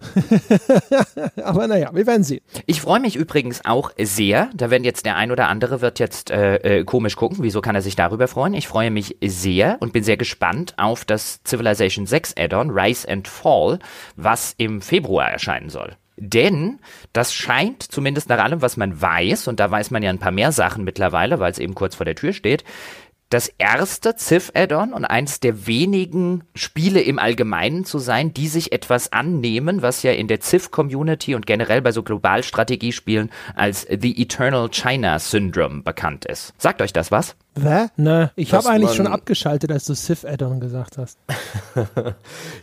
Speaker 1: aber naja, wir werden sehen.
Speaker 3: Ich freue mich übrigens auch sehr, da werden jetzt der ein oder andere wird jetzt äh, äh, komisch gucken, wieso kann er sich darüber freuen? Ich freue mich sehr und bin sehr gespannt auf das Civilization 6 Add-on, Rise Rise and Fall, was im Februar erscheinen soll. Denn das scheint, zumindest nach allem, was man weiß, und da weiß man ja ein paar mehr Sachen mittlerweile, weil es eben kurz vor der Tür steht, das erste Civ-Add-on und eins der wenigen Spiele im Allgemeinen zu sein, die sich etwas annehmen, was ja in der Civ-Community und generell bei so Globalstrategiespielen als The Eternal China Syndrome bekannt ist. Sagt euch das was?
Speaker 1: Hä? Ne, ich habe eigentlich schon abgeschaltet, als du Civ-Addon gesagt hast.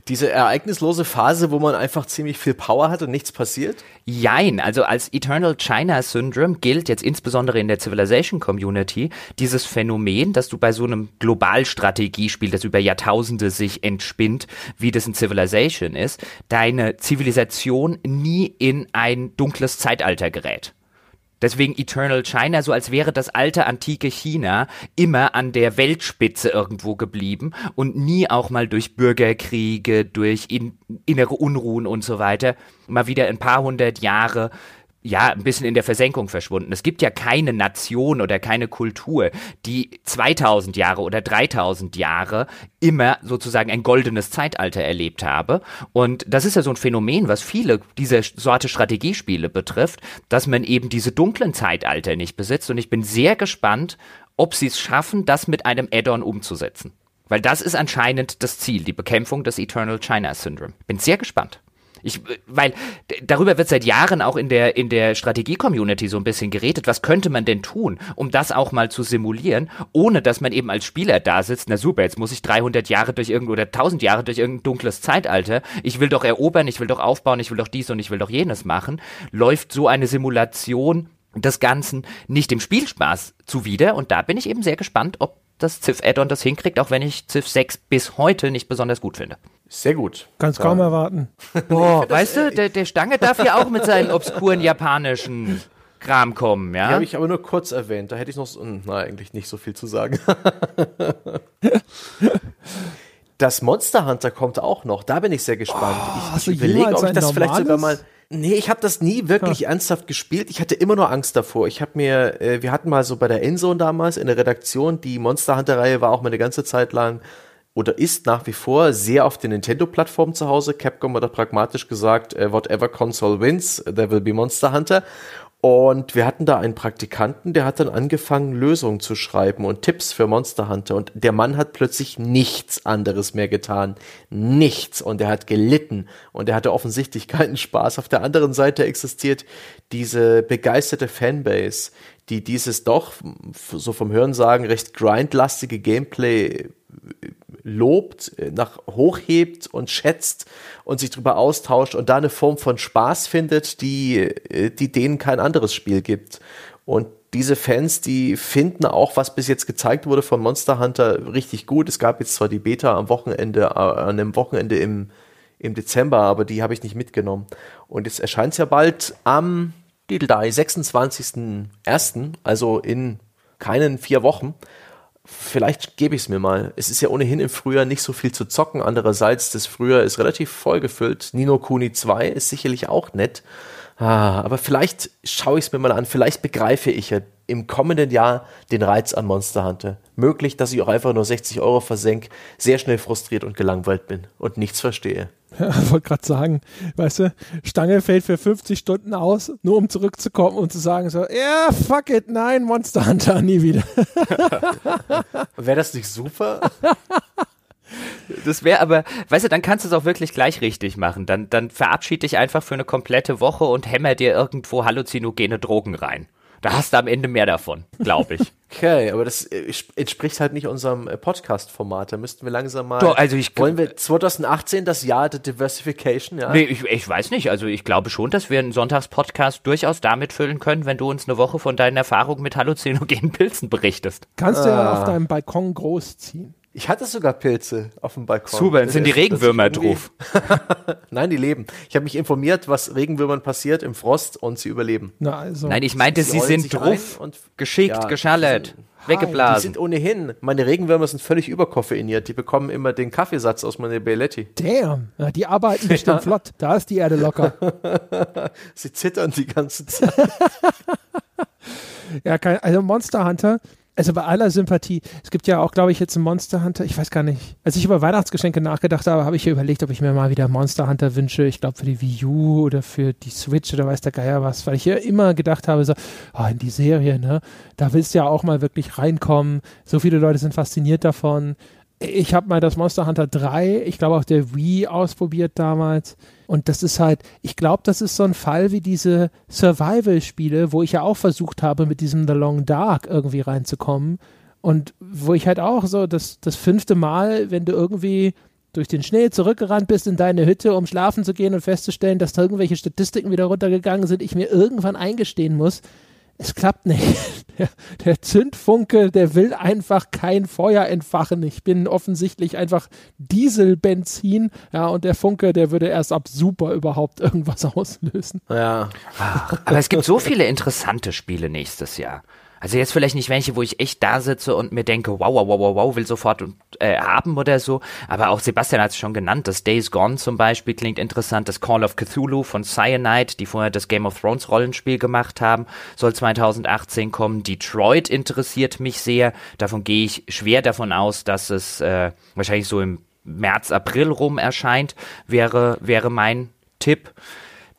Speaker 2: Diese ereignislose Phase, wo man einfach ziemlich viel Power hat und nichts passiert?
Speaker 3: Jein, also als Eternal China Syndrome gilt jetzt insbesondere in der Civilization Community dieses Phänomen, dass du bei so einem Globalstrategiespiel, das über Jahrtausende sich entspinnt, wie das in Civilization ist, deine Zivilisation nie in ein dunkles Zeitalter gerät. Deswegen Eternal China, so als wäre das alte antike China immer an der Weltspitze irgendwo geblieben und nie auch mal durch Bürgerkriege, durch in, innere Unruhen und so weiter. Mal wieder ein paar hundert Jahre ja, ein bisschen in der Versenkung verschwunden. Es gibt ja keine Nation oder keine Kultur, die 2000 Jahre oder 3000 Jahre immer sozusagen ein goldenes Zeitalter erlebt habe. Und das ist ja so ein Phänomen, was viele dieser Sorte Strategiespiele betrifft, dass man eben diese dunklen Zeitalter nicht besitzt. Und ich bin sehr gespannt, ob sie es schaffen, das mit einem Add-on umzusetzen. Weil das ist anscheinend das Ziel, die Bekämpfung des Eternal China Syndrome. Bin sehr gespannt. Ich, weil darüber wird seit Jahren auch in der, in der Strategie-Community so ein bisschen geredet. Was könnte man denn tun, um das auch mal zu simulieren, ohne dass man eben als Spieler da sitzt? Na super, jetzt muss ich 300 Jahre durch irgend oder 1000 Jahre durch irgendein dunkles Zeitalter. Ich will doch erobern, ich will doch aufbauen, ich will doch dies und ich will doch jenes machen. Läuft so eine Simulation des Ganzen nicht dem Spielspaß zuwider? Und da bin ich eben sehr gespannt, ob das Civ-Add-on das hinkriegt, auch wenn ich Civ 6 bis heute nicht besonders gut finde.
Speaker 2: Sehr gut.
Speaker 1: Kannst kaum erwarten.
Speaker 3: Boah, weißt du, der, der Stange darf ja auch mit seinen obskuren japanischen Kram kommen, ja?
Speaker 2: Die habe ich aber nur kurz erwähnt. Da hätte ich noch, so, hm, na, eigentlich nicht so viel zu sagen. das Monster Hunter kommt auch noch. Da bin ich sehr gespannt.
Speaker 1: Oh,
Speaker 2: ich ich überlege, ob ich das vielleicht sogar mal. Nee, ich habe das nie wirklich ja. ernsthaft gespielt. Ich hatte immer nur Angst davor. Ich habe mir, äh, wir hatten mal so bei der Endzone damals in der Redaktion, die Monster Hunter Reihe war auch mal eine ganze Zeit lang oder ist nach wie vor sehr auf den Nintendo-Plattformen zu Hause. Capcom hat pragmatisch gesagt, äh, whatever console wins, there will be Monster Hunter. Und wir hatten da einen Praktikanten, der hat dann angefangen, Lösungen zu schreiben und Tipps für Monster Hunter. Und der Mann hat plötzlich nichts anderes mehr getan. Nichts. Und er hat gelitten. Und er hatte offensichtlich keinen Spaß. Auf der anderen Seite existiert diese begeisterte Fanbase, die dieses doch, so vom Hörensagen, recht grindlastige Gameplay lobt, äh, nach hochhebt und schätzt und sich darüber austauscht und da eine Form von Spaß findet, die, äh, die denen kein anderes Spiel gibt. Und diese Fans, die finden auch, was bis jetzt gezeigt wurde von Monster Hunter, richtig gut. Es gab jetzt zwar die Beta am Wochenende, äh, an einem Wochenende im, im Dezember, aber die habe ich nicht mitgenommen. Und jetzt erscheint es ja bald am Diddledei, 26.01., also in keinen vier Wochen vielleicht gebe ich es mir mal. Es ist ja ohnehin im Frühjahr nicht so viel zu zocken. Andererseits, das Frühjahr ist relativ vollgefüllt. Nino Kuni 2 ist sicherlich auch nett. Ah, aber vielleicht schaue ich es mir mal an. Vielleicht begreife ich ja im kommenden Jahr den Reiz an Monster Hunter. Möglich, dass ich auch einfach nur 60 Euro versenke, sehr schnell frustriert und gelangweilt bin und nichts verstehe.
Speaker 1: Ja, wollte gerade sagen, weißt du, Stange fällt für 50 Stunden aus, nur um zurückzukommen und zu sagen so, ja, yeah, fuck it, nein, Monster Hunter, nie wieder.
Speaker 2: Wäre das nicht super?
Speaker 3: Das wäre aber, weißt du, dann kannst du es auch wirklich gleich richtig machen. Dann, dann verabschiede dich einfach für eine komplette Woche und hämmer dir irgendwo halluzinogene Drogen rein. Da hast du am Ende mehr davon, glaube ich.
Speaker 2: Okay, aber das äh, entspricht halt nicht unserem äh, Podcast-Format. Da müssten wir langsam mal.
Speaker 3: Doch, also ich,
Speaker 2: wollen wir 2018 das Jahr der Diversification, ja?
Speaker 3: Nee, ich, ich weiß nicht. Also ich glaube schon, dass wir einen Sonntagspodcast durchaus damit füllen können, wenn du uns eine Woche von deinen Erfahrungen mit halluzinogenen Pilzen berichtest.
Speaker 1: Kannst ah. du ja auf deinem Balkon großziehen.
Speaker 2: Ich hatte sogar Pilze auf dem Balkon.
Speaker 3: Super, dann sind die Regenwürmer drauf.
Speaker 2: Nein, die leben. Ich habe mich informiert, was Regenwürmern passiert im Frost und sie überleben.
Speaker 3: Na, also. Nein, ich meinte, sie, sie sind drauf, geschickt, ja, geschallert, weggeblasen. Die
Speaker 2: sind ohnehin, meine Regenwürmer sind völlig überkoffeiniert. Die bekommen immer den Kaffeesatz aus meiner Belletti.
Speaker 1: Damn, ja, die arbeiten bestimmt ja. flott. Da ist die Erde locker.
Speaker 2: sie zittern die ganze Zeit.
Speaker 1: ja, kein, also Monster Hunter also bei aller Sympathie, es gibt ja auch, glaube ich, jetzt einen Monster Hunter, ich weiß gar nicht. Als ich über Weihnachtsgeschenke nachgedacht habe, habe ich überlegt, ob ich mir mal wieder Monster Hunter wünsche. Ich glaube für die Wii U oder für die Switch oder weiß der Geier was, weil ich ja immer gedacht habe, so, oh, in die Serie, ne, da willst du ja auch mal wirklich reinkommen. So viele Leute sind fasziniert davon ich habe mal das Monster Hunter 3, ich glaube auf der Wii ausprobiert damals. Und das ist halt, ich glaube, das ist so ein Fall wie diese Survival-Spiele, wo ich ja auch versucht habe, mit diesem The Long Dark irgendwie reinzukommen. Und wo ich halt auch so das, das fünfte Mal, wenn du irgendwie durch den Schnee zurückgerannt bist in deine Hütte, um schlafen zu gehen und festzustellen, dass da irgendwelche Statistiken wieder runtergegangen sind, ich mir irgendwann eingestehen muss, es klappt nicht. Der, der, Zündfunke, der will einfach kein Feuer entfachen. Ich bin offensichtlich einfach Dieselbenzin, ja, und der Funke, der würde erst ab Super überhaupt irgendwas auslösen.
Speaker 2: Ja.
Speaker 3: Ach, aber es gibt so viele interessante Spiele nächstes Jahr. Also jetzt vielleicht nicht welche, wo ich echt da sitze und mir denke, wow, wow, wow, wow, will sofort äh, haben oder so. Aber auch Sebastian hat es schon genannt. Das Days Gone zum Beispiel klingt interessant. Das Call of Cthulhu von Cyanide, die vorher das Game of Thrones Rollenspiel gemacht haben, soll 2018 kommen. Detroit interessiert mich sehr. Davon gehe ich schwer davon aus, dass es äh, wahrscheinlich so im März, April rum erscheint, wäre, wäre mein Tipp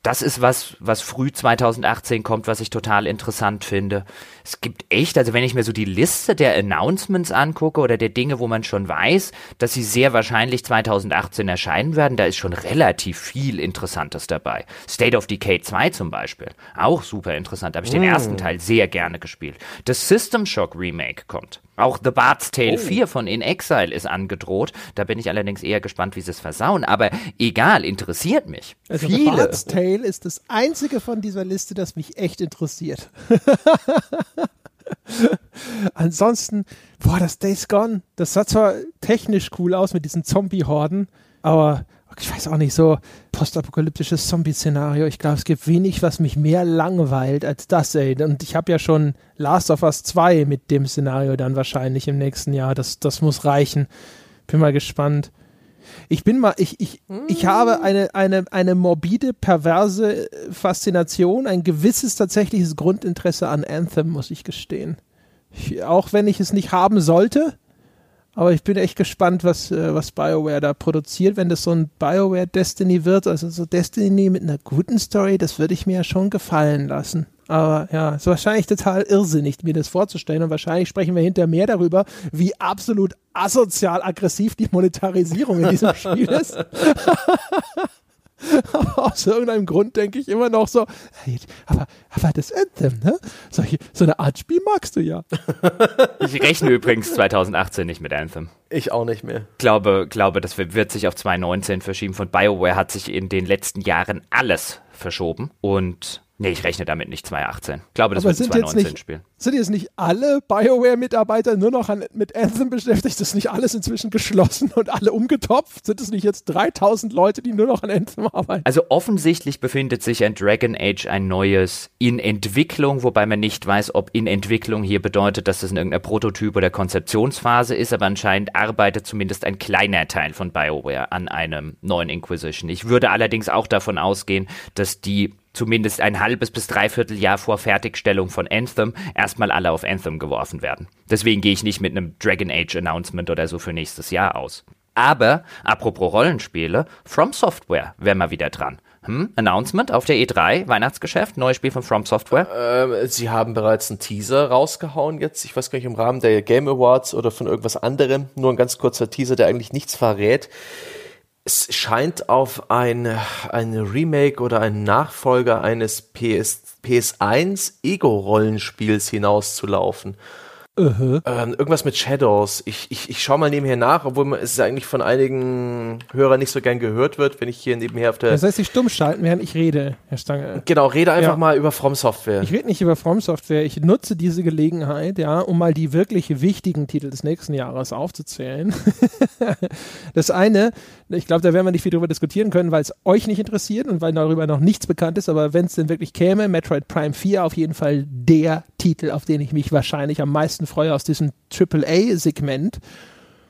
Speaker 3: das ist was, was früh 2018 kommt, was ich total interessant finde. Es gibt echt, also wenn ich mir so die Liste der Announcements angucke oder der Dinge, wo man schon weiß, dass sie sehr wahrscheinlich 2018 erscheinen werden, da ist schon relativ viel Interessantes dabei. State of Decay 2 zum Beispiel, auch super interessant. Da habe ich mm. den ersten Teil sehr gerne gespielt. Das System Shock Remake kommt. Auch The Bard's Tale oh. 4 von In Exile ist angedroht. Da bin ich allerdings eher gespannt, wie sie es versauen. Aber egal, interessiert mich.
Speaker 1: Also Viele. The Bard's Tale ist das einzige von dieser Liste, das mich echt interessiert. Ansonsten, boah, das Days Gone, das sah zwar technisch cool aus mit diesen Zombie-Horden, aber ich weiß auch nicht, so postapokalyptisches Zombie-Szenario. Ich glaube, es gibt wenig, was mich mehr langweilt als das, ey. Und ich habe ja schon Last of Us 2 mit dem Szenario dann wahrscheinlich im nächsten Jahr. Das, das muss reichen. Bin mal gespannt. Ich bin mal, ich, ich, ich habe eine, eine, eine morbide, perverse Faszination, ein gewisses tatsächliches Grundinteresse an Anthem, muss ich gestehen. Ich, auch wenn ich es nicht haben sollte, aber ich bin echt gespannt, was, äh, was BioWare da produziert. Wenn das so ein BioWare Destiny wird, also so Destiny mit einer guten Story, das würde ich mir ja schon gefallen lassen. Aber ja, ist wahrscheinlich total irrsinnig, mir das vorzustellen. Und wahrscheinlich sprechen wir hinterher mehr darüber, wie absolut asozial aggressiv die Monetarisierung in diesem Spiel ist. Aber aus irgendeinem Grund denke ich immer noch so, hey, aber, aber das Anthem, ne? So, so eine Art Spiel magst du ja.
Speaker 3: Ich rechne übrigens 2018 nicht mit Anthem.
Speaker 2: Ich auch nicht mehr.
Speaker 3: Glaube, glaube, das wird sich auf 2019 verschieben. Von BioWare hat sich in den letzten Jahren alles verschoben und Nee, ich rechne damit nicht 2018. Ich glaube, das Aber wird 2019 spielen.
Speaker 1: Sind jetzt nicht alle BioWare-Mitarbeiter nur noch an, mit Anthem beschäftigt? Ist nicht alles inzwischen geschlossen und alle umgetopft? Sind es nicht jetzt 3000 Leute, die nur noch an Anthem arbeiten?
Speaker 3: Also offensichtlich befindet sich an Dragon Age ein neues in Entwicklung, wobei man nicht weiß, ob in Entwicklung hier bedeutet, dass es in irgendeiner Prototyp- oder Konzeptionsphase ist, aber anscheinend arbeitet zumindest ein kleiner Teil von BioWare an einem neuen Inquisition. Ich würde allerdings auch davon ausgehen, dass die zumindest ein halbes bis dreiviertel Jahr vor Fertigstellung von Anthem erstmal alle auf Anthem geworfen werden. Deswegen gehe ich nicht mit einem Dragon Age Announcement oder so für nächstes Jahr aus. Aber, apropos Rollenspiele, From Software wäre mal wieder dran. Hm? Announcement auf der E3, Weihnachtsgeschäft, neues Spiel von From Software.
Speaker 2: Ähm, sie haben bereits einen Teaser rausgehauen jetzt, ich weiß gar nicht, im Rahmen der Game Awards oder von irgendwas anderem. Nur ein ganz kurzer Teaser, der eigentlich nichts verrät es scheint auf ein, ein Remake oder einen Nachfolger eines PS, PS1 Ego-Rollenspiels hinauszulaufen. Uh -huh. ähm, irgendwas mit Shadows. Ich, ich, ich schaue mal nebenher nach, obwohl man, es eigentlich von einigen Hörern nicht so gern gehört wird, wenn ich hier nebenher auf der.
Speaker 1: Das heißt, ich stumm schalten, während ich rede, Herr Stange.
Speaker 2: Genau, rede einfach ja. mal über From Software.
Speaker 1: Ich rede nicht über From Software. Ich nutze diese Gelegenheit, ja, um mal die wirklich wichtigen Titel des nächsten Jahres aufzuzählen. das eine, ich glaube, da werden wir nicht viel drüber diskutieren können, weil es euch nicht interessiert und weil darüber noch nichts bekannt ist, aber wenn es denn wirklich käme, Metroid Prime 4 auf jeden Fall der Titel, auf den ich mich wahrscheinlich am meisten meisten freue aus diesem AAA-Segment.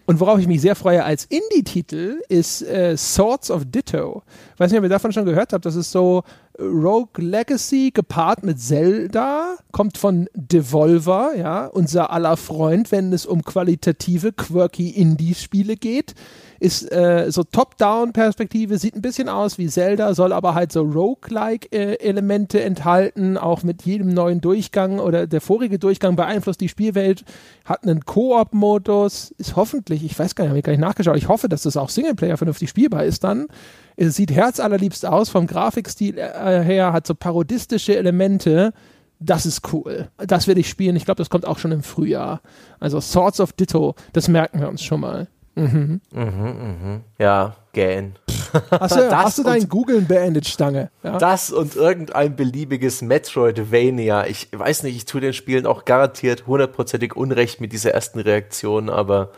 Speaker 1: Und worauf ich mich sehr freue als Indie-Titel ist äh, Swords of Ditto. Ich weiß nicht, ob ihr davon schon gehört habt. Das ist so Rogue Legacy gepaart mit Zelda, kommt von Devolver, ja, unser aller Freund, wenn es um qualitative, quirky Indie-Spiele geht ist äh, so Top-Down-Perspektive, sieht ein bisschen aus wie Zelda, soll aber halt so Roguelike-Elemente enthalten, auch mit jedem neuen Durchgang oder der vorige Durchgang beeinflusst die Spielwelt, hat einen Koop-Modus, ist hoffentlich, ich weiß gar nicht, habe ich gar nicht nachgeschaut, ich hoffe, dass das auch Singleplayer vernünftig spielbar ist dann. Es sieht herzallerliebst aus, vom Grafikstil äh, her, hat so parodistische Elemente, das ist cool. Das werde ich spielen. Ich glaube, das kommt auch schon im Frühjahr. Also Swords of Ditto, das merken wir uns schon mal.
Speaker 2: Mhm. Mhm, mhm. Ja, gähn.
Speaker 1: Hast du,
Speaker 2: Das
Speaker 1: hast du dein Googlen beendet, Stange? Ja?
Speaker 2: Das und irgendein beliebiges Metroidvania. Ich weiß nicht, ich tue den Spielen auch garantiert hundertprozentig Unrecht mit dieser ersten Reaktion, aber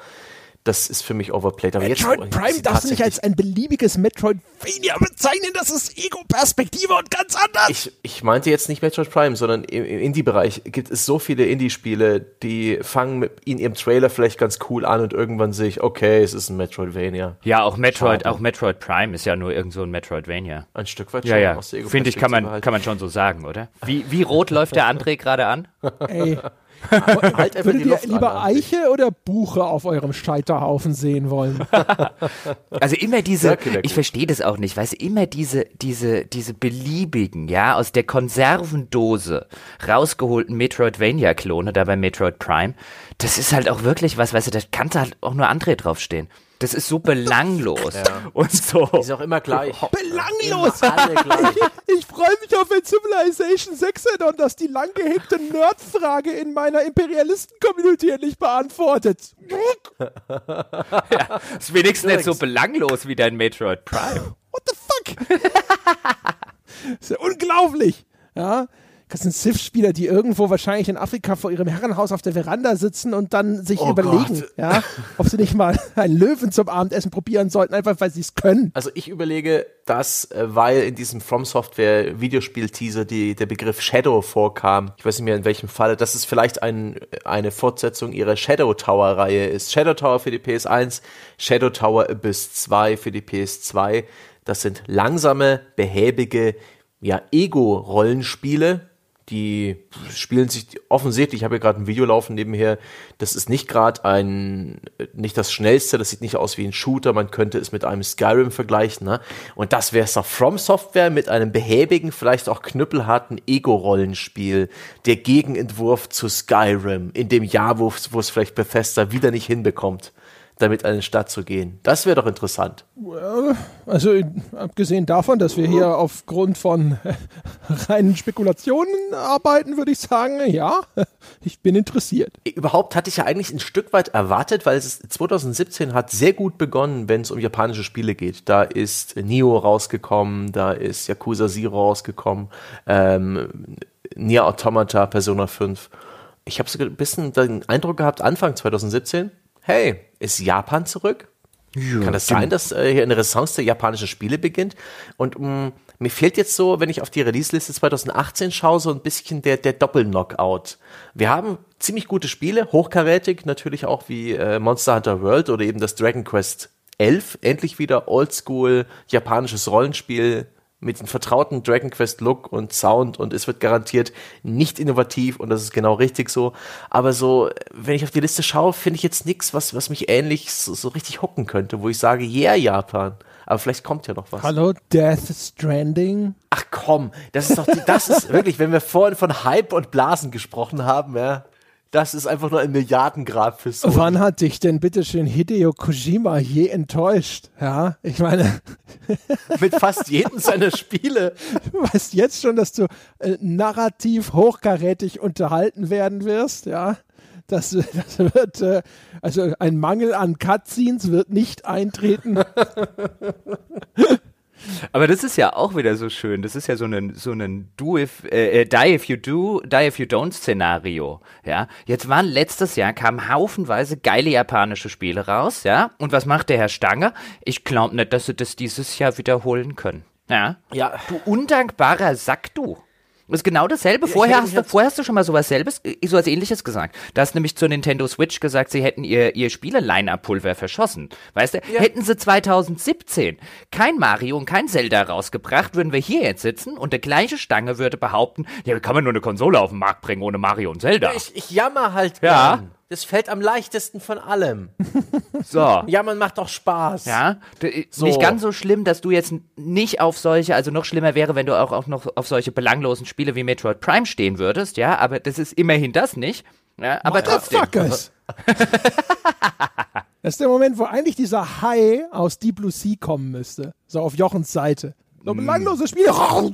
Speaker 2: das ist für mich overplayed. Aber
Speaker 1: Metroid
Speaker 2: jetzt,
Speaker 1: Prime darfst du nicht als ein beliebiges Metroidvania bezeichnen. Das ist Ego-Perspektive und ganz anders.
Speaker 2: Ich, ich meinte jetzt nicht Metroid Prime, sondern im, im Indie-Bereich gibt es so viele Indie-Spiele, die fangen mit in ihrem Trailer vielleicht ganz cool an und irgendwann sehe ich, okay, es ist ein Metroidvania.
Speaker 3: Ja, auch Metroid,
Speaker 2: Schade.
Speaker 3: auch Metroid Prime ist ja nur irgend so ein Metroidvania.
Speaker 2: Ein Stück weit
Speaker 3: Ja,
Speaker 2: schon
Speaker 3: ja.
Speaker 2: aus der
Speaker 3: Finde ich, kann man,
Speaker 2: halt.
Speaker 3: kann man schon so sagen, oder? Wie, wie rot läuft der André gerade an?
Speaker 1: Ey,
Speaker 2: halt
Speaker 1: würdet ihr lieber
Speaker 2: an.
Speaker 1: Eiche oder Buche auf eurem Scheiterhaufen sehen wollen?
Speaker 3: Also immer diese, ich verstehe das auch nicht, weißt du, immer diese, diese, diese beliebigen, ja, aus der Konservendose rausgeholten Metroidvania-Klone da bei Metroid Prime, das ist halt auch wirklich was, weißt du, da kann da halt auch nur André draufstehen. Das ist so belanglos und so.
Speaker 2: Ist auch immer gleich.
Speaker 1: Belanglos!
Speaker 2: Gleich.
Speaker 1: Ich freue mich auf ein Civilization 6 Add-on, das die lang gehegte Nerdfrage in meiner Imperialisten-Community endlich beantwortet.
Speaker 3: Ist wenigstens nicht so belanglos wie dein Metroid Prime.
Speaker 1: What the fuck? ist ja unglaublich. Ja. Das sind Civ-Spieler, die irgendwo wahrscheinlich in Afrika vor ihrem Herrenhaus auf der Veranda sitzen und dann sich
Speaker 2: Oh
Speaker 1: überlegen,
Speaker 2: Gott.
Speaker 1: ja, ob sie nicht mal einen Löwen zum Abendessen probieren sollten, einfach weil sie es können.
Speaker 2: Also ich überlege, dass, äh, weil in diesem From Software Videospiel-Teaser die, der Begriff Shadow vorkam, ich weiß nicht mehr in welchem Falle, dass es vielleicht ein, eine Fortsetzung ihrer Shadow Tower-Reihe ist. Shadow Tower für die PS1, Shadow Tower Abyss 2 für die PS2. Das sind langsame, behäbige, ja, Ego-Rollenspiele, die spielen sich offensichtlich, ich habe hier gerade ein Video laufen nebenher, das ist nicht gerade ein, nicht das schnellste, das sieht nicht aus wie ein Shooter, man könnte es mit einem Skyrim vergleichen, ne? Und das wäre es doch From Software mit einem behäbigen, vielleicht auch knüppelharten Ego-Rollenspiel, der Gegenentwurf zu Skyrim, in dem Jahr, wo es vielleicht Bethesda wieder nicht hinbekommt, damit an den Start zu gehen. Das wäre doch interessant.
Speaker 1: Also abgesehen davon, dass wir hier aufgrund von reinen Spekulationen arbeiten, würde ich sagen, ja, ich bin interessiert.
Speaker 2: Überhaupt hatte ich ja eigentlich ein Stück weit erwartet, weil es ist, 2017 hat sehr gut begonnen, wenn es um japanische Spiele geht. Da ist Nioh rausgekommen, da ist Yakuza Zero rausgekommen, ähm, Nier Automata, Persona 5. Ich habe so ein bisschen den Eindruck gehabt, Anfang 2017, hey, ist Japan zurück? Kann das sein, dass äh, hier eine Renaissance der japanischen Spiele beginnt? Und mh, mir fehlt jetzt so, wenn ich auf die Release-Liste 2018 schaue, so ein bisschen der, der Doppel-Knockout. Wir haben ziemlich gute Spiele, hochkarätig, natürlich auch wie äh, Monster Hunter World oder eben das Dragon Quest 11. Endlich wieder oldschool japanisches Rollenspiel mit dem vertrauten Dragon Quest Look und Sound und es wird garantiert nicht innovativ und das ist genau richtig so. Aber so, wenn ich auf die Liste schaue, finde ich jetzt nichts, was, was mich ähnlich so, so richtig hocken könnte, wo ich sage, yeah, Japan. Aber vielleicht kommt ja noch was.
Speaker 1: Hallo, Death Stranding.
Speaker 2: Ach komm, das ist doch, die, das ist wirklich, wenn wir vorhin von Hype und Blasen gesprochen haben, ja, das ist einfach nur ein Milliardengrab für so.
Speaker 1: Wann hat dich denn bitteschön Hideo Kojima je enttäuscht? Ja, ich meine,
Speaker 2: Mit fast jedem seiner Spiele.
Speaker 1: du weißt jetzt schon, dass du äh, narrativ hochkarätig unterhalten werden wirst, ja. Das, das wird, äh, also ein Mangel an Cutscenes wird nicht eintreten.
Speaker 3: Aber das ist ja auch wieder so schön. Das ist ja so ein so ein do if äh, äh, die if you do, die if you don't Szenario. Ja, jetzt waren letztes Jahr kamen haufenweise geile japanische Spiele raus. Ja, und was macht der Herr Stange? Ich glaube nicht, dass sie das dieses Jahr wiederholen können. Ja,
Speaker 2: Ja.
Speaker 3: du undankbarer Sack, du. Das ist genau dasselbe. Vorher hast, du, vorher hast du schon mal sowas selbes, äh, sowas ähnliches gesagt. Du hast nämlich zur Nintendo Switch gesagt, sie hätten ihr, ihr Spiele-Line-Up-Pulver verschossen. Weißt du, hätten sie 2017 kein Mario und kein Zelda rausgebracht, würden wir hier jetzt sitzen und der gleiche Stange würde behaupten, ja, wie kann man nur eine Konsole auf den Markt bringen ohne Mario und Zelda?
Speaker 2: Ich, ich jammer halt
Speaker 3: Ja.
Speaker 2: gern. Das fällt am leichtesten von allem.
Speaker 3: So.
Speaker 2: Jammern macht doch Spaß.
Speaker 3: Ja, d-
Speaker 2: So.
Speaker 3: nicht ganz so schlimm, dass du jetzt nicht auf solche, also noch schlimmer wäre, wenn du auch, auch noch auf solche belanglosen Spiele wie Metroid Prime stehen würdest, ja, aber das ist immerhin das nicht. Ja, aber trotzdem.
Speaker 1: Motherfuckers. das ist der Moment, wo eigentlich dieser Hai aus Deep Blue Sea kommen müsste. So auf Jochens Seite. So belanglose Spiele.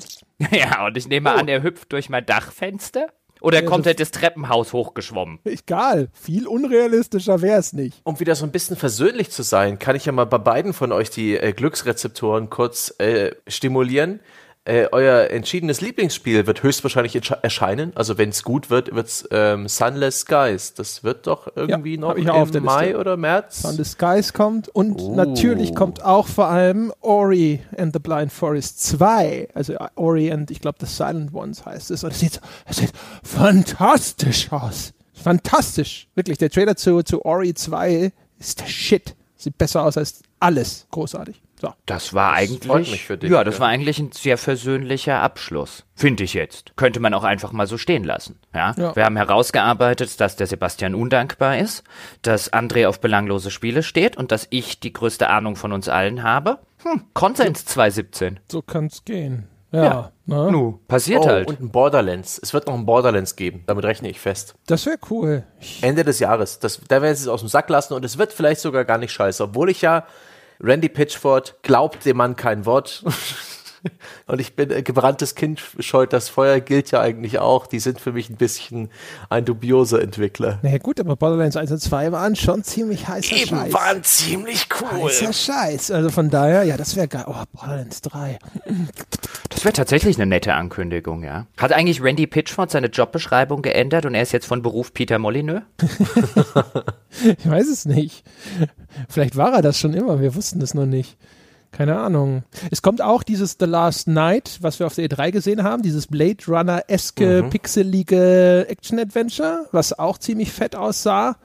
Speaker 3: Ja, und ich nehme an, er hüpft durch mein Dachfenster Oder kommt er das Treppenhaus hochgeschwommen?
Speaker 1: Egal, viel unrealistischer wäre es nicht.
Speaker 2: Um wieder so ein bisschen versöhnlich zu sein, kann ich ja mal bei beiden von euch die äh, Glücksrezeptoren kurz äh, stimulieren. Äh, euer entschiedenes Lieblingsspiel wird höchstwahrscheinlich erscheinen. Also wenn es gut wird, wird es ähm, Sunless Skies. Das wird doch irgendwie
Speaker 1: Ja,
Speaker 2: noch im Mai
Speaker 1: Liste.
Speaker 2: oder März.
Speaker 1: Sun the Skies kommt und
Speaker 2: Oh.
Speaker 1: natürlich kommt auch vor allem Ori and the Blind Forest 2. Also äh, Ori and, ich glaube, The Silent Ones heißt es. Und es sieht, es sieht fantastisch aus. Fantastisch. Wirklich, der Trailer zu, zu Ori 2 ist der Shit. Sieht besser aus als alles. Großartig. So.
Speaker 3: Das war eigentlich.
Speaker 2: freut mich für dich,
Speaker 3: Ja, das
Speaker 2: ja.
Speaker 3: war eigentlich ein sehr versöhnlicher Abschluss. Finde ich jetzt. Könnte man auch einfach mal so stehen lassen. Ja?
Speaker 1: Ja.
Speaker 3: Wir haben herausgearbeitet, dass der Sebastian undankbar ist, dass André auf belanglose Spiele steht und dass ich die größte Ahnung von uns allen habe. Hm, Konsens 2017.
Speaker 1: So kann es gehen. Ja. Ne?
Speaker 3: Nu, passiert
Speaker 2: Oh,
Speaker 3: halt.
Speaker 2: und ein Borderlands. Es wird noch ein Borderlands geben. Damit rechne ich fest.
Speaker 1: Das wäre cool. Ich,
Speaker 2: Ende des Jahres. Das, da werden sie es aus dem Sack lassen und es wird vielleicht sogar gar nicht scheiße. Obwohl ich ja Randy Pitchford glaubt dem Mann kein Wort. und ich bin äh, gebranntes Kind scheut das Feuer gilt ja eigentlich auch. Die sind für mich ein bisschen ein dubioser Entwickler.
Speaker 1: naja, gut, aber Borderlands 1 und 2 waren schon ziemlich heißer Scheiß.
Speaker 2: waren ziemlich cool.
Speaker 1: Heißer Scheiß. Also von daher, ja, das wäre geil. Oh, Borderlands 3.
Speaker 3: Das wäre tatsächlich eine nette Ankündigung, ja. Hat eigentlich Randy Pitchford seine Jobbeschreibung geändert und er ist jetzt von Beruf Peter Molyneux?
Speaker 1: Ich weiß es nicht. Vielleicht war er das schon immer, wir wussten es noch nicht. Keine Ahnung. Es kommt auch dieses The Last Night, was wir auf der E3 gesehen haben, dieses Blade Runner-eske, pixelige Action-Adventure, was auch ziemlich fett aussah.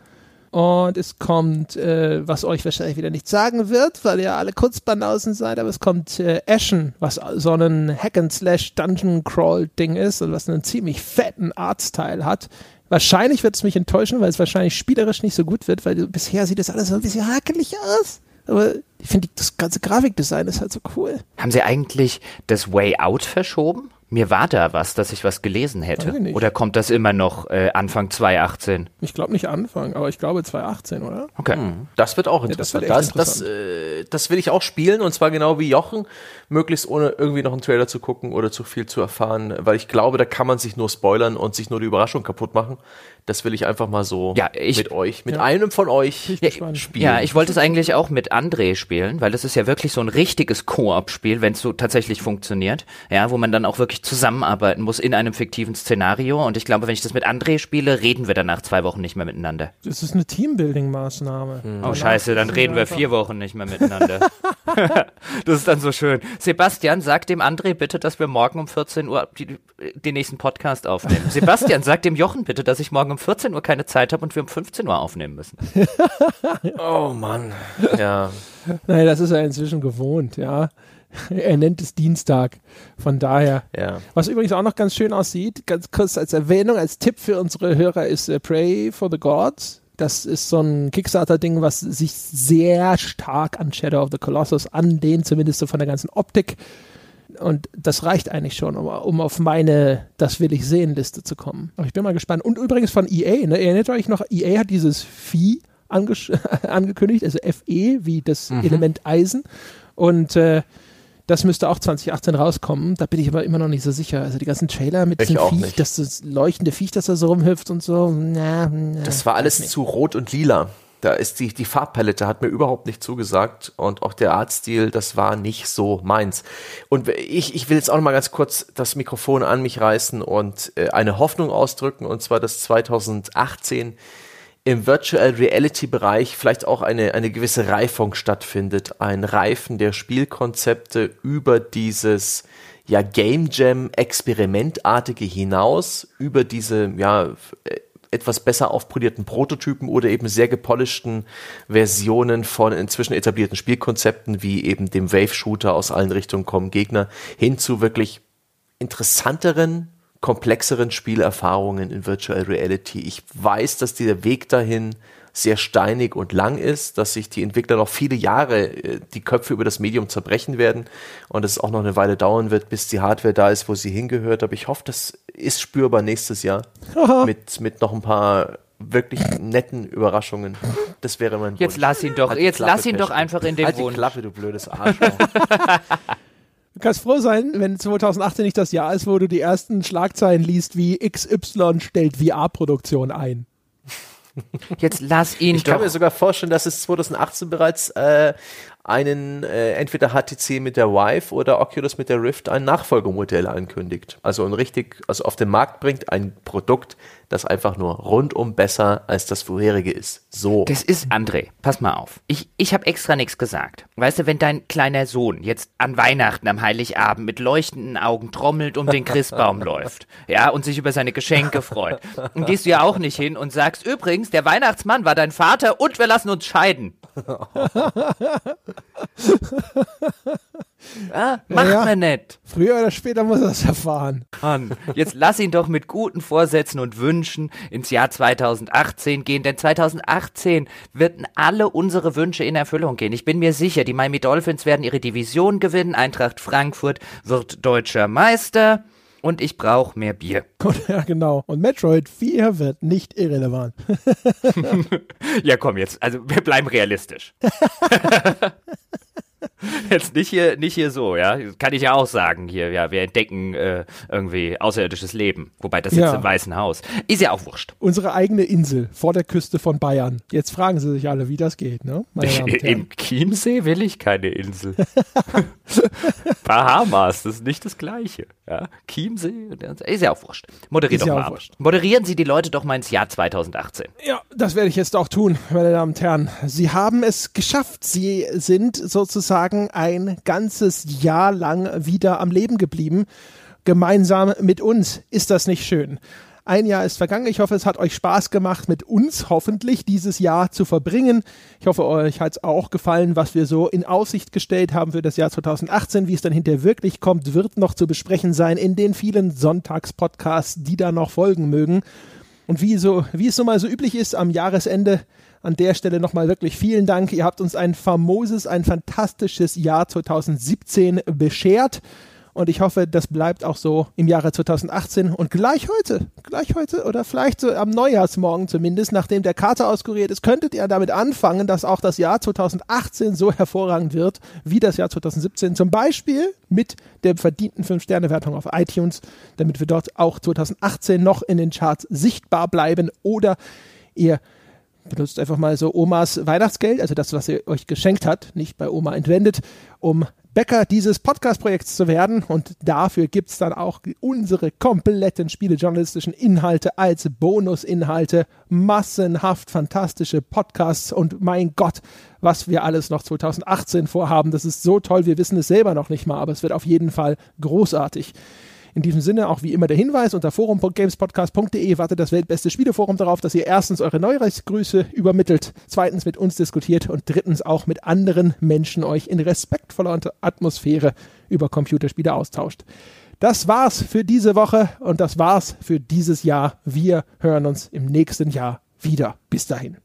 Speaker 1: Und es kommt, äh, was euch wahrscheinlich wieder nicht sagen wird, weil ihr alle Kurzbanausen seid, aber es kommt äh, Ashen, was so ein Hack-and-Slash-Dungeon-Crawl-Ding ist und was einen ziemlich fetten Artstyle hat. Wahrscheinlich wird es mich enttäuschen, weil es wahrscheinlich spielerisch nicht so gut wird, weil bisher sieht das alles so ein bisschen hakelig aus. Aber ich finde, das ganze Grafikdesign ist halt so cool.
Speaker 3: Haben sie eigentlich das Way Out verschoben? Mir war da was, dass ich was gelesen hätte.
Speaker 1: Weiß ich nicht.
Speaker 3: Oder kommt das immer noch äh, Anfang 2018?
Speaker 1: Ich glaube nicht Anfang, aber ich glaube 2018, oder?
Speaker 3: Okay.
Speaker 2: Das wird auch
Speaker 1: das wird
Speaker 2: interessant.
Speaker 1: echt
Speaker 2: das, das, äh, das will ich auch spielen und zwar genau wie Jochen, möglichst ohne irgendwie noch einen Trailer zu gucken oder zu viel zu erfahren, weil ich glaube, da kann man sich nur spoilern und sich nur die Überraschung kaputt machen. Das will ich einfach mal so
Speaker 3: Ja, ich-
Speaker 2: mit euch, mit einem von euch
Speaker 1: gespannt.
Speaker 2: spielen.
Speaker 3: Ja, ich wollte es eigentlich auch mit André spielen, weil das ist ja wirklich so ein richtiges Koop-Spiel, wenn es so tatsächlich funktioniert, ja, wo man dann auch wirklich zusammenarbeiten muss in einem fiktiven Szenario. Und ich glaube, wenn ich das mit André spiele, reden wir dann nach zwei Wochen nicht mehr miteinander.
Speaker 1: Das ist eine Teambuilding-Maßnahme.
Speaker 3: Oh scheiße, dann reden wir vier Wochen nicht mehr miteinander. das ist dann so schön. Sebastian, sag dem André bitte, dass wir morgen um 14 Uhr die, den nächsten Podcast aufnehmen. Sebastian, sag dem Jochen bitte, dass ich morgen um 14 Uhr keine Zeit habe und wir um 15 Uhr aufnehmen müssen.
Speaker 2: Oh Mann. Ja.
Speaker 1: Naja, das ist er inzwischen gewohnt, ja. Er nennt es Dienstag. Von daher.
Speaker 2: Ja.
Speaker 1: Was übrigens auch noch ganz schön aussieht, ganz kurz als Erwähnung, als Tipp für unsere Hörer ist äh, Pray for the Gods. Das ist so ein Kickstarter-Ding, was sich sehr stark an Shadow of the Colossus anlehnt, zumindest so von der ganzen Optik. Und das reicht eigentlich schon, um, um auf meine Das will ich sehen Liste zu kommen. Aber ich bin mal gespannt. Und übrigens von EA, ne? erinnert euch noch, EA hat dieses Vieh angekündigt, also FE, wie das Element Eisen. Und äh, das müsste auch 2018 rauskommen. Da bin ich aber immer noch nicht so sicher. Also die ganzen Trailer mit diesem Viech,
Speaker 2: nicht.
Speaker 1: das, das leuchtende Viech, das da so rumhüpft und so. Na, na,
Speaker 2: Das war alles zu rot und lila. Da ist die, die Farbpalette hat mir überhaupt nicht zugesagt und auch der Artstil, das war nicht so meins. Und ich, ich will jetzt auch noch mal ganz kurz das Mikrofon an mich reißen und äh, eine Hoffnung ausdrücken und zwar, dass 2018 im Virtual Reality Bereich vielleicht auch eine, eine gewisse Reifung stattfindet. Ein Reifen der Spielkonzepte über dieses ja, Game Jam Experimentartige hinaus, über diese ja, äh, etwas besser aufpolierten Prototypen oder eben sehr gepolischten Versionen von inzwischen etablierten Spielkonzepten wie eben dem Wave-Shooter aus allen Richtungen kommen Gegner hin zu wirklich interessanteren, komplexeren Spielerfahrungen in Virtual Reality. Ich weiß, dass dieser Weg dahin sehr steinig und lang ist, dass sich die Entwickler noch viele Jahre äh, die Köpfe über das Medium zerbrechen werden und es auch noch eine Weile dauern wird, bis die Hardware da ist, wo sie hingehört. Aber ich hoffe, das ist spürbar nächstes Jahr mit, mit noch ein paar wirklich netten Überraschungen. Das wäre mein
Speaker 3: Jetzt
Speaker 2: Wunsch.
Speaker 3: lass ihn doch,
Speaker 2: Halt
Speaker 3: jetzt
Speaker 2: Klappe,
Speaker 3: lass ihn doch einfach in dem
Speaker 2: Halt die
Speaker 3: Wunsch.
Speaker 2: Klappe, du blödes Arschloch.
Speaker 1: Du kannst froh sein, wenn 2018 nicht das Jahr ist, wo du die ersten Schlagzeilen liest, wie XY stellt VR-Produktion ein.
Speaker 3: Jetzt lass ihn
Speaker 2: Ich kann mir sogar vorstellen, dass es 2018 bereits äh, einen äh, entweder HTC mit der Vive oder Oculus mit der Rift ein Nachfolgemodell ankündigt. Also ein richtig, also auf den Markt bringt ein Produkt, das einfach nur rundum besser als das vorherige ist. So.
Speaker 3: Das ist André, pass mal auf. Ich, ich habe extra nichts gesagt. Weißt du, wenn dein kleiner Sohn jetzt an Weihnachten am Heiligabend mit leuchtenden Augen trommelt um den Christbaum läuft, ja, und sich über seine Geschenke freut, dann gehst du ja auch nicht hin und sagst, übrigens, der Weihnachtsmann war dein Vater und wir lassen uns scheiden. ah, macht
Speaker 1: Ja,
Speaker 3: man nicht.
Speaker 1: Früher oder später muss er das erfahren.
Speaker 3: Mann, jetzt lass ihn doch mit guten Vorsätzen und Wünschen ins Jahr 2018 gehen, denn 2018 werden alle unsere Wünsche in Erfüllung gehen. Ich bin mir sicher, die Miami Dolphins werden ihre Division gewinnen, Eintracht Frankfurt wird deutscher Meister und ich brauche mehr Bier.
Speaker 1: Ja, genau. Und Metroid 4 wird nicht irrelevant.
Speaker 3: Ja, komm jetzt, also wir bleiben realistisch. Jetzt nicht hier, nicht hier so, ja. Kann ich ja auch sagen hier, ja, wir entdecken äh, irgendwie außerirdisches Leben. Wobei das
Speaker 1: Ja.
Speaker 3: im Weißen Haus. Ist ja auch wurscht.
Speaker 1: Unsere eigene Insel vor der Küste von Bayern. Jetzt fragen sie sich alle, wie das geht, ne?
Speaker 3: Im Chiemsee will ich keine Insel. Bahamas, das ist nicht das Gleiche. Ja? Chiemsee, ist ja auch wurscht. Moderiert
Speaker 1: Ist
Speaker 3: doch
Speaker 1: ja
Speaker 3: mal
Speaker 1: wurscht.
Speaker 3: Moderieren Sie die Leute doch mal ins Jahr 2018.
Speaker 1: Ja, das werde ich jetzt auch tun, meine Damen und Herren. Sie haben es geschafft. Sie sind sozusagen ein ganzes Jahr lang wieder am Leben geblieben. Gemeinsam mit uns. Ist das nicht schön? Ein Jahr ist vergangen. Ich hoffe, es hat euch Spaß gemacht, mit uns hoffentlich dieses Jahr zu verbringen. Ich hoffe, euch hat es auch gefallen, was wir so in Aussicht gestellt haben für das Jahr 2018. Wie es dann hinterher wirklich kommt, wird noch zu besprechen sein in den vielen Sonntagspodcasts, die da noch folgen mögen. Und wie, so, wie es so mal so üblich ist am Jahresende, an der Stelle nochmal wirklich vielen Dank. Ihr habt uns ein famoses, ein fantastisches Jahr 2017 beschert. Und ich hoffe, das bleibt auch so im Jahre 2018 und gleich heute, gleich heute oder vielleicht so am Neujahrsmorgen zumindest, nachdem der Kater auskuriert ist, könntet ihr damit anfangen, dass auch das Jahr 2018 so hervorragend wird wie das Jahr 2017. Zum Beispiel mit der verdienten 5-Sterne-Wertung auf iTunes, damit wir dort auch 2018 noch in den Charts sichtbar bleiben oder ihr benutzt einfach mal so Omas Weihnachtsgeld, also das, was sie euch geschenkt hat, nicht bei Oma entwendet, um Bäcker dieses Podcast-Projekts zu werden. Und dafür gibt es dann auch unsere kompletten spielejournalistischen Inhalte als Bonusinhalte, massenhaft fantastische Podcasts und mein Gott, was wir alles noch 2018 vorhaben. Das ist so toll, wir wissen es selber noch nicht mal, aber es wird auf jeden Fall großartig. In diesem Sinne auch wie immer der Hinweis unter forum.gamespodcast.de wartet das weltbeste Spieleforum darauf, dass ihr erstens eure Neujahrsgrüße übermittelt, zweitens mit uns diskutiert und drittens auch mit anderen Menschen euch in respektvoller Atmosphäre über Computerspiele austauscht. Das war's für diese Woche und das war's für dieses Jahr. Wir hören uns im nächsten Jahr wieder. Bis dahin.